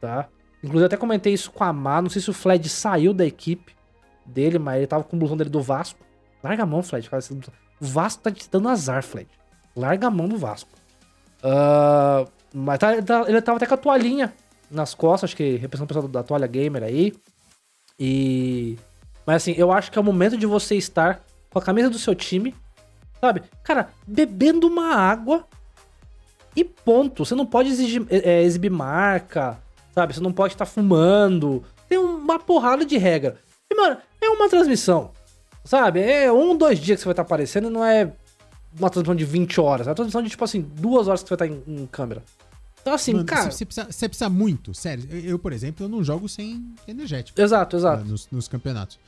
tá? Inclusive, até comentei isso com a Má. Não sei se o Fled saiu da equipe dele, mas ele tava com o blusão dele do Vasco. Larga a mão, Fled. cara. O Vasco tá te dando azar, Fled. Larga a mão do Vasco. Ah, mas tá- ele tá- ele tava até com a toalhinha nas costas, acho que representando o pessoal da toalha gamer aí. E. Mas assim, eu acho que é o momento de você estar com a camisa do seu time, sabe? Cara, bebendo uma água e ponto. Você não pode exigir, é, é, exibir marca, sabe? Você não pode estar fumando. Tem uma porrada de regra. E, mano, é uma transmissão, sabe? É um, dois dias que você vai estar aparecendo e não é uma transmissão de 20 horas. É uma transmissão de, tipo assim, duas horas que você vai estar em, em câmera. Então, assim, Mano, cara. Você, precisa, você precisa muito, sério. Eu, eu, por exemplo, eu não jogo sem energético Exato, exato. né, nos, nos campeonatos.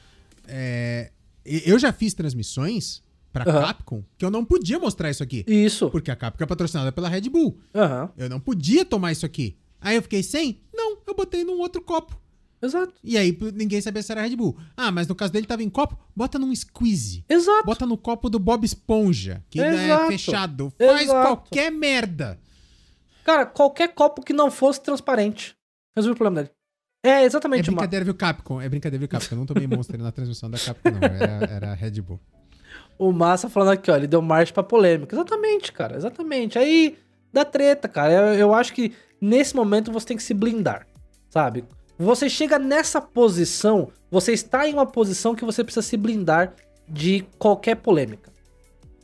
É, eu já fiz transmissões pra Aham. Capcom que eu não podia mostrar isso aqui. Isso. Porque a Capcom é patrocinada pela Red Bull. Aham. Eu não podia tomar isso aqui. Aí eu fiquei sem? Não, eu botei num outro copo. Exato. E aí ninguém sabia se era Red Bull. Ah, mas no caso dele tava em copo, bota num squeeze. Exato. Bota no copo do Bob Esponja, que ainda é Exato. fechado. Faz Exato. qualquer merda. Cara, qualquer copo que não fosse transparente. Resolve o problema dele. É É exatamente, mano. brincadeira, viu, Capcom? É brincadeira, viu, Capcom? Eu não tomei Monster na transmissão da Capcom, não. Era, era Red Bull. O Massa falando aqui, ó, ele deu marcha pra polêmica. Exatamente, cara, exatamente. Aí dá treta, cara. Eu, eu acho que nesse momento você tem que se blindar, sabe? Você chega nessa posição, você está em uma posição que você precisa se blindar de qualquer polêmica,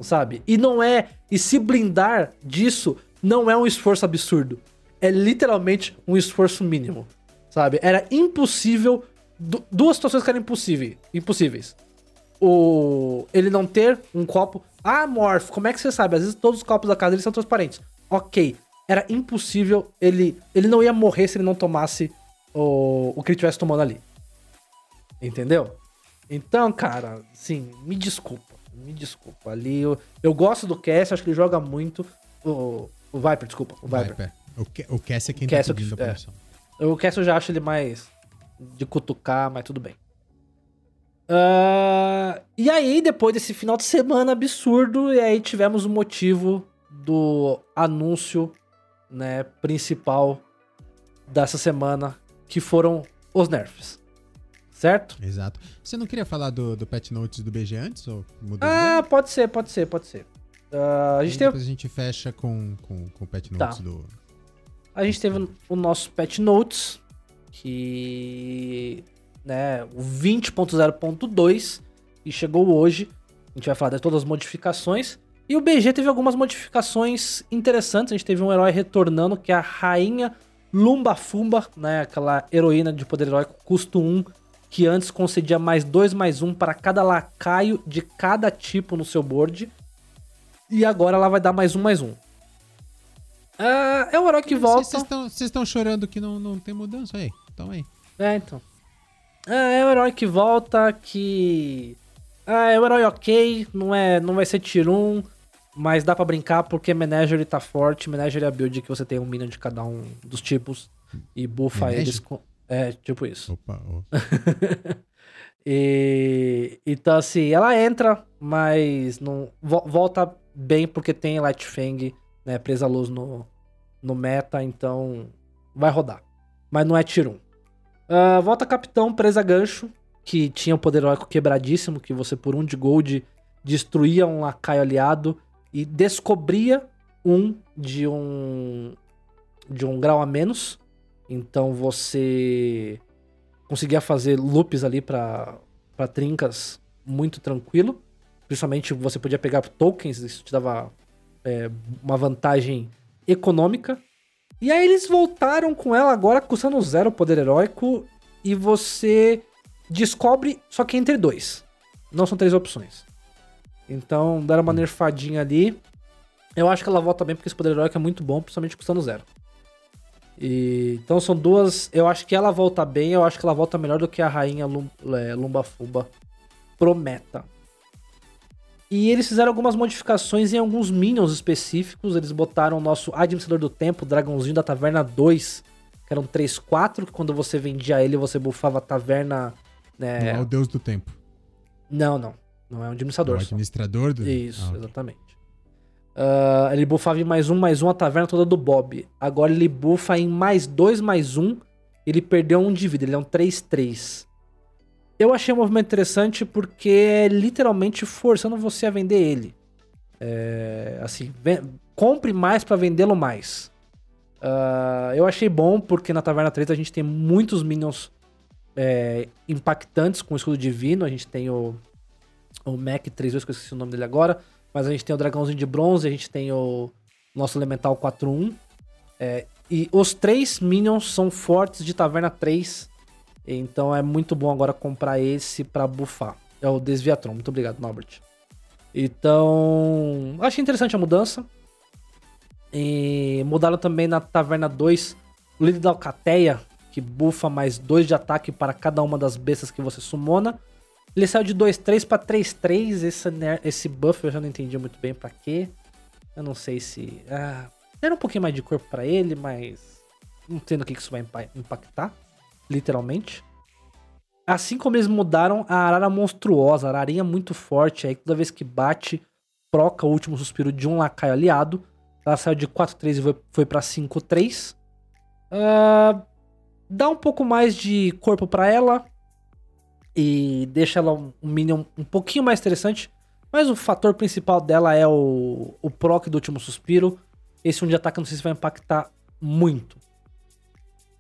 sabe? E não é. E se blindar disso não é um esforço absurdo. É literalmente um esforço mínimo, sabe? Era impossível. du- duas situações que eram impossíveis. Impossíveis o ele não ter um copo. Ah, Morph, como é que você sabe? Às vezes todos os copos da casa eles são transparentes. Ok, era impossível ele ele não ia morrer se ele não tomasse o, o que ele estivesse tomando ali. Entendeu? Então, cara, sim, me desculpa. Me desculpa. Ali eu, eu gosto do Cass, acho que ele joga muito. O, o Viper, desculpa. O Viper. Viper. O, o Cass é quem Cass tá é o que- pedindo a é. promoção. O Cass eu já acho ele mais de cutucar, mas tudo bem. Ah, e aí, depois desse final de semana absurdo, e aí tivemos o motivo do anúncio né, principal dessa semana, que foram os nerfs. Certo? Exato. Você não queria falar do, do Pet Notes do BG antes? Ou mudou Ah, pode ser, pode ser, pode ser. Ah, a, gente teve, depois a gente fecha com, com, com o Pet Tá. Notes do. a gente teve o nosso patch notes, que né, o 20.0.2, e chegou hoje. A gente vai falar de todas as modificações. E o BG teve algumas modificações interessantes. A gente teve um herói retornando, que é a Rainha Lumba Fumba, né? Aquela heroína de poder heróico custo 1, que antes concedia mais 2 mais 1 para cada lacaio de cada tipo no seu board. E agora ela vai dar mais um mais um. Ah, é um herói que volta. Vocês estão- chorando que não, não tem mudança aí? Então aí. É, então. É, é um herói que volta, que. Ah, é um herói ok, não, é, não vai ser tier 1, mas dá pra brincar porque Menagerie tá forte. Menagerie é a build que você tem um minion de cada um dos tipos e buffa Menagerie? eles com. É, tipo isso. Opa, ó. E. Então, assim, ela entra, mas não vo- volta bem porque tem Light Fang, né, presa à luz no, no meta, então vai rodar. Mas não é tier 1. Ah, volta Capitão presa gancho, que tinha o poder heróico quebradíssimo, que você por um de gold destruía um lacaio aliado e descobria um de um de um grau a menos. Então você conseguia fazer loops ali pra pra trincas muito tranquilo. Principalmente você podia pegar tokens, isso te dava é, uma vantagem econômica. E aí eles voltaram com ela agora custando zero poder heróico e você descobre só que entre dois. Não são três opções. Então deram uma nerfadinha ali. Eu acho que ela volta bem porque esse poder heróico é muito bom, principalmente custando zero. E, então são duas. Eu acho que ela volta bem, eu acho que ela volta melhor do que a rainha Lum, é, Lumba Fumba prometa. E eles fizeram algumas modificações em alguns minions específicos. Eles botaram o nosso administrador do tempo, dragãozinho da taverna 2, que era um 3-4, que quando você vendia ele, você buffava a taverna. Não Né? é o Deus do Tempo. Não, não. Não é um É administrador. o só. administrador do. Isso, Ah, exatamente. Ah, ele buffava em mais um, mais um a taverna toda do Bob. Agora ele buffa em mais dois, mais um. Ele perdeu um de vida, ele é um 3-3. Eu achei um movimento interessante porque é literalmente forçando você a vender ele. É, assim, compre mais pra vendê-lo mais. Ah, eu achei bom porque na Taverna 3 a gente tem muitos minions é, impactantes com o escudo divino. A gente tem o, o Mac 32, que eu esqueci o nome dele agora. Mas a gente tem o dragãozinho de bronze, a gente tem o nosso elemental 4-1. É, e os três minions são fortes de Taverna 3. Então é muito bom agora comprar esse pra buffar. É o Desviatron. Muito obrigado, Norbert. Então, achei interessante a mudança. E mudaram também na Taverna 2 o líder da Alcateia, que bufa mais 2 de ataque para cada uma das bestas que você sumona. Ele saiu de 2-3 para 3-3. Esse, esse buff eu já não entendi muito bem para quê. Eu não sei se. Ah, era um pouquinho mais de corpo para ele, mas. Não entendo o que isso vai impactar. Literalmente. Assim como eles mudaram a arara monstruosa, a ararinha muito forte, aí toda vez que bate, troca o último suspiro de um lacaio aliado. Ela saiu de 4-3 e foi pra 5-3. Uh, ah, dá um pouco mais de corpo para ela. E deixa ela um, minion um pouquinho mais interessante. Mas o fator principal dela é o, o proc do último suspiro. Esse um de ataque não sei se vai impactar muito.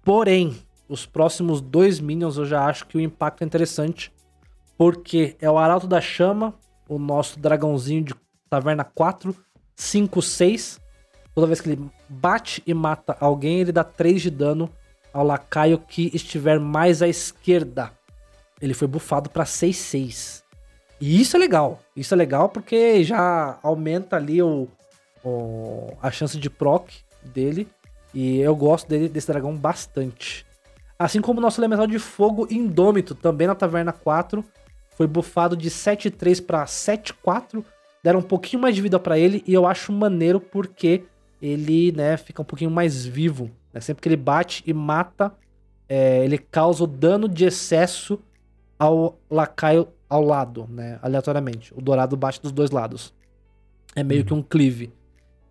Porém, os próximos dois minions eu já acho que o impacto é interessante. Porque é o Arauto da Chama, o nosso dragãozinho de Taverna 4, 5, 6. Toda vez que ele bate e mata alguém, ele dá 3 de dano ao lacaio que estiver mais à esquerda. Ele foi bufado para 6-6. E isso é legal. Isso é legal porque já aumenta ali o, o, a chance de proc dele. E eu gosto dele, desse dragão bastante. Assim como o nosso elemental de fogo Indômito, também na Taverna 4, foi bufado de 7-3 para 7-4. Deram um pouquinho mais de vida para ele e eu acho maneiro porque ele né, fica um pouquinho mais vivo. Né? Sempre que ele bate e mata, é, ele causa o dano de excesso ao lacaio ao lado, né? Aleatoriamente. O dourado bate dos dois lados. É meio uhum. que um cleave.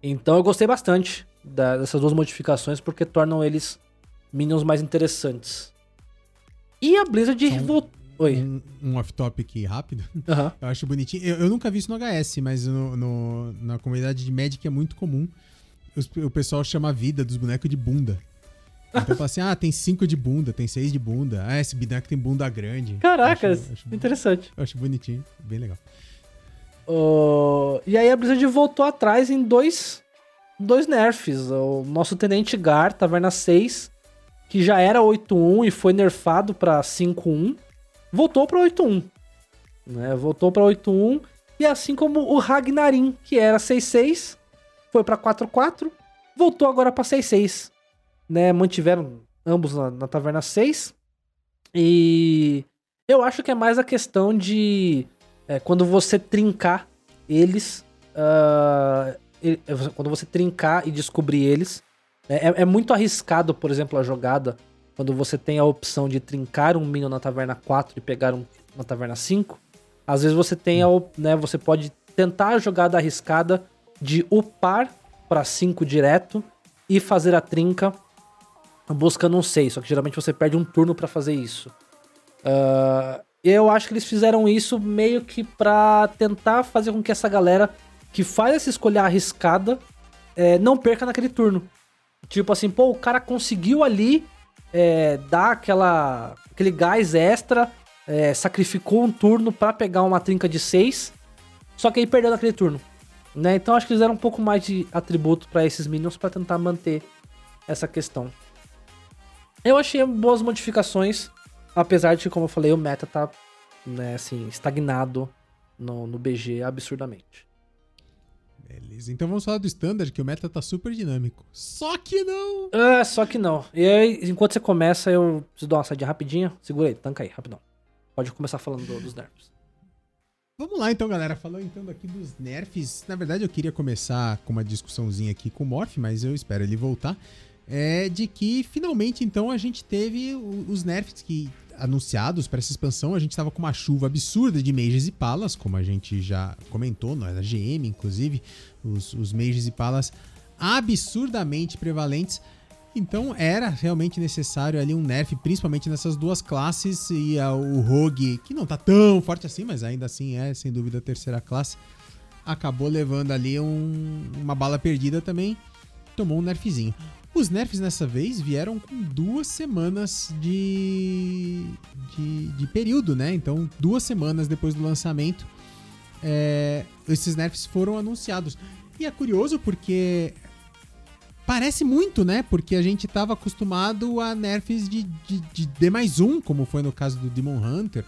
Então eu gostei bastante da, dessas duas modificações porque tornam eles minions mais interessantes. E a Blizzard voltou. Oi. Um, um off-topic rápido. Uhum. Eu acho bonitinho. Eu, eu, nunca vi isso no HS, mas no, no, na comunidade de Magic é muito comum. o pessoal chama a vida dos bonecos de bunda. Então fala assim: ah, tem cinco de bunda, tem seis de bunda. Ah, esse boneco tem bunda grande. Caraca, interessante. Eu acho bonitinho, bem legal. Uh, e aí a Blizzard voltou atrás em dois, dois nerfs. O nosso Tenente Gar, Taverna 6, que já era 8-1 e foi nerfado pra 5-1, voltou pra 8-1. Né? Voltou pra 8-1. E assim como o Ragnarin, que era 6-6, foi pra 4-4, voltou agora pra 6-6. Né? Mantiveram ambos na, na Taverna 6. E eu acho que é mais a questão de é, quando você trincar eles. Uh, quando você trincar e descobrir eles, é, é, é, muito arriscado, por exemplo, a jogada quando você tem a opção de trincar um minion na taverna 4 e pegar um na taverna 5. Às vezes você tem a, né, você pode tentar a jogada arriscada de upar para 5 direto e fazer a trinca buscando um 6, só que geralmente você perde um turno para fazer isso. Uh, eu acho que eles fizeram isso meio que pra tentar fazer com que essa galera que faz essa escolha arriscada é, não perca naquele turno. Tipo assim, pô, o cara conseguiu ali é, dar aquela, aquele gás extra, é, sacrificou um turno para pegar uma trinca de 6, só que aí perdeu naquele turno. Né? Então acho que eles deram um pouco mais de atributo para esses minions para tentar manter essa questão. Eu achei boas modificações, apesar de, como eu falei, o meta tá né, assim, estagnado no, no BG absurdamente. Beleza, então vamos falar do standard, que o meta tá super dinâmico. Só que não! É, só que não. E aí, enquanto você começa, eu preciso dar uma saída rapidinha. Segura aí, tanca aí, rapidão. Pode começar falando do, dos nerfs. Vamos lá então, galera. Falando então aqui dos nerfs. Na verdade, eu queria começar com uma discussãozinha aqui com o Morph, mas eu espero ele voltar. É de que finalmente então a gente teve os nerfs que anunciados para essa expansão, a gente estava com uma chuva absurda de mages e palas, como a gente já comentou, não era GM, inclusive, os, os mages e palas absurdamente prevalentes. Então era realmente necessário ali um nerf, principalmente nessas duas classes, e a, o Rogue, que não tá tão forte assim, mas ainda assim é sem dúvida a terceira classe, acabou levando ali um, uma bala perdida também, tomou um nerfzinho. Os nerfs dessa vez vieram com duas semanas de, de, de período, né? Então, duas semanas depois do lançamento, é, esses nerfs foram anunciados. E é curioso porque parece muito, né? Porque a gente estava acostumado a nerfs de, de, de D mais um, como foi no caso do Demon Hunter,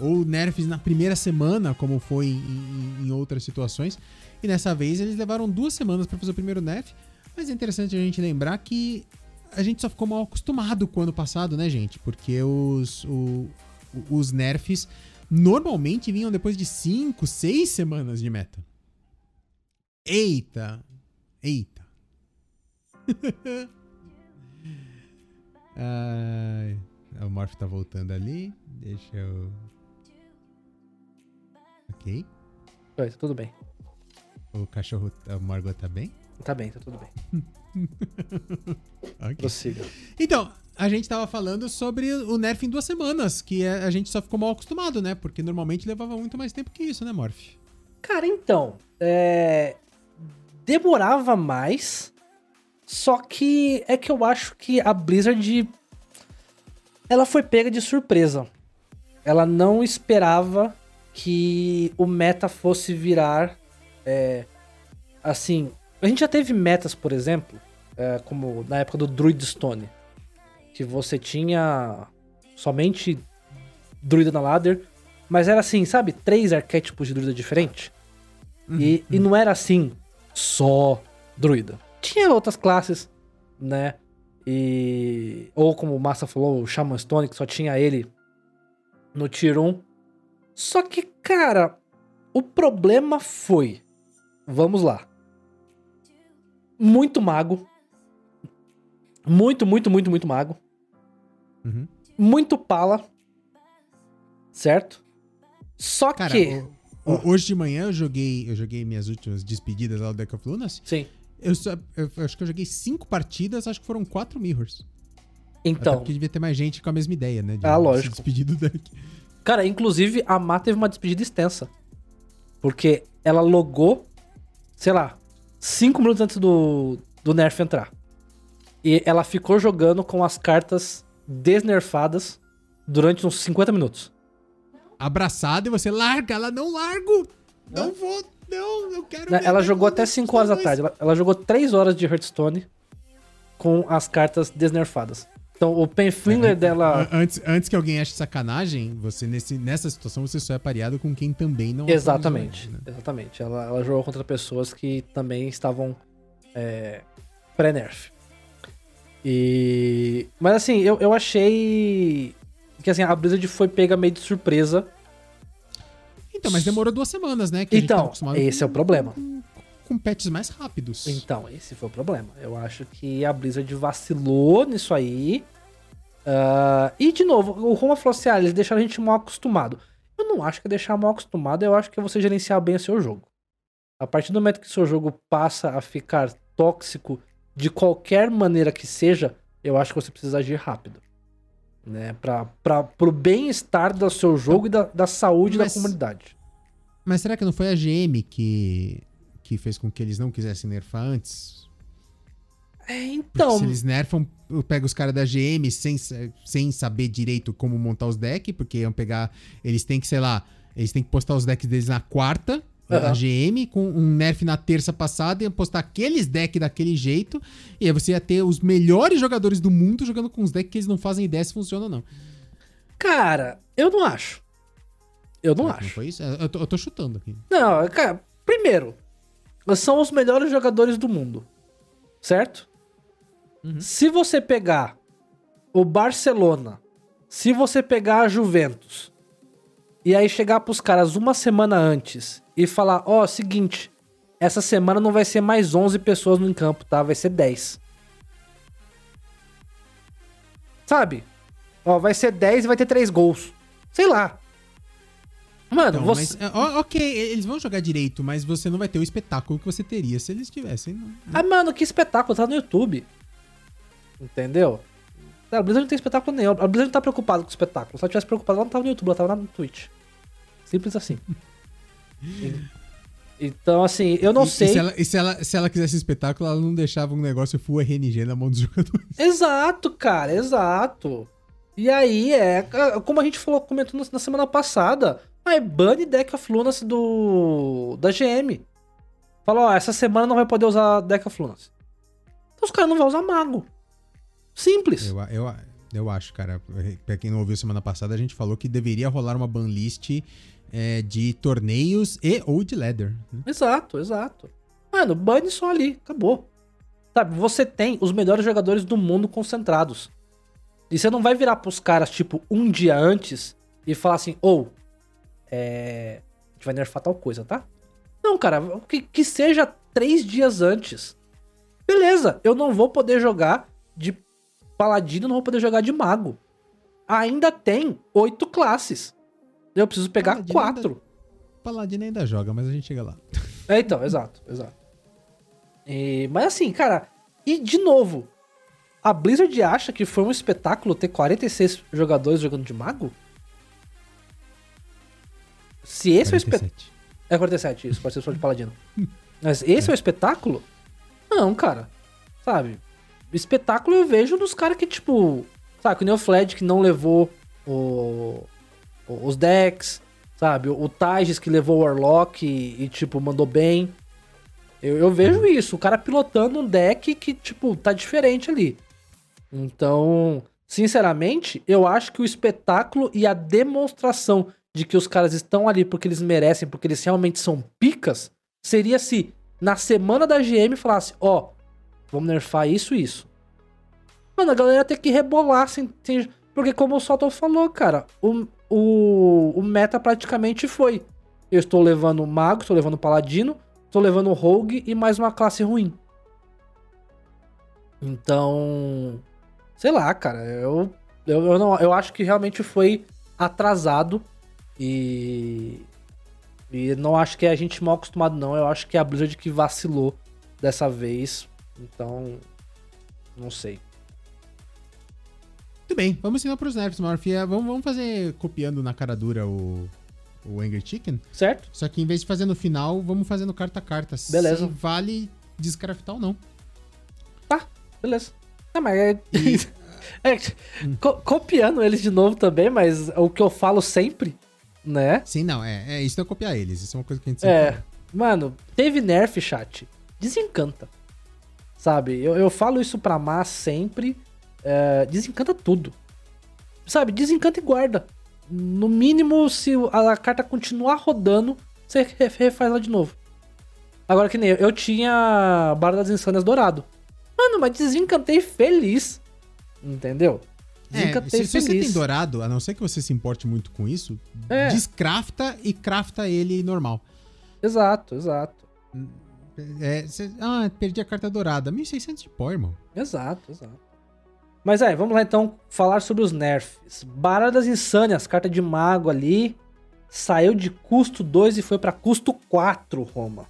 ou nerfs na primeira semana, como foi em, em, em outras situações. E nessa vez eles levaram duas semanas para fazer o primeiro nerf Mas é interessante a gente lembrar que a gente só ficou mal acostumado com o ano passado, né, gente? Porque os, o- os nerfs normalmente vinham depois de 5, 6 semanas de meta. Eita! Eita! Ai, o Morph tá voltando ali. Deixa eu. Ok. Oi, tudo bem. O cachorro, a Margot tá bem? Tá bem, tá tudo bem. Ok. Prossiga. Então, a gente tava falando sobre o nerf em duas semanas, que é- a gente só ficou mal acostumado, né? Porque normalmente levava muito mais tempo que isso, né, Morph? Cara, então, é... demorava mais, só que é que eu acho que a Blizzard ela foi pega de surpresa. Ela não esperava que o meta fosse virar é, assim. A gente já teve metas, por exemplo, é, como na época do Druid Stone, que você tinha somente druida na ladder, mas era assim, sabe, três arquétipos de druida diferentes. E, e não era assim, só druida. Tinha outras classes, né? E. Ou como o Massa falou, o Shaman Stone, que só tinha ele no Tier 1. Só que, cara, o problema foi. Vamos lá. Muito mago. Muito, muito, muito, muito mago. Uhum. Muito pala. Certo? Só Cara, que. o- o- hoje de manhã eu joguei, eu joguei minhas últimas despedidas lá do Deck of Lunas. Sim. Eu, só- eu acho que eu joguei cinco partidas, acho que foram quatro mirrors. Até Então. porque devia ter mais gente com a mesma ideia, né? De Ah, lógico. despedir do deck. Cara, inclusive a Má teve uma despedida extensa. Porque ela logou, sei lá, 5 minutos antes do, do Nerf entrar. E ela ficou jogando com as cartas desnerfadas durante uns 50 minutos. Abraçada e você larga, ela não largo! Não vou, não, eu quero Né, Ela jogou até Lunas 5 horas da tarde. Ela, ela jogou 3 horas de Hearthstone com as cartas desnerfadas. Então o Penflinger dela. An- Antes, antes que alguém ache sacanagem, você nesse, nessa situação você só é pareado com quem também não Exatamente, atualizou, né? exatamente. Ela, ela jogou contra pessoas que também estavam é, pré-nerf. E. Mas assim, eu, eu achei que assim, a Blizzard foi pega meio de surpresa. Então, mas demorou duas semanas, né? Tava Então, esse é o problema. Com, patches mais rápidos. Então, esse foi o problema. Eu acho que a Blizzard vacilou nisso aí. Ah, e, de novo, o Roma falou assim: ah, eles deixaram a gente mal acostumado. Eu não acho que é deixar mal acostumado, eu acho que é você gerenciar bem o seu jogo. A partir do momento que o seu jogo passa a ficar tóxico de qualquer maneira que seja, eu acho que você precisa agir rápido. Né? Pra, pra, pro bem-estar do seu jogo e da, da saúde Mas- da comunidade. Mas será que não foi a GM que, que fez com que eles não quisessem nerfar antes? É, Porque então. se eles nerfam, pega os caras da GM sem, sem saber direito como montar os decks, porque iam pegar. Eles têm que, sei lá, eles têm que postar os decks deles na quarta, a Aham. GM, com um nerf na terça passada, iam postar aqueles decks daquele jeito, e aí você ia ter os melhores jogadores do mundo jogando com os decks que eles não fazem ideia se funcionam ou não. Cara, eu não acho. Eu não acho. foi isso? Eu tô, eu tô chutando aqui. Não, cara, primeiro, são os melhores jogadores do mundo. Certo? Uhum. Se você pegar o Barcelona, se você pegar a Juventus, e aí chegar pros caras uma semana antes e falar: Ó, seguinte, essa semana não vai ser mais 11 pessoas no campo, tá? Vai ser 10. Sabe? Ó, vai ser 10 e vai ter 3 gols. Sei lá. Mano, Então, você. mas, ok, eles vão jogar direito, mas você não vai ter o espetáculo que você teria se eles tivessem. Não. Ah, mano, que espetáculo, tá no YouTube. Entendeu? A Blizzard não tem espetáculo nenhum. A Blizzard não tá preocupada com o espetáculo. Se ela tivesse preocupada, ela não tava no YouTube, ela tava no Twitch. Simples assim. Então, assim, eu não E- sei. E se ela, e se ela, se ela quisesse espetáculo, ela não deixava um negócio full RNG na mão dos jogadores. Exato, cara, exato. E aí, é. Como a gente falou, comentou na semana passada, mas bane Deck of Lunas do. da GM. Fala, ó, essa semana não vai poder usar Deck of Lunas. Então os caras não vão usar mago. Simples. Eu, eu, eu acho, cara. Pra quem não ouviu semana passada, a gente falou que deveria rolar uma banlist é, de torneios e ou de ladder. né? Exato, exato. Mano, bane só ali, acabou. Sabe, você tem os melhores jogadores do mundo concentrados. E você não vai virar pros caras, tipo, um dia antes e falar assim, ou, é. A gente vai nerfar tal coisa, tá? Não, cara, que, que seja três dias antes. Beleza, eu não vou poder jogar de paladino, não vou poder jogar de mago. Ainda tem oito classes. Eu preciso pegar Paladino quatro. ainda- Paladino ainda joga, mas a gente chega lá. É, então, exato, exato. E- mas assim, cara, e de novo, a Blizzard acha que foi um espetáculo ter 46 jogadores jogando de mago? Se esse é o espetáculo. 47. É 47, isso, pode ser só de paladino. Mas esse é. o espetáculo? Não, cara. Sabe? Espetáculo eu vejo dos caras que, tipo. Sabe, o Fled que não levou o, os decks. Sabe? O, o Tages que levou o Warlock e, e, tipo, mandou bem. Eu, eu vejo isso. O cara pilotando um deck que, tipo, tá diferente ali. Então, sinceramente, eu acho que o espetáculo e a demonstração de que os caras estão ali porque eles merecem, porque eles realmente são picas, seria se na semana da GM falasse, ó, vamos nerfar isso e isso. Mano, a galera tem que rebolar, sem, sem- porque como o Soto falou, cara, o, o, o meta praticamente foi, eu estou levando mago, estou levando paladino, estou levando rogue e mais uma classe ruim. Então, sei lá, cara, eu, eu, eu, não, eu acho que realmente foi atrasado e. E não acho que é a gente mal acostumado, não. Eu acho que é a Blizzard que vacilou dessa vez. Então. Não sei. Muito bem, vamos ensinar pros nerfs, Morph. É, Vamos, vamos fazer copiando na cara dura o, o Angry Chicken. Certo? Só que em vez de fazer no final, vamos fazendo carta a carta. Beleza. Se vale descraftar ou não. Tá, beleza. Não, mas é. é, co- copiando eles de novo também, mas o que eu falo sempre, né? Sim, não, é, é isso não é copiar eles. Isso é uma coisa que a gente sempre É. fala. Mano, teve nerf, chat. Desencanta. Sabe? Eu, eu falo isso pra Má sempre. é, desencanta tudo. Sabe? Desencanta e guarda. No mínimo, se a carta continuar rodando, você re- refaz ela de novo. Agora que nem eu, eu tinha Barra das Insânias dourado. Mano, mas desencantei feliz. Entendeu? É, se, você tem dourado, a não ser que você se importe muito com isso, É. descrafta e crafta ele normal. Exato, exato. É, cê- ah, perdi a carta dourada. 1600 de pó, irmão. Exato, exato. Mas aí, vamos lá então falar sobre os nerfs. Baralho das Insânias, carta de mago ali, saiu de custo 2 e foi pra custo 4, Roma.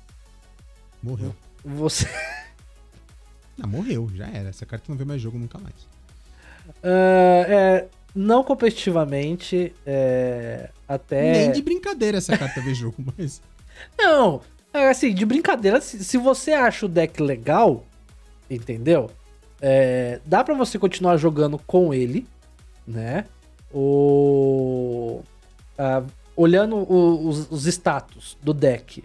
Morreu. Você. Não, morreu, já era. Essa carta não vê mais jogo nunca mais. Ah, é, não competitivamente, é, até. Nem de brincadeira essa carta jogo, mas. Não, é assim, de brincadeira, se, se você acha o deck legal, entendeu? É, dá pra você continuar jogando com ele, né? O, ah, olhando o- os, os status do deck,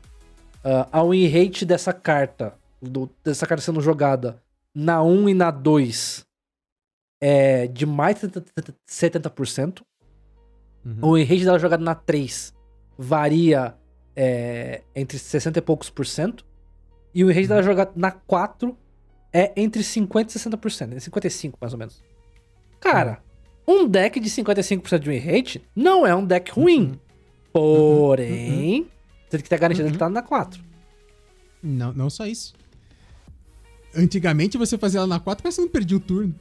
ah, a win rate dessa carta, do- dessa carta sendo jogada na 1 e na 2 é de mais de 70%. Uhum. O win rate dela jogada na 3 varia é, entre 60 e poucos por cento. E o win rate dela jogada na 4 é entre 50 e 60%. É 55, mais ou menos. Cara, um deck de 55% de win rate não é um deck ruim. Porém, você tem que ter garantido que ele tá na 4. Não, não só isso. Antigamente você fazia ela na 4, mas você não perdia o turno.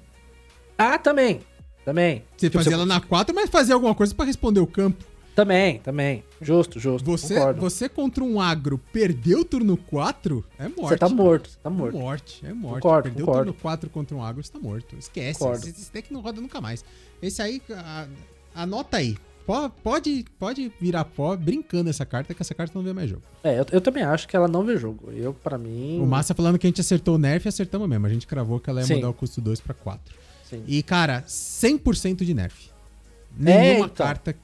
Ah, também. Também. Você Tipo, fazia ela na 4, mas fazia alguma coisa pra responder o campo. Também, também. Justo, justo. Você, concordo. você contra um agro perdeu o turno 4, é morte. Você tá morto, você tá É morto. morte, é morte. Concordo, Perdeu concordo. o turno 4 contra um agro, você tá morto. Esquece. Concordo. Esse, deck não roda nunca mais. Esse aí, a- anota aí. Po- Pode, pode virar pó brincando essa carta, que essa carta não vê mais jogo. É, eu, eu também acho que ela não vê jogo. Eu, pra mim. O Massa falando que a gente acertou o nerf, acertamos mesmo. A gente cravou que ela ia Sim. mudar o custo 2 pra 4. Sim. E, cara, 100% de nerf. Nenhuma então. carta.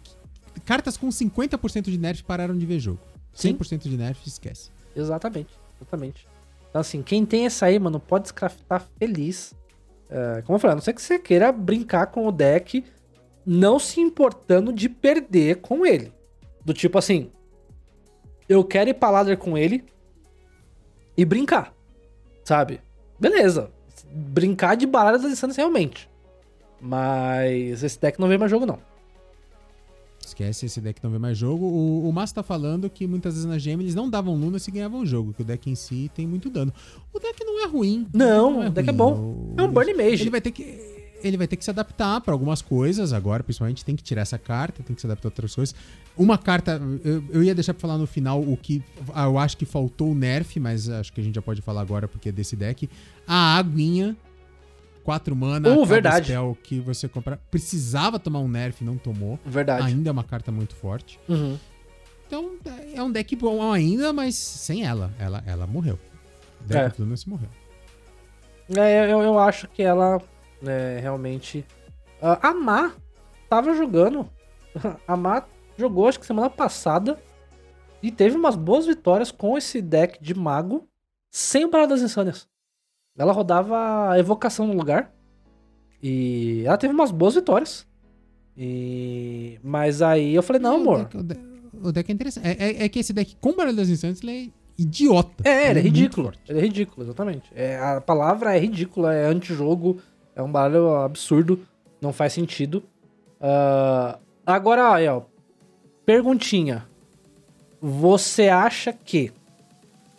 Cartas com 50% de nerf pararam de ver jogo. Sim. 100% de nerf, esquece. Exatamente, exatamente. Então, assim, quem tem essa aí, mano, pode descraftar feliz. É, como eu falei, a não ser que você queira brincar com o deck, não se importando de perder com ele. Do tipo assim, eu quero ir pra ladder com ele e brincar, sabe? beleza. Brincar de baralho das insanas realmente. Mas esse deck não vem mais jogo, não. Esquece esse deck não vê mais jogo. O, o Massa tá falando que muitas vezes na GM eles não davam Luna se ganhavam o jogo, que o deck em si tem muito dano. O deck não é ruim. Não, o deck é ruim. bom. O- É um Burn Mage. Ele vai ter que. Ele vai ter que se adaptar pra algumas coisas agora, principalmente tem que tirar essa carta, tem que se adaptar a outras coisas. Uma carta, eu, eu ia deixar pra falar no final o que ah, eu acho que faltou o nerf, mas acho que a gente já pode falar agora porque é desse deck. A aguinha, 4 mana, Uh, verdade. spell que você comprar. Precisava tomar um nerf, não tomou. Verdade. Ainda é uma carta muito forte. Uhum. Então é um deck bom ainda, mas sem ela. Ela, ela morreu. O deck É. Lunas morreu. É, eu, eu acho que ela é, realmente. Ah, a Má tava jogando. A Má jogou, acho que semana passada. E teve umas boas vitórias com esse deck de mago sem o Baralho das Insânias. Ela rodava a evocação no lugar. E ela teve umas boas vitórias. E... Mas aí eu falei, não, O amor. O deck, o deck é interessante. É, é- é que esse deck com Baralho das Instantes ele é idiota. É, ele é muito ridículo. Ele é ridículo, exatamente. É, a palavra é ridícula, é antijogo, é um baralho absurdo, não faz sentido. Ah, agora, ó. Perguntinha. Você acha que.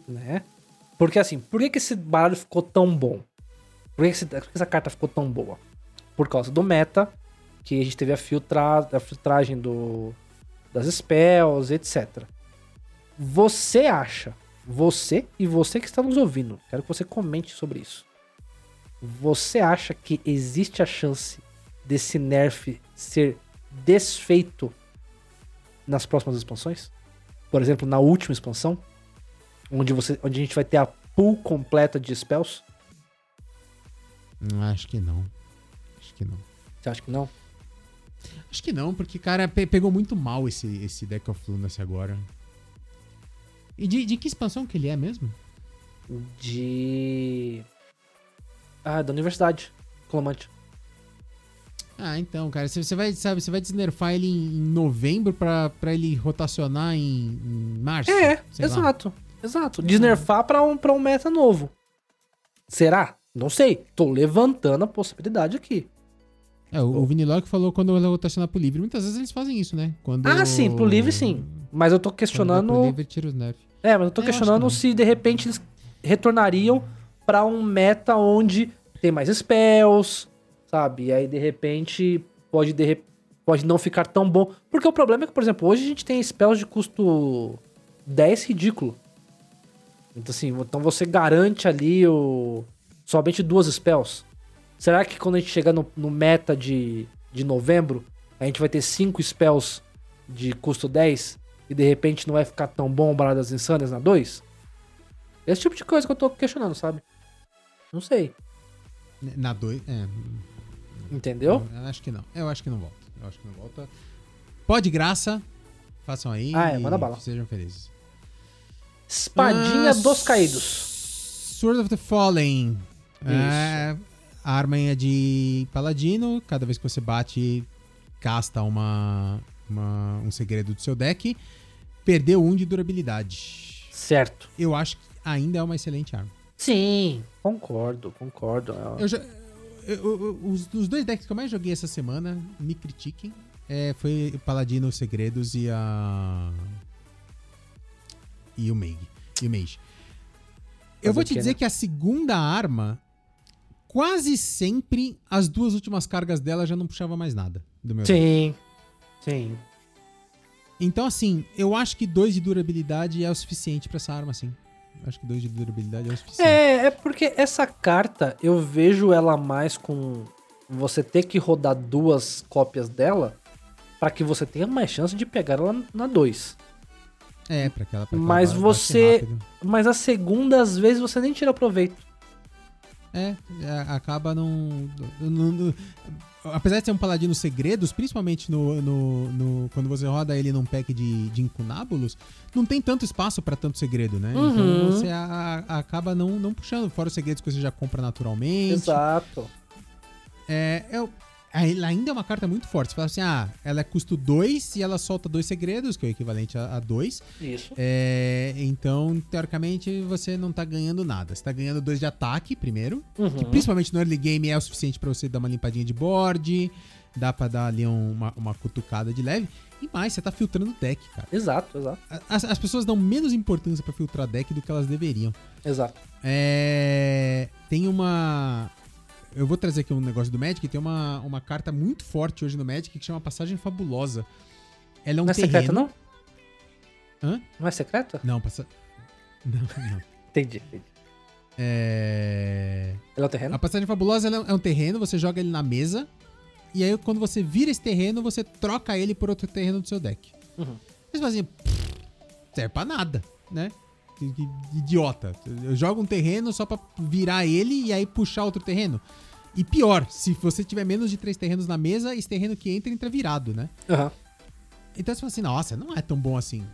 Né? Porque assim, por que, que esse baralho ficou tão bom? Por que, esse- por que essa carta ficou tão boa? Por causa do meta, que a gente teve a, filtra, a filtragem do, das spells, etc. Você acha, você e você que está nos ouvindo, quero que você comente sobre isso. Você acha que existe a chance desse nerf ser desfeito nas próximas expansões? Por exemplo, na última expansão, onde, você, onde a gente vai ter a pool completa de spells? Hum, Acho que não. Acho que não. Você acha que não? Acho que não, porque, cara, pe- pegou muito mal esse, esse Deck of Lunacy agora. E de, de que expansão que ele é mesmo? De. Ah, da universidade. Clomante. Ah, então, cara, você vai, sabe, você vai desnerfar ele em, em novembro pra, pra ele rotacionar em, em março? É, sei lá. exato. Exato. Desnerfar pra um, pra um meta novo. Será? Não sei. Tô levantando a possibilidade aqui. É, o, o Vinilog falou quando ele rotacionar pro livre. Muitas vezes eles fazem isso, né? Quando, Ah, sim, pro livre sim. Mas eu tô questionando. pro livre, tira os nerf. É, mas eu tô É, eu questionando que não. se de repente eles retornariam pra um meta onde tem mais spells, sabe? E aí de repente pode, de re- pode não ficar tão bom. Porque o problema é que, por exemplo, hoje a gente tem spells de custo 10 ridículo. Então assim, então você garante ali o somente duas spells. Será que quando a gente chegar no, no meta de, de novembro, a gente vai ter cinco spells de custo 10 e de repente não vai ficar tão bom o Baralho das Insânias na 2? Esse tipo de coisa que eu tô questionando, sabe? Não sei. Na 2, é. Entendeu? Eu acho que não. Eu acho que não volta. Eu acho que não volta. Pode graça. Façam aí. Ah, é, e manda bala. Sejam felizes. Espadinha Ah, dos Caídos. Sword of the Fallen. Isso. É, a arma é de paladino. Cada vez que você bate, casta uma, uma- um segredo do seu deck. Perdeu um de durabilidade. Certo. Eu acho que ainda é uma excelente arma. Sim, concordo, concordo. Eu já- eu- eu- os, os dois decks que eu mais joguei essa semana, me critiquem, é, foi o Paladino Segredos e a. E o Meg. E o Mage. Eu vou te dizer que a segunda arma, quase sempre, as duas últimas cargas dela já não puxava mais nada do meu deck. Sim, sim. Então, assim, eu acho que dois de durabilidade é o suficiente pra essa arma, sim. Acho que dois de durabilidade é o suficiente. É, é porque essa carta eu vejo ela mais com você ter que rodar duas cópias dela pra que você tenha mais chance de pegar ela na 2. É, pra aquela. Pra Mas bate você-. Mas a segunda, às vezes, você nem tira proveito. É, é, acaba não, não- não- Apesar de ser um paladino segredos, principalmente no, no- no- quando você roda ele num pack de, de incunábulos, não tem tanto espaço pra tanto segredo, né? Uhum. Então você a- a- acaba não, não puxando, fora os segredos que você já compra naturalmente. Exato. É, é, ela ainda é uma carta muito forte. Você fala assim, ah, ela é custo 2 e ela solta dois segredos, que é o equivalente a 2. Isso. É, então, teoricamente, você não tá ganhando nada. Você tá ganhando dois de ataque, primeiro. Uhum. Que principalmente no early game é o suficiente pra você dar uma limpadinha de board. Dá pra dar ali um- uma, uma cutucada de leve. E mais, você tá filtrando deck, cara. Exato, exato. As, as pessoas dão menos importância pra filtrar deck do que elas deveriam. Exato. É, tem uma. Eu vou trazer aqui um negócio do Magic. Tem uma, uma carta muito forte hoje no Magic que chama Passagem Fabulosa. Ela é um não é terreno. secreta, não? Hã? Não é secreta? Não, passa... Não, não. Entendi. entendi. É... Ele é o terreno? A Passagem Fabulosa ela é um terreno, você joga ele na mesa. E aí, quando você vira esse terreno, você troca ele por outro terreno do seu deck. Uhum. Você fala assim, "Pff, serve pra nada, né? Idiota. Eu jogo um terreno só pra virar ele e aí puxar outro terreno. E pior, se você tiver menos de três terrenos na mesa, esse terreno que entra, entra virado, né? Aham. Então você fala assim, nossa, não é tão bom assim.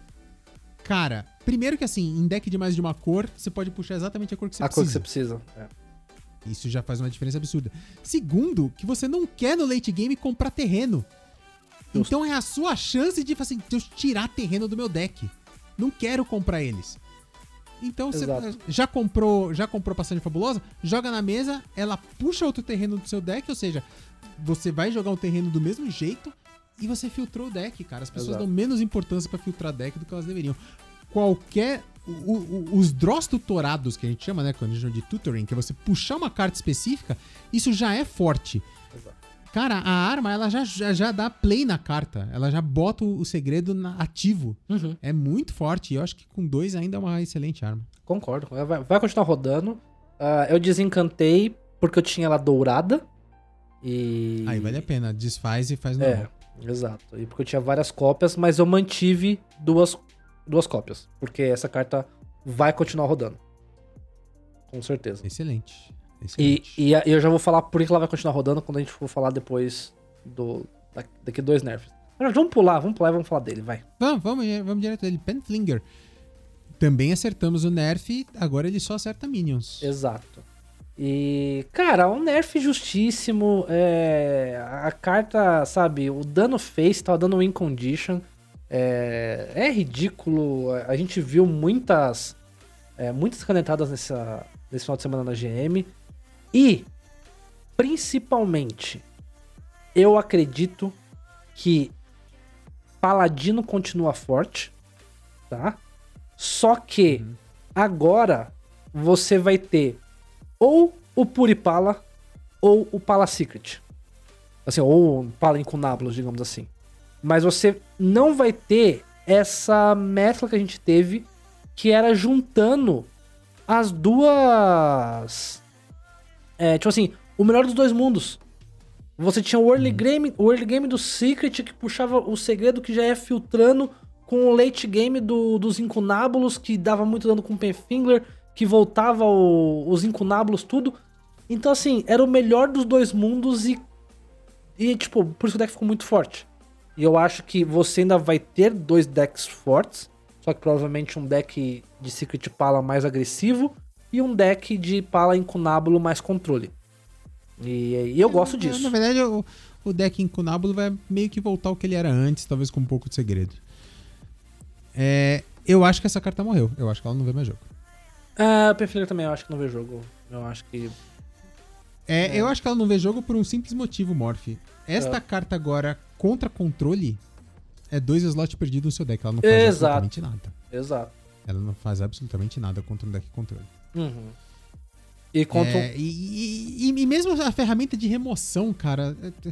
Cara, primeiro que assim, em deck de mais de uma cor, você pode puxar exatamente a cor que você A cor que precisa. você precisa. É. Isso já faz uma diferença absurda. Segundo, que você não quer no late game comprar terreno. Então é a sua chance de, assim, de eu tirar terreno do meu deck. Não quero comprar eles. Então você já comprou, já comprou passagem fabulosa, joga na mesa, ela puxa outro terreno do seu deck, ou seja, você vai jogar um terreno do mesmo jeito e você filtrou o deck, cara. As pessoas Exato. dão menos importância pra filtrar deck do que elas deveriam. Qualquer o- o- os draws tutorados que a gente chama, né, quando a gente chama de tutoring, que é você puxar uma carta específica, isso já é forte. Cara, a arma, ela já, já, já dá play na carta. Ela já bota o, o segredo na- ativo. Uhum. É muito forte. E eu acho que com dois ainda é uma excelente arma. Concordo. Vai, vai continuar rodando. Ah, eu desencantei porque eu tinha ela dourada. E. Aí vale a pena. Desfaz e faz É, normal. exato. E porque eu tinha várias cópias, mas eu mantive duas, duas cópias. Porque essa carta vai continuar rodando. Com certeza. Excelente. E, e eu já vou falar por que ela vai continuar rodando quando a gente for falar depois do. da- Daqui dois nerfs. Mas vamos pular, vamos pular e vamos falar dele, vai. Vamos, vamos, vamos direto dele. Penflinger. Também acertamos o nerf. Agora ele só acerta minions. Exato. E, cara, um nerf justíssimo. É, a carta, sabe, o dano fez, tava dando win condition. É, é ridículo. A gente viu muitas, é, muitas canetadas nessa, nesse final de semana na GM. E, principalmente, eu acredito que Paladino continua forte, tá? Só que agora você vai ter ou o Puripala ou o Pala Secret. Assim, ou o Pala Incunábulos, digamos assim. Mas você não vai ter essa mescla que a gente teve, que era juntando as duas. É, tipo assim, o melhor dos dois mundos. Você tinha o early game, o early game do Secret que puxava o segredo que já ia filtrando com o late game do, dos incunábulos que dava muito dano com o Penfinger, que voltava o- os incunábulos tudo. Então assim, era o melhor dos dois mundos e e tipo, por isso que o deck ficou muito forte. E eu acho que você ainda vai ter dois decks fortes, só que provavelmente um deck de Secret Pala mais agressivo e um deck de Pala Incunábulo mais controle. E, e eu gosto Na disso. verdade, o, o deck Incunábulo vai meio que voltar ao que ele era antes, talvez com um pouco de segredo. É, eu acho que essa carta morreu. Eu acho que ela não vê mais jogo. Ah, Penfinger também eu acho que não vê jogo. Eu acho que É, É. Eu acho que ela não vê jogo por um simples motivo, Morph. Esta É. carta agora, contra controle, é dois slots perdidos no seu deck. Ela não faz Exato. absolutamente nada. Exato. Ela não faz absolutamente nada contra um deck controle. Uhum. E contra É, e, e- e- mesmo a ferramenta de remoção, cara. é-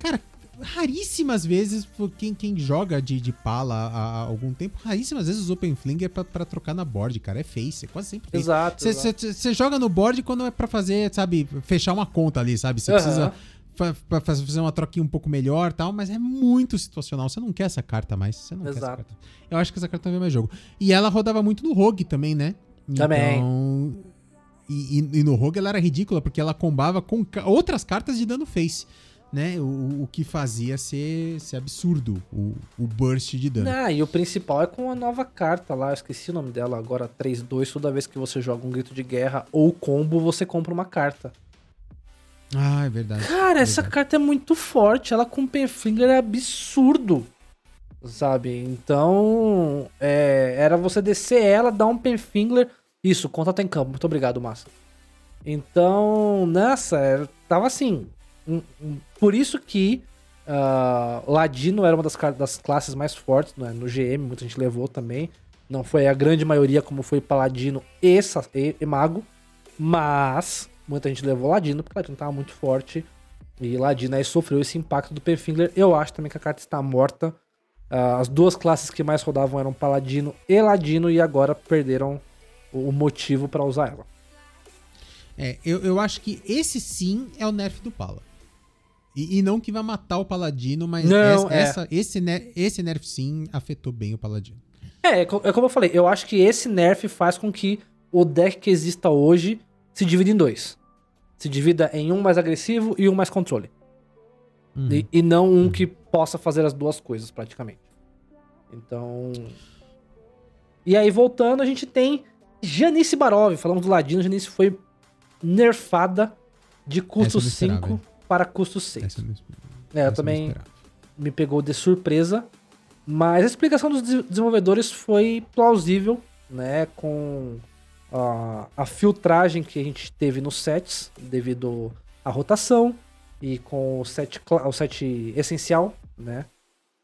Cara, raríssimas vezes, quem, quem joga de, de pala há, algum tempo, raríssimas vezes usa Open Flinger pra, pra trocar na board, cara. É face, é quase sempre face. Exato. exato. Você joga no board quando é pra fazer, sabe, fechar uma conta ali, sabe? Você Aham. precisa fa- fazer uma troquinha um pouco melhor tal, mas é muito situacional. Você não quer essa carta mais. Você não quer essa Exato. carta. Eu acho que essa carta não vê mais jogo. E ela rodava muito no Rogue também, né? Também. Então. E, e- no Rogue ela era ridícula, porque ela combava com outras cartas de dano face. Né? O, o que fazia ser, ser absurdo o, o burst de dano. Ah, e o principal é com a nova carta lá, eu esqueci o nome dela agora, 3-2, toda vez que você joga um grito de guerra ou combo, você compra uma carta. Ah, é verdade. Cara, é essa verdade. carta é muito forte. Ela com Penfinger é absurdo. Sabe? Então. é, era você descer ela, dar um Penfinger. Isso, contato em campo. Muito obrigado, Massa. Então, nessa, é, tava assim. por isso que ah, Ladino era uma das, das classes mais fortes né, no GM, muita gente levou também. Não foi a grande maioria como foi Paladino e, e- e Mago. Mas muita gente levou Ladino, porque Ladino tava muito forte. E Ladino aí sofreu esse impacto do Penfinger. Eu acho também que a carta está morta. Ah, as duas classes que mais rodavam eram Paladino e Ladino, e agora perderam o motivo pra usar ela. É, eu, eu acho que esse sim é o nerf do Pala. E, e não que vai matar o Paladino, mas Não, essa, é. essa- esse, ner- esse nerf sim afetou bem o Paladino. É, é é como eu falei, eu acho que esse nerf faz com que o deck que exista hoje se divida em dois. Se divida em um mais agressivo e um mais controle. Uhum. E, e não um que possa fazer as duas coisas, praticamente. Então. E aí, voltando, a gente tem Janice Barov. Falamos do Ladino, Janice foi nerfada de custo Essa eu não esperava, 5 hein? para custo 6. Essa eu não- É, eu também esperava. me pegou de surpresa. Mas a explicação dos des- desenvolvedores foi plausível, né? Com a, a filtragem que a gente teve nos sets, devido à rotação, e com o set, o set essencial, né?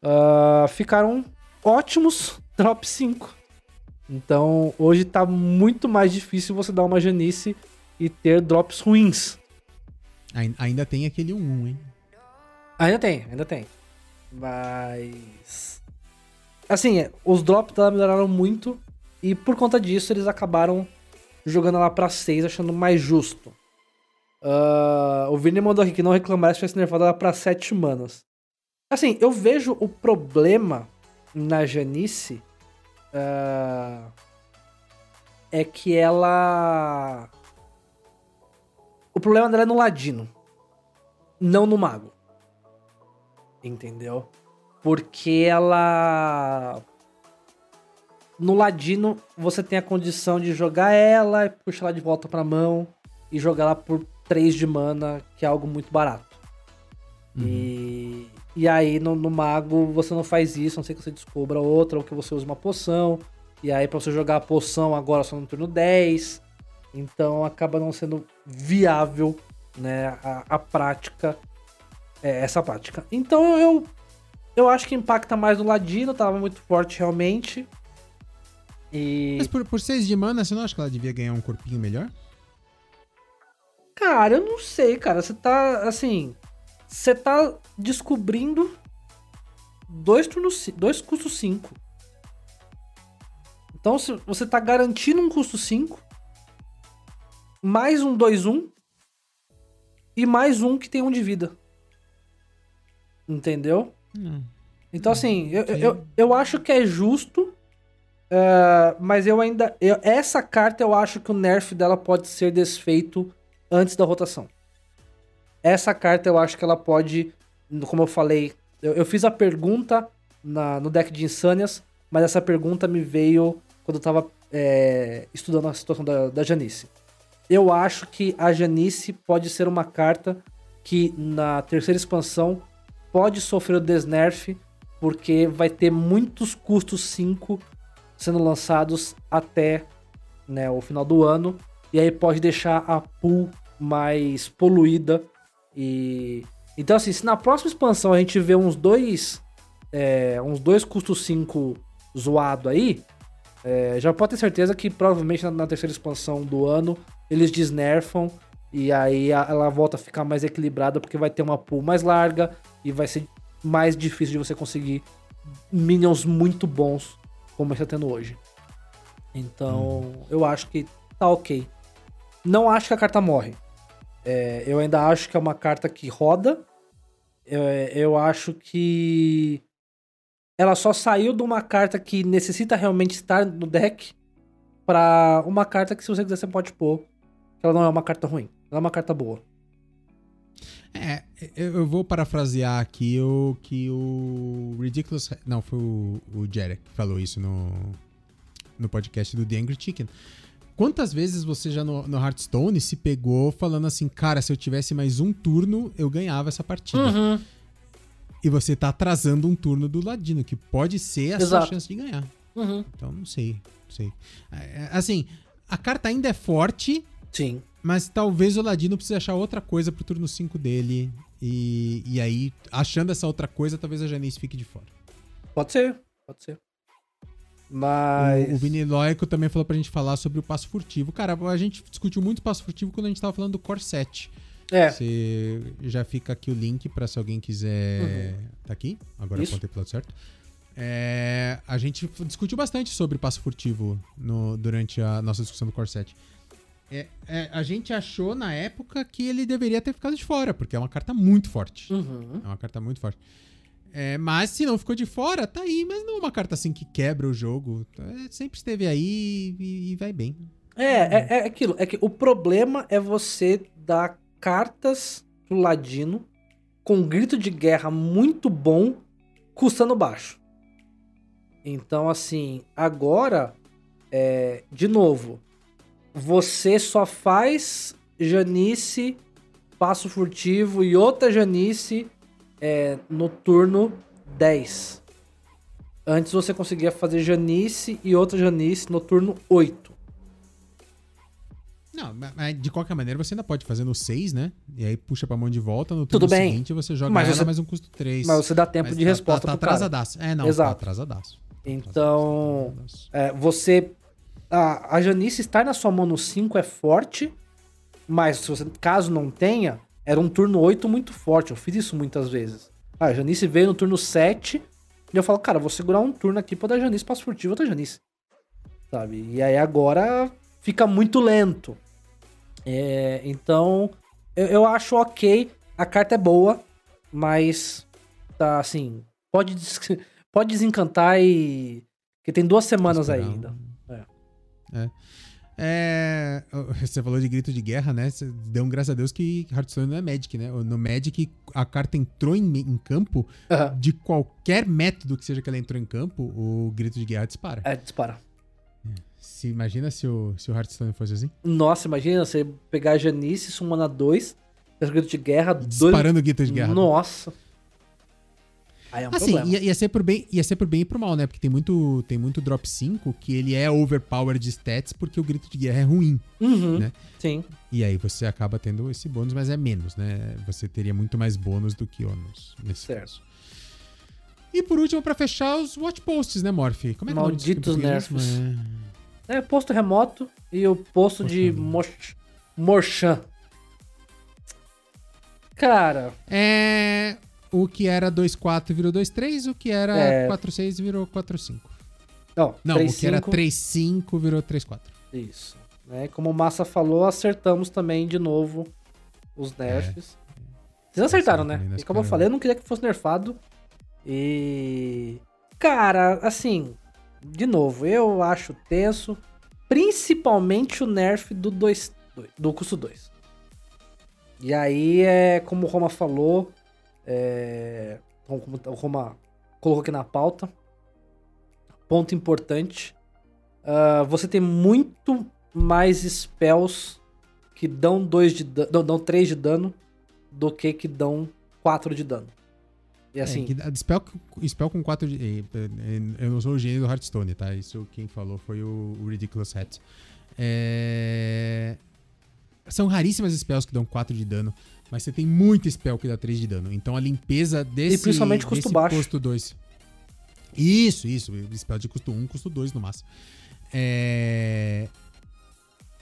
Ah, ficaram ótimos drop 5. Então hoje tá muito mais difícil você dar uma Janice e ter drops ruins. Ain- Ainda tem aquele 1-1, hein? Ainda tem, ainda tem. Mas. Assim, os drops dela melhoraram muito. E por conta disso, eles acabaram jogando ela pra 6, achando mais justo. Ah, o Vini mandou aqui que não reclamar se tivesse nerfado ela pra 7 manas. Assim, eu vejo o problema na Janice. Ah, é que ela. O problema dela é no Ladino. Não no Mago. Entendeu? Porque ela. No Ladino, você tem a condição de jogar ela e puxar ela de volta pra mão e jogar ela por 3 de mana, que é algo muito barato. E, e aí no, no Mago você não faz isso, a não sei que você descubra outra ou que você use uma poção. E aí pra você jogar a poção agora só no turno 10. Então acaba não sendo viável né, a, a prática, é, essa prática. Então eu, eu acho que impacta mais no Ladino, tava muito forte realmente. E. Mas por, por 6 de mana, você não acha que ela devia ganhar um corpinho melhor? Cara, eu não sei, cara. Você tá, assim. Você tá descobrindo dois turnos. dois custos 5. Então você tá garantindo um custo 5. Mais um 2-1. E mais um que tem um de vida. Entendeu? Não. Então, assim, eu, Sim. eu, eu acho que é justo. é, mas eu ainda. eu- essa carta eu acho que o nerf dela pode ser desfeito antes da rotação. Essa carta eu acho que ela pode. Como eu falei, eu, eu fiz a pergunta na- no deck de Insânias, mas essa pergunta me veio quando eu tava é, estudando a situação da, da Janice. Eu acho que a Janice pode ser uma carta que na terceira expansão pode sofrer o desnerf, porque vai ter muitos custos 5 sendo lançados até né, o final do ano. E aí pode deixar a pool mais poluída. E. Então, assim, se na próxima expansão a gente vê uns dois. é, uns dois custos 5 zoado aí. é, já pode ter certeza que provavelmente na, na terceira expansão do ano eles desnerfam. E aí a- ela volta a ficar mais equilibrada porque vai ter uma pool mais larga e vai ser mais difícil de você conseguir minions muito bons como está tendo hoje. Então, eu acho que tá ok. Não acho que a carta morre. É, eu ainda acho que é uma carta que roda. É, eu acho que ela só saiu de uma carta que necessita realmente estar no deck pra uma carta que se você quiser você pode pôr. Ela não é uma carta ruim. Ela é uma carta boa. É, eu, eu vou parafrasear aqui o que o Ridiculous. Não, foi o, o Jarek que falou isso no, no podcast do The Angry Chicken. Quantas vezes você já no, no Hearthstone se pegou falando assim, cara, se eu tivesse mais um turno, eu ganhava essa partida. Uhum. E você tá atrasando um turno do Ladino, que pode ser a Exato. sua chance de ganhar. Uhum. Então, não sei. Não sei. É, é, assim, a carta ainda é forte, Sim. mas talvez o Ladino precise achar outra coisa pro turno 5 dele. E, e aí, achando essa outra coisa, talvez a Janice fique de fora. Pode ser, pode ser. O, Mas. o Vini Loico também falou pra gente falar sobre o passo furtivo. Cara, a gente discutiu muito passo furtivo quando a gente tava falando do Core 7. É, Você já fica aqui o link pra se alguém quiser. Tá aqui? Agora Isso. apontei pro lado certo. É, a gente discutiu bastante sobre passo furtivo no- durante a nossa discussão do Core 7. É, é, a gente achou na época que ele deveria ter ficado de fora, porque é uma carta muito forte. Uhum. É uma carta muito forte. É, mas se não ficou de fora, tá aí. Mas não é uma carta assim que quebra o jogo. É, sempre esteve aí e, e vai bem. É, é, é aquilo. É que o problema é você dar cartas pro Ladino com um grito de guerra muito bom, custando baixo. Então, assim, agora, é, de novo, você só faz Janice, passo furtivo e outra Janice é, no turno 10. Antes você conseguia fazer Janice e outra Janice no turno 8. Não, ma- mas de qualquer maneira você ainda pode fazer no 6, né? E aí puxa pra mão de volta. No Tudo turno bem. seguinte você joga Mas ela você- mais um custo 3. Mas você dá tempo de resposta tá, tá pro cara. atrasadaço. É, não, Exato. tá atrasadaço. Então, é, você. A, a Janice estar na sua mão no 5 é forte, mas se você, caso não tenha, era um turno 8 muito forte. Eu fiz isso muitas vezes. Ah, a Janice veio no turno 7 e eu falo, cara, vou segurar um turno aqui pra dar Janice passo furtivo outra Janice. Sabe? E aí agora fica muito lento. É, então, eu, eu acho ok. A carta é boa, mas tá assim. Pode, des- pode desencantar e. Porque tem duas semanas ainda. um- É, você falou de grito de guerra, né? Você deu um graças a Deus que Hearthstone não é Magic, né? No Magic, a carta entrou em, em campo, de qualquer método que seja que ela entrou em campo, o grito de guerra dispara. É, dispara. Se, imagina se o, se o Hearthstone fosse assim. Nossa, imagina você pegar a Janice, summonar dois, faz grito de guerra, dois. Disparando o grito de guerra. Nossa. Aí é um Assim, problema. ia, ia ser por bem, ia ser por bem e por mal, né? Porque tem muito, tem muito drop 5 que ele é overpowered de stats porque o grito de guerra é ruim. Uhum. né? Sim. E aí você acaba tendo esse bônus, mas é menos, né? Você teria muito mais bônus do que ônus nesse Certo. caso. E por último, pra fechar, os watch posts, né, Morph? Como é que é Malditos português nerfs. mesmo? É posto remoto e o posto de Posto Moch- Morchan. Cara, É... é. O que era 2.4 virou 2.3, o que era É. 4.6 virou 4.5. ó, Não, 3, o que era 5, 3.5 virou 3.4. Isso. Né? Como o Massa falou, acertamos também de novo os nerfs. Vocês acertaram, né? E como eu falei, eu não queria que fosse nerfado. E. Cara, assim. De novo, eu acho tenso. Principalmente o nerf do 2. Do custo 2. E aí é como o Roma falou. É, como o Roma colocou aqui na pauta. Ponto importante. ah, você tem muito mais spells que dão 2 de dano. Dão 3 de dano do que que dão 4 de dano. E assim. É, que dá- spell, spell com 4 de. eh, eh, Eu não sou o gênio do Hearthstone, tá? Isso quem falou foi o, o Ridiculous Hat. É, São raríssimas spells que dão 4 de dano, mas você tem muito spell que dá 3 de dano. Então a limpeza desse. E principalmente custo desse baixo. Custo 2. Isso, isso. Spell de custo 1, custo 2 no máximo. É,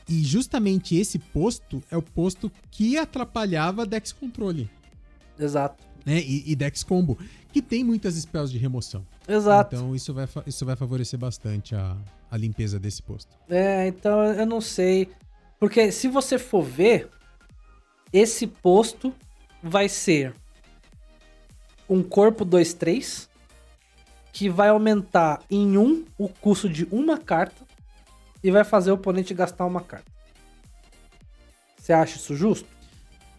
E justamente esse posto é o posto que atrapalhava Dex Controle Exato. né? E, e Dex Combo, que tem muitas spells de remoção. Exato. Então isso vai, isso vai favorecer bastante a, a limpeza desse posto. É, então eu não sei. Porque se você for ver, esse posto vai ser um corpo 2-3 que vai aumentar em um o custo de uma carta e vai fazer o oponente gastar uma carta. Você acha isso justo?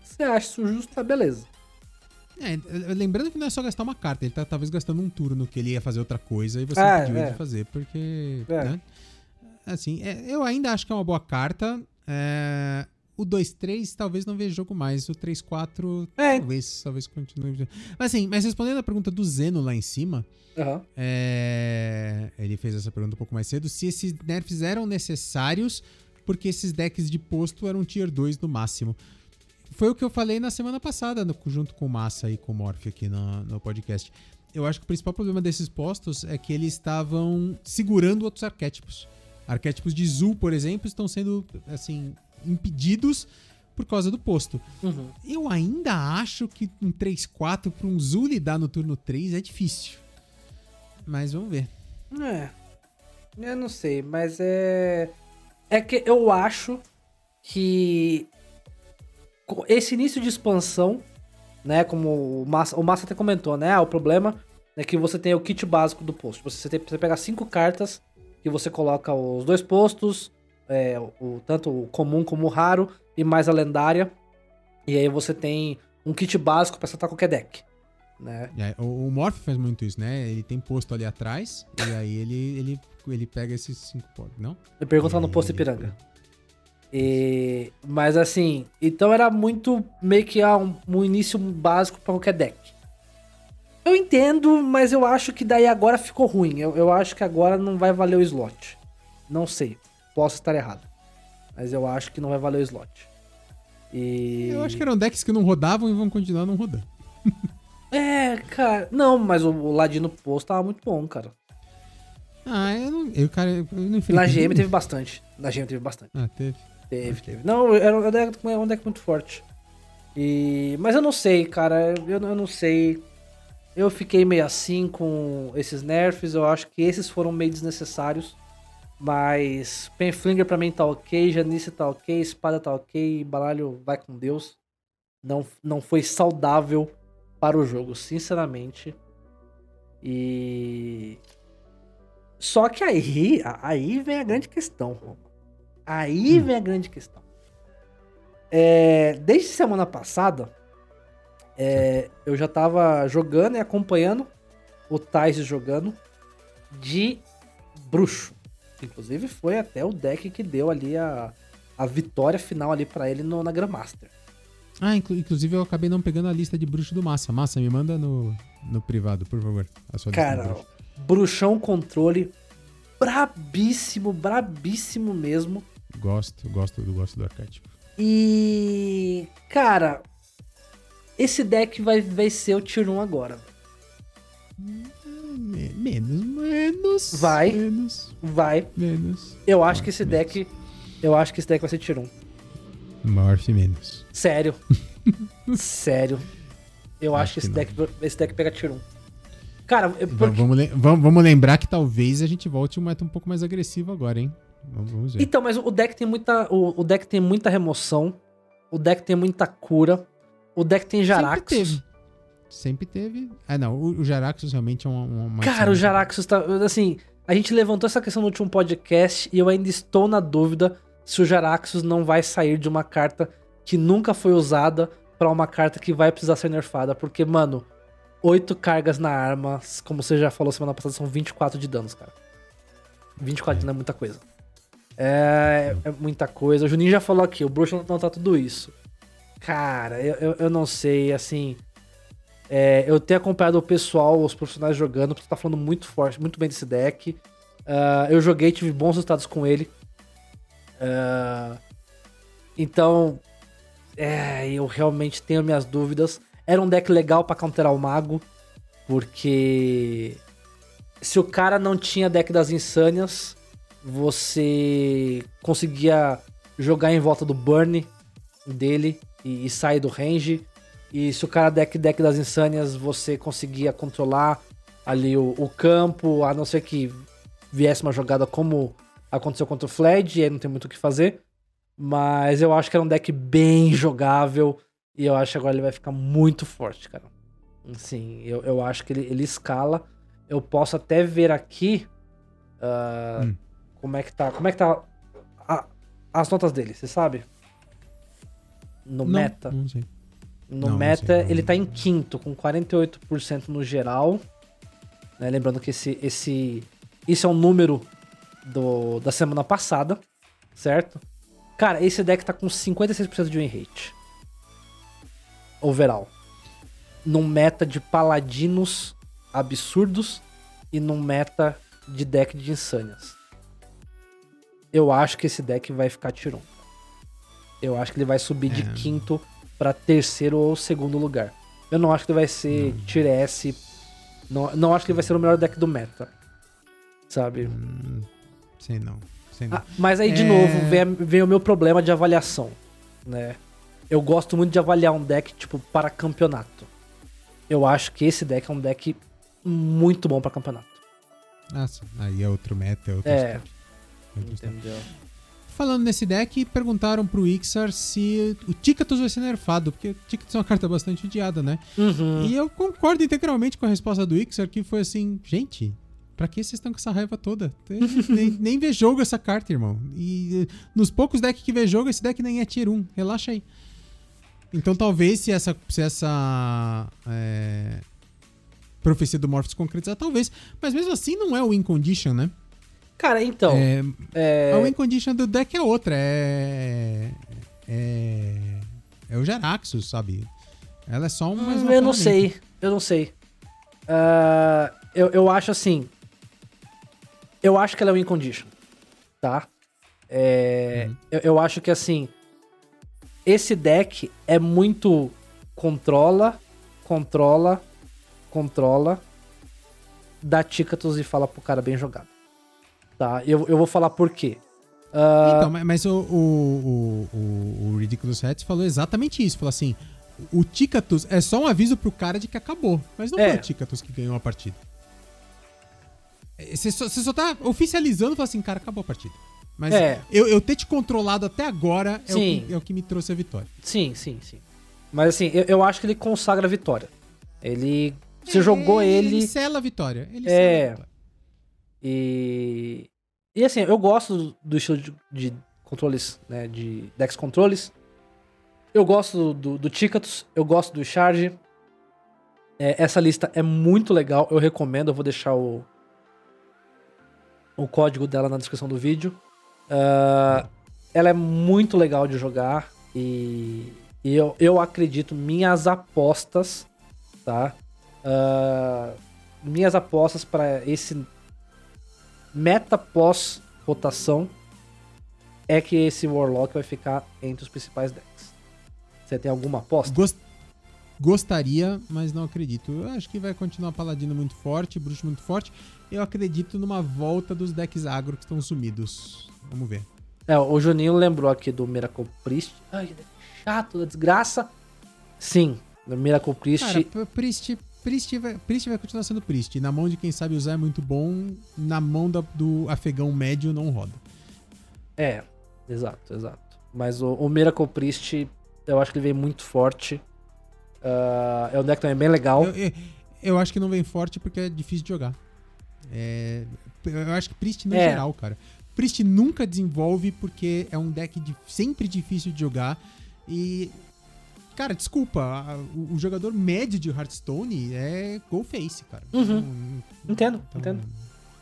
Você acha isso justo, tá beleza. É, lembrando que não é só gastar uma carta, ele tá talvez gastando um turno que ele ia fazer outra coisa e você É, impediu ele é. de fazer, porque. É. né? assim, é, eu ainda acho que é uma boa carta. É, o 2-3 talvez não veja jogo mais. O 3-4 É. talvez, talvez continue. Mas assim, mas respondendo a pergunta do Zeno lá em cima, Aham. é, ele fez essa pergunta um pouco mais cedo, se esses nerfs eram necessários, porque esses decks de posto eram tier 2 no máximo. Foi o que eu falei na semana passada, no- junto com o Massa e com o Morph aqui no, no podcast. Eu acho que o principal problema desses postos é que eles estavam segurando outros arquétipos. Arquétipos de Zul, por exemplo, estão sendo, assim, impedidos por causa do posto. Uhum. Eu ainda acho que um 3-4 para um Zul lidar no turno 3 é difícil. Mas vamos ver. É. Eu não sei, mas é. É que eu acho que esse início de expansão, né? Como o Massa, o Massa até comentou, né? ah, O problema é que você tem o kit básico do posto. Você, tem, você pega cinco cartas que você coloca os dois postos, é, o, tanto o comum como o raro, e mais a lendária. E aí você tem um kit básico pra acertar qualquer deck. Né? Aí, O, o Morph faz muito isso, né? Ele tem posto ali atrás e aí ele, ele, ele pega esses cinco pontos, não? Me pergunta lá no posto Ipiranga. E, mas assim, então era muito meio que ah, um, um início básico pra qualquer deck. Eu entendo, mas eu acho que daí agora ficou ruim. Eu, eu acho que agora não vai valer o slot. Não sei, posso estar errado. Mas eu acho que não vai valer o slot. E... Eu acho que eram decks que não rodavam e vão continuar não rodando. É, cara. Não, mas o, o Ladino Posto tava muito bom, cara. Ah, eu não. Eu, cara, eu não enfrentei. Na GM teve bastante. Na GM teve bastante. Ah, teve. Teve, teve. Não, era um deck, era um deck muito forte. E... Mas eu não sei, cara. Eu, eu não sei. Eu fiquei meio assim com esses nerfs. Eu acho que esses foram meio desnecessários. Mas Penflinger pra mim tá ok, Janice tá ok, Espada tá ok, Baralho vai com Deus. Não, não foi saudável para o jogo, sinceramente. E. Só que aí, aí vem a grande questão, Roma. Aí vem a grande questão. É, desde semana passada, é, eu já tava jogando e acompanhando o Tais jogando de bruxo. Inclusive foi até o deck que deu ali a, a vitória final ali para ele no, na Grandmaster. Ah, inclu- inclusive eu acabei não pegando a lista de bruxo do Massa. Massa, me manda no, no privado, por favor. A sua lista Cara, bruxo. bruxão controle brabíssimo, brabíssimo mesmo. Gosto, gosto, do gosto do arquétipo. E. Cara, esse deck vai, vai ser o Tier 1 agora. Me- menos, menos. Vai. Menos, Vai. menos. Eu acho que esse deck. Eu acho que esse deck vai ser Tier 1. Morph menos. Sério. Sério. Eu acho, Acho que, que esse, não. deck, esse deck pega Tier 1. Cara, eu- porque- Vamos, vamos, vamos lembrar que talvez a gente volte um meta um pouco mais agressivo agora, hein? Vamos, vamos ver. Então, mas o deck tem muita. O, o deck tem muita remoção. O deck tem muita cura. O deck tem Sempre Jaraxxus. teve. Sempre teve. Ah, não. O, o Jaraxxus realmente é uma. uma Cara, o Jaraxxus tá. Assim, a gente levantou essa questão no último podcast e eu ainda estou na dúvida se o Jaraxxus não vai sair de uma carta que nunca foi usada pra uma carta que vai precisar ser nerfada. Porque, mano, oito cargas na arma, como você já falou semana passada, são 24 de danos, cara. 24 de dano é muita coisa. É, é muita coisa. O Juninho já falou aqui, o bruxo não tá tudo isso. Cara, eu, eu, eu não sei, assim. É, eu tenho acompanhado o pessoal, os profissionais jogando, porque tá falando muito forte, muito bem desse deck. Ah, eu joguei, tive bons resultados com ele. Ah, então, é, eu realmente tenho minhas dúvidas. Era um deck legal pra counterar o mago, porque se o cara não tinha deck das insânias, você conseguia jogar em volta do burn dele e, e sair do range. E se o cara deck deck das insânias, você conseguia controlar ali o, o campo, a não ser que viesse uma jogada como aconteceu contra o Fled, e aí não tem muito o que fazer. Mas eu acho que era um deck bem jogável. E eu acho que agora ele vai ficar muito forte, cara. Sim, eu, eu acho que ele, ele escala. Eu posso até ver aqui. ah, Hum. Como é que tá. Como é que tá a- as notas dele, você sabe? No Não, meta. Não sei. No Não, não meta, sei, não. ele tá em quinto, com 48% no geral. né? Lembrando que esse, esse. Isso é um número do, da semana passada, certo? Cara, esse deck tá com 56% de win rate. Overall. Num meta de paladinos absurdos e num meta de deck de insânias. Eu acho que esse deck vai ficar tirão. Eu acho que ele vai subir de É. quinto pra terceiro ou segundo lugar. Eu não acho que ele vai ser tier S. Não, não acho que ele vai ser o melhor deck do meta. Sabe? Hum, sei não. Sei não. Ah, mas aí, de É. novo, vem, vem o meu problema de avaliação, né? Eu gosto muito de avaliar um deck, tipo, para campeonato. Eu acho que esse deck é um deck muito bom para campeonato. Ah, sim. Aí é outro meta, é outro É. stack. Outro stack. Entendeu? Falando nesse deck, perguntaram pro Ixar se o Tickatus vai ser nerfado, porque o Tickatus é uma carta bastante odiada, né? Uhum. E eu concordo integralmente com a resposta do Ixar, que foi assim, gente, pra que vocês estão com essa raiva toda? Nem, nem vê jogo essa carta, irmão. E nos poucos decks que vê jogo, esse deck nem é tier 1. Relaxa aí. Então talvez se essa, se essa é, profecia do Morphos concretizar, talvez. Mas mesmo assim não é o win condition, né? Cara, então. É, é, a win condition do deck é outra. É. É. É o Jaraxxus, sabe? Ela é só um. hum, uma eu não sei. Eu não sei. Ah, eu, eu acho assim. Eu acho que ela é win condition. Tá? É, Uhum. eu, eu acho que assim. Esse deck é muito controla, controla, controla, dá Tickatus e fala pro cara bem jogado. Tá? Eu, eu vou falar por quê. Ah, Então, mas- mas o, o, o, o, Ridiculous Hats falou exatamente isso. Falou assim: o Tickatus é só um aviso pro cara de que acabou. Mas não É. foi o Tickatus que ganhou a partida. É, Você só, você só tá oficializando e fala assim, cara, acabou a partida. Mas É. eu, eu ter te controlado até agora é o, que, é o que me trouxe a vitória. Sim, sim, sim. Mas assim, eu, eu acho que ele consagra a vitória. Ele. Você jogou ele. Ele sela a vitória. Ele É. vitória. E. E assim, eu gosto do, estilo de, de controles, né? De Dex controles. Eu gosto do, do Tickatus, eu gosto do Charge. É, essa lista é muito legal, eu recomendo, eu vou deixar o, o código dela na descrição do vídeo. Ah, ela é muito legal de jogar e, e eu, eu acredito, minhas apostas, tá? Ah, minhas apostas para esse meta pós rotação é que esse Warlock vai ficar entre os principais decks. Você tem alguma aposta? Gos- Gostaria, mas não acredito. Eu acho que vai continuar Paladino muito forte, Bruxo muito forte. Eu acredito numa volta dos decks agro que estão sumidos. Vamos ver. É, o Juninho lembrou aqui do Miracle Priest. Ai, deck chato da desgraça. Sim, no Miracle Priest. Cara, Priest, Priest, vai, Priest vai continuar sendo Priest. Na mão de quem sabe usar é muito bom. Na mão da- do afegão médio não roda. É, exato, exato. Mas o, o Miracle Priest, eu acho que ele veio muito forte. Ah, é um deck também bem legal. Eu, eu- eu acho que não vem forte porque é difícil de jogar. É, eu acho que Priest no É. geral, cara. Priest nunca desenvolve porque é um deck de- sempre difícil de jogar. E. Cara, desculpa, a- o, o jogador médio de Hearthstone é Go Face, cara. Uhum. Então- Entendo, então- entendo.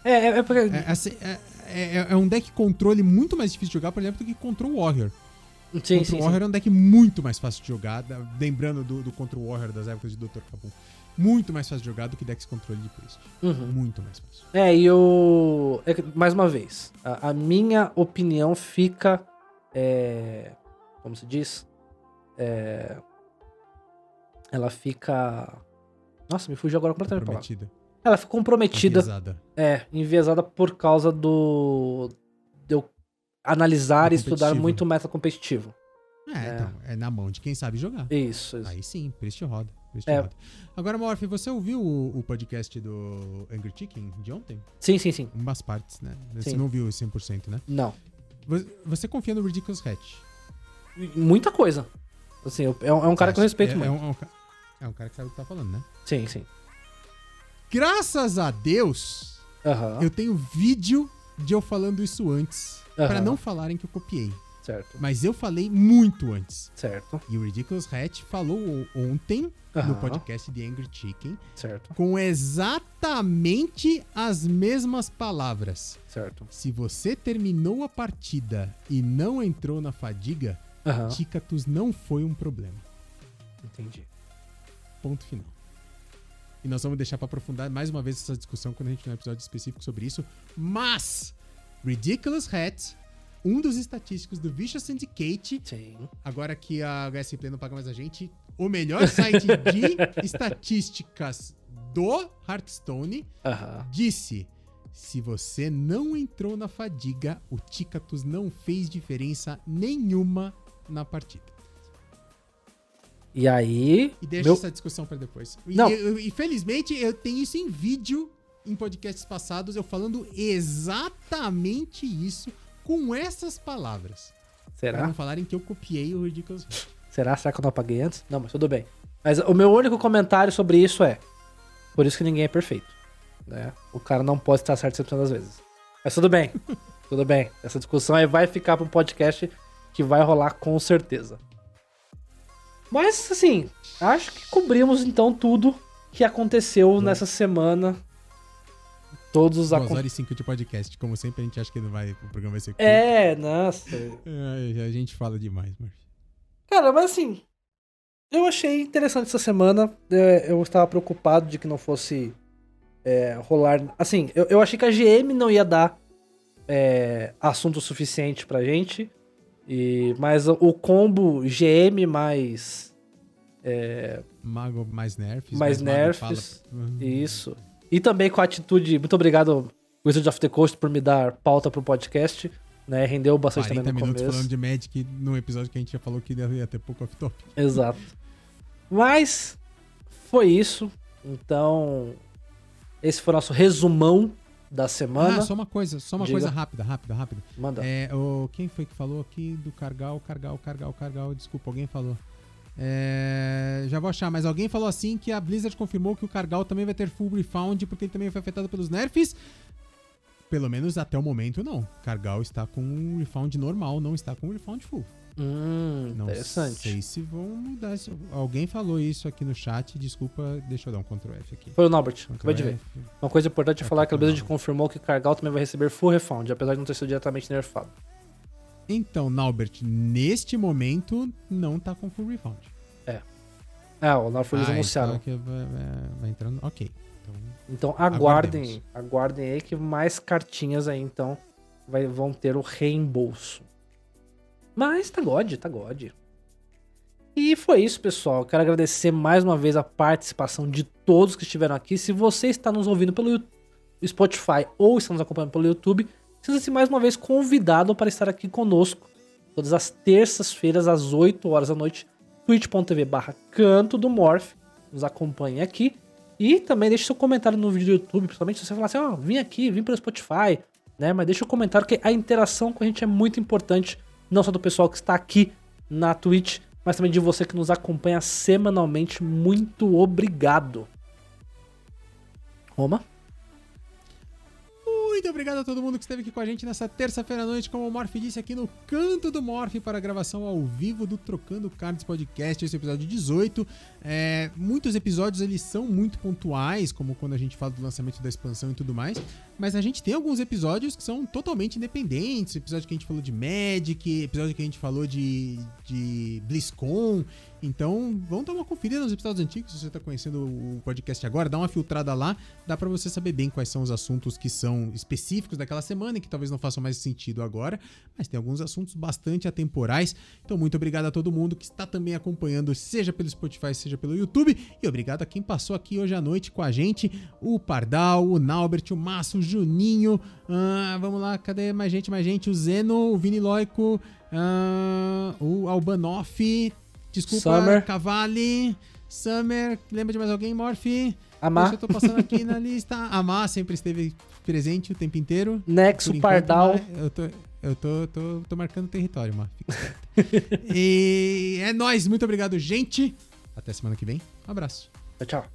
É, é, é porque. É, assim, é- é- é um deck controle muito mais difícil de jogar, por exemplo, do que Control Warrior. sim, Control sim, Warrior sim. é um deck muito mais fácil de jogar, lembrando do, do Control Warrior das épocas de Dr. Kabum. Muito mais fácil de jogar do que decks controle de Priest. Uhum. Muito mais fácil. É, e eu. é que, mais uma vez, a, a minha opinião fica. É, como se diz? É, ela fica. Nossa, me fugiu agora completamente a palavra. Prometida. Ela fica comprometida. Avisada. É, enviesada por causa do. de eu analisar e estudar muito meta competitivo. É, É. então, é na mão de quem sabe jogar. Isso, isso. Aí sim, Priest roda. É. Agora, Morph, você ouviu o, o podcast do Angry Chicken de ontem? Sim, sim, sim. Umas partes, né? Você Sim. não viu 100%, né? Não. Você confia no Ridiculous Hatch? Muita coisa. Assim, eu- é um, é um cara que eu respeito é, muito. É um, é um é um cara que sabe o que tá falando, né? Sim, sim. Graças a Deus, eu tenho vídeo de eu falando isso antes. Pra Aham. não falarem que eu copiei. Certo, Mas eu falei muito antes. certo. E o Ridiculous Hatch falou ontem no podcast de Angry Chicken Certo, com exatamente as mesmas palavras. certo. Se você terminou a partida e não entrou na fadiga, Aham, Ticatus não foi um problema. entendi. Ponto final. E nós vamos deixar pra aprofundar mais uma vez essa discussão quando a gente tiver um episódio específico sobre isso. Mas, Ridiculous Hat, um dos estatísticos do Vicious Syndicate, Sim. agora que a HS Play não paga mais a gente, o melhor site de estatísticas do Hearthstone, disse: se você não entrou na fadiga, o Ticatus não fez diferença nenhuma na partida. E aí. E deixa meu- essa discussão pra depois. E, Não. eu- e felizmente eu tenho isso em vídeo em podcasts passados, eu falando exatamente isso com essas palavras. Pra Será? não falarem que eu copiei o Ridiculous. Será? Será que eu não apaguei antes? Não, mas tudo bem. Mas o meu único comentário sobre isso é: por isso que ninguém é perfeito. Né? O cara não pode estar certo 100% das vezes. Mas tudo bem. tudo bem. Essa discussão aí vai ficar para um podcast que vai rolar com certeza. Mas, assim, acho que cobrimos então tudo que aconteceu nessa semana. Todos os 2 acon... horas e 5 de podcast. Como sempre, a gente acha que não vai, o programa vai ser curto. É, nossa. É, a gente fala demais, Murphy. Cara, mas assim, eu achei interessante essa semana. É, Eu estava preocupado de que não fosse é, rolar. Assim, eu, eu achei que a GM não ia dar é, assunto suficiente pra gente. E, mas o, combo GM mais. Mago mais nerfs. Mais nerfs, Isso. E também com a atitude. Muito obrigado, Wizard of the Coast, por me dar pauta pro podcast. Né? Rendeu bastante 40 também no minutos começo. falando de Magic num episódio que a gente já falou que ia ter pouco off-top. Exato. Mas foi isso. Então, esse foi o nosso resumão da semana. Ah, só uma coisa, só uma Diga. coisa rápida, rápida, rápida. Manda. É, o, quem foi que falou aqui do Cargal, Cargal, Cargal, Cargal? Desculpa, alguém falou. É, já vou achar, mas alguém falou assim que a Blizzard confirmou que o Cargal também vai ter full refund porque ele também foi afetado pelos nerfs. Pelo menos até o momento, não. Cargal está com um refund normal, não está com um refund full. Hum, Não interessante. sei se vão mudar isso. Alguém falou isso aqui no chat, desculpa, deixa eu dar um Ctrl F aqui. Foi o Norbert, Ctrl acabei de ver. Uma coisa importante é É, falar que a foi Blizzard confirmou que Cargal também vai receber full refund, apesar de não ter sido diretamente nerfado. Então, Naubert, neste momento não tá com full refund. É, o Norfolk eles Ah, anunciaram. então vai, vai- vai entrando. Ok. Então, Então aguardem, Aguardemos. aguardem aí que mais cartinhas aí então vai, vão ter o reembolso. Mas tá God, tá God. E foi isso, pessoal. Quero agradecer mais uma vez a participação de todos que estiveram aqui. Se você está nos ouvindo pelo Spotify ou está nos acompanhando pelo YouTube, sinta-se mais uma vez convidado para estar aqui conosco todas as terças-feiras às 8 horas da noite, twitch.tv barra canto do Morph. Nos acompanhe aqui. E também deixe seu comentário no vídeo do YouTube, principalmente se você falar assim, ó, vim aqui, vim pelo Spotify, né? Mas deixa o comentário, que a interação com a gente é muito importante, não só do pessoal que está aqui na Twitch, mas também de você que nos acompanha semanalmente. Muito obrigado. Roma? Muito obrigado a todo mundo que esteve aqui com a gente nessa terça-feira à noite, como o Morph disse aqui no Canto do Morph para a gravação ao vivo do Trocando Cards Podcast, esse episódio 18. É, muitos episódios eles são muito pontuais, como quando a gente fala do lançamento da expansão e tudo mais, mas a gente tem alguns episódios que são totalmente independentes, episódio que a gente falou de Magic, episódio que a gente falou de, de BlizzCon, então, vamos dar uma conferida nos episódios antigos, se você está conhecendo o podcast agora, dá uma filtrada lá, dá para você saber bem quais são os assuntos que são específicos daquela semana e que talvez não façam mais sentido agora, mas tem alguns assuntos bastante atemporais. Então, muito obrigado a todo mundo que está também acompanhando, seja pelo Spotify, seja pelo YouTube, e obrigado a quem passou aqui hoje à noite com a gente, o Pardal, o Naubert, o Márcio, o Juninho, ah, vamos lá, cadê mais gente, mais gente, o Zeno, o Vini Loico, ah, o Albanoff, Desculpa, Summer. Cavalli, Summer, lembra de mais alguém, Morphe? Amar, Deixa eu tô passando aqui na lista. Amar sempre esteve presente o tempo inteiro. Nexo, enquanto, Pardal. Eu tô, eu tô, tô, tô marcando território, esperto. e é nóis, muito obrigado, gente. Até semana que vem. Um abraço. Tchau, tchau.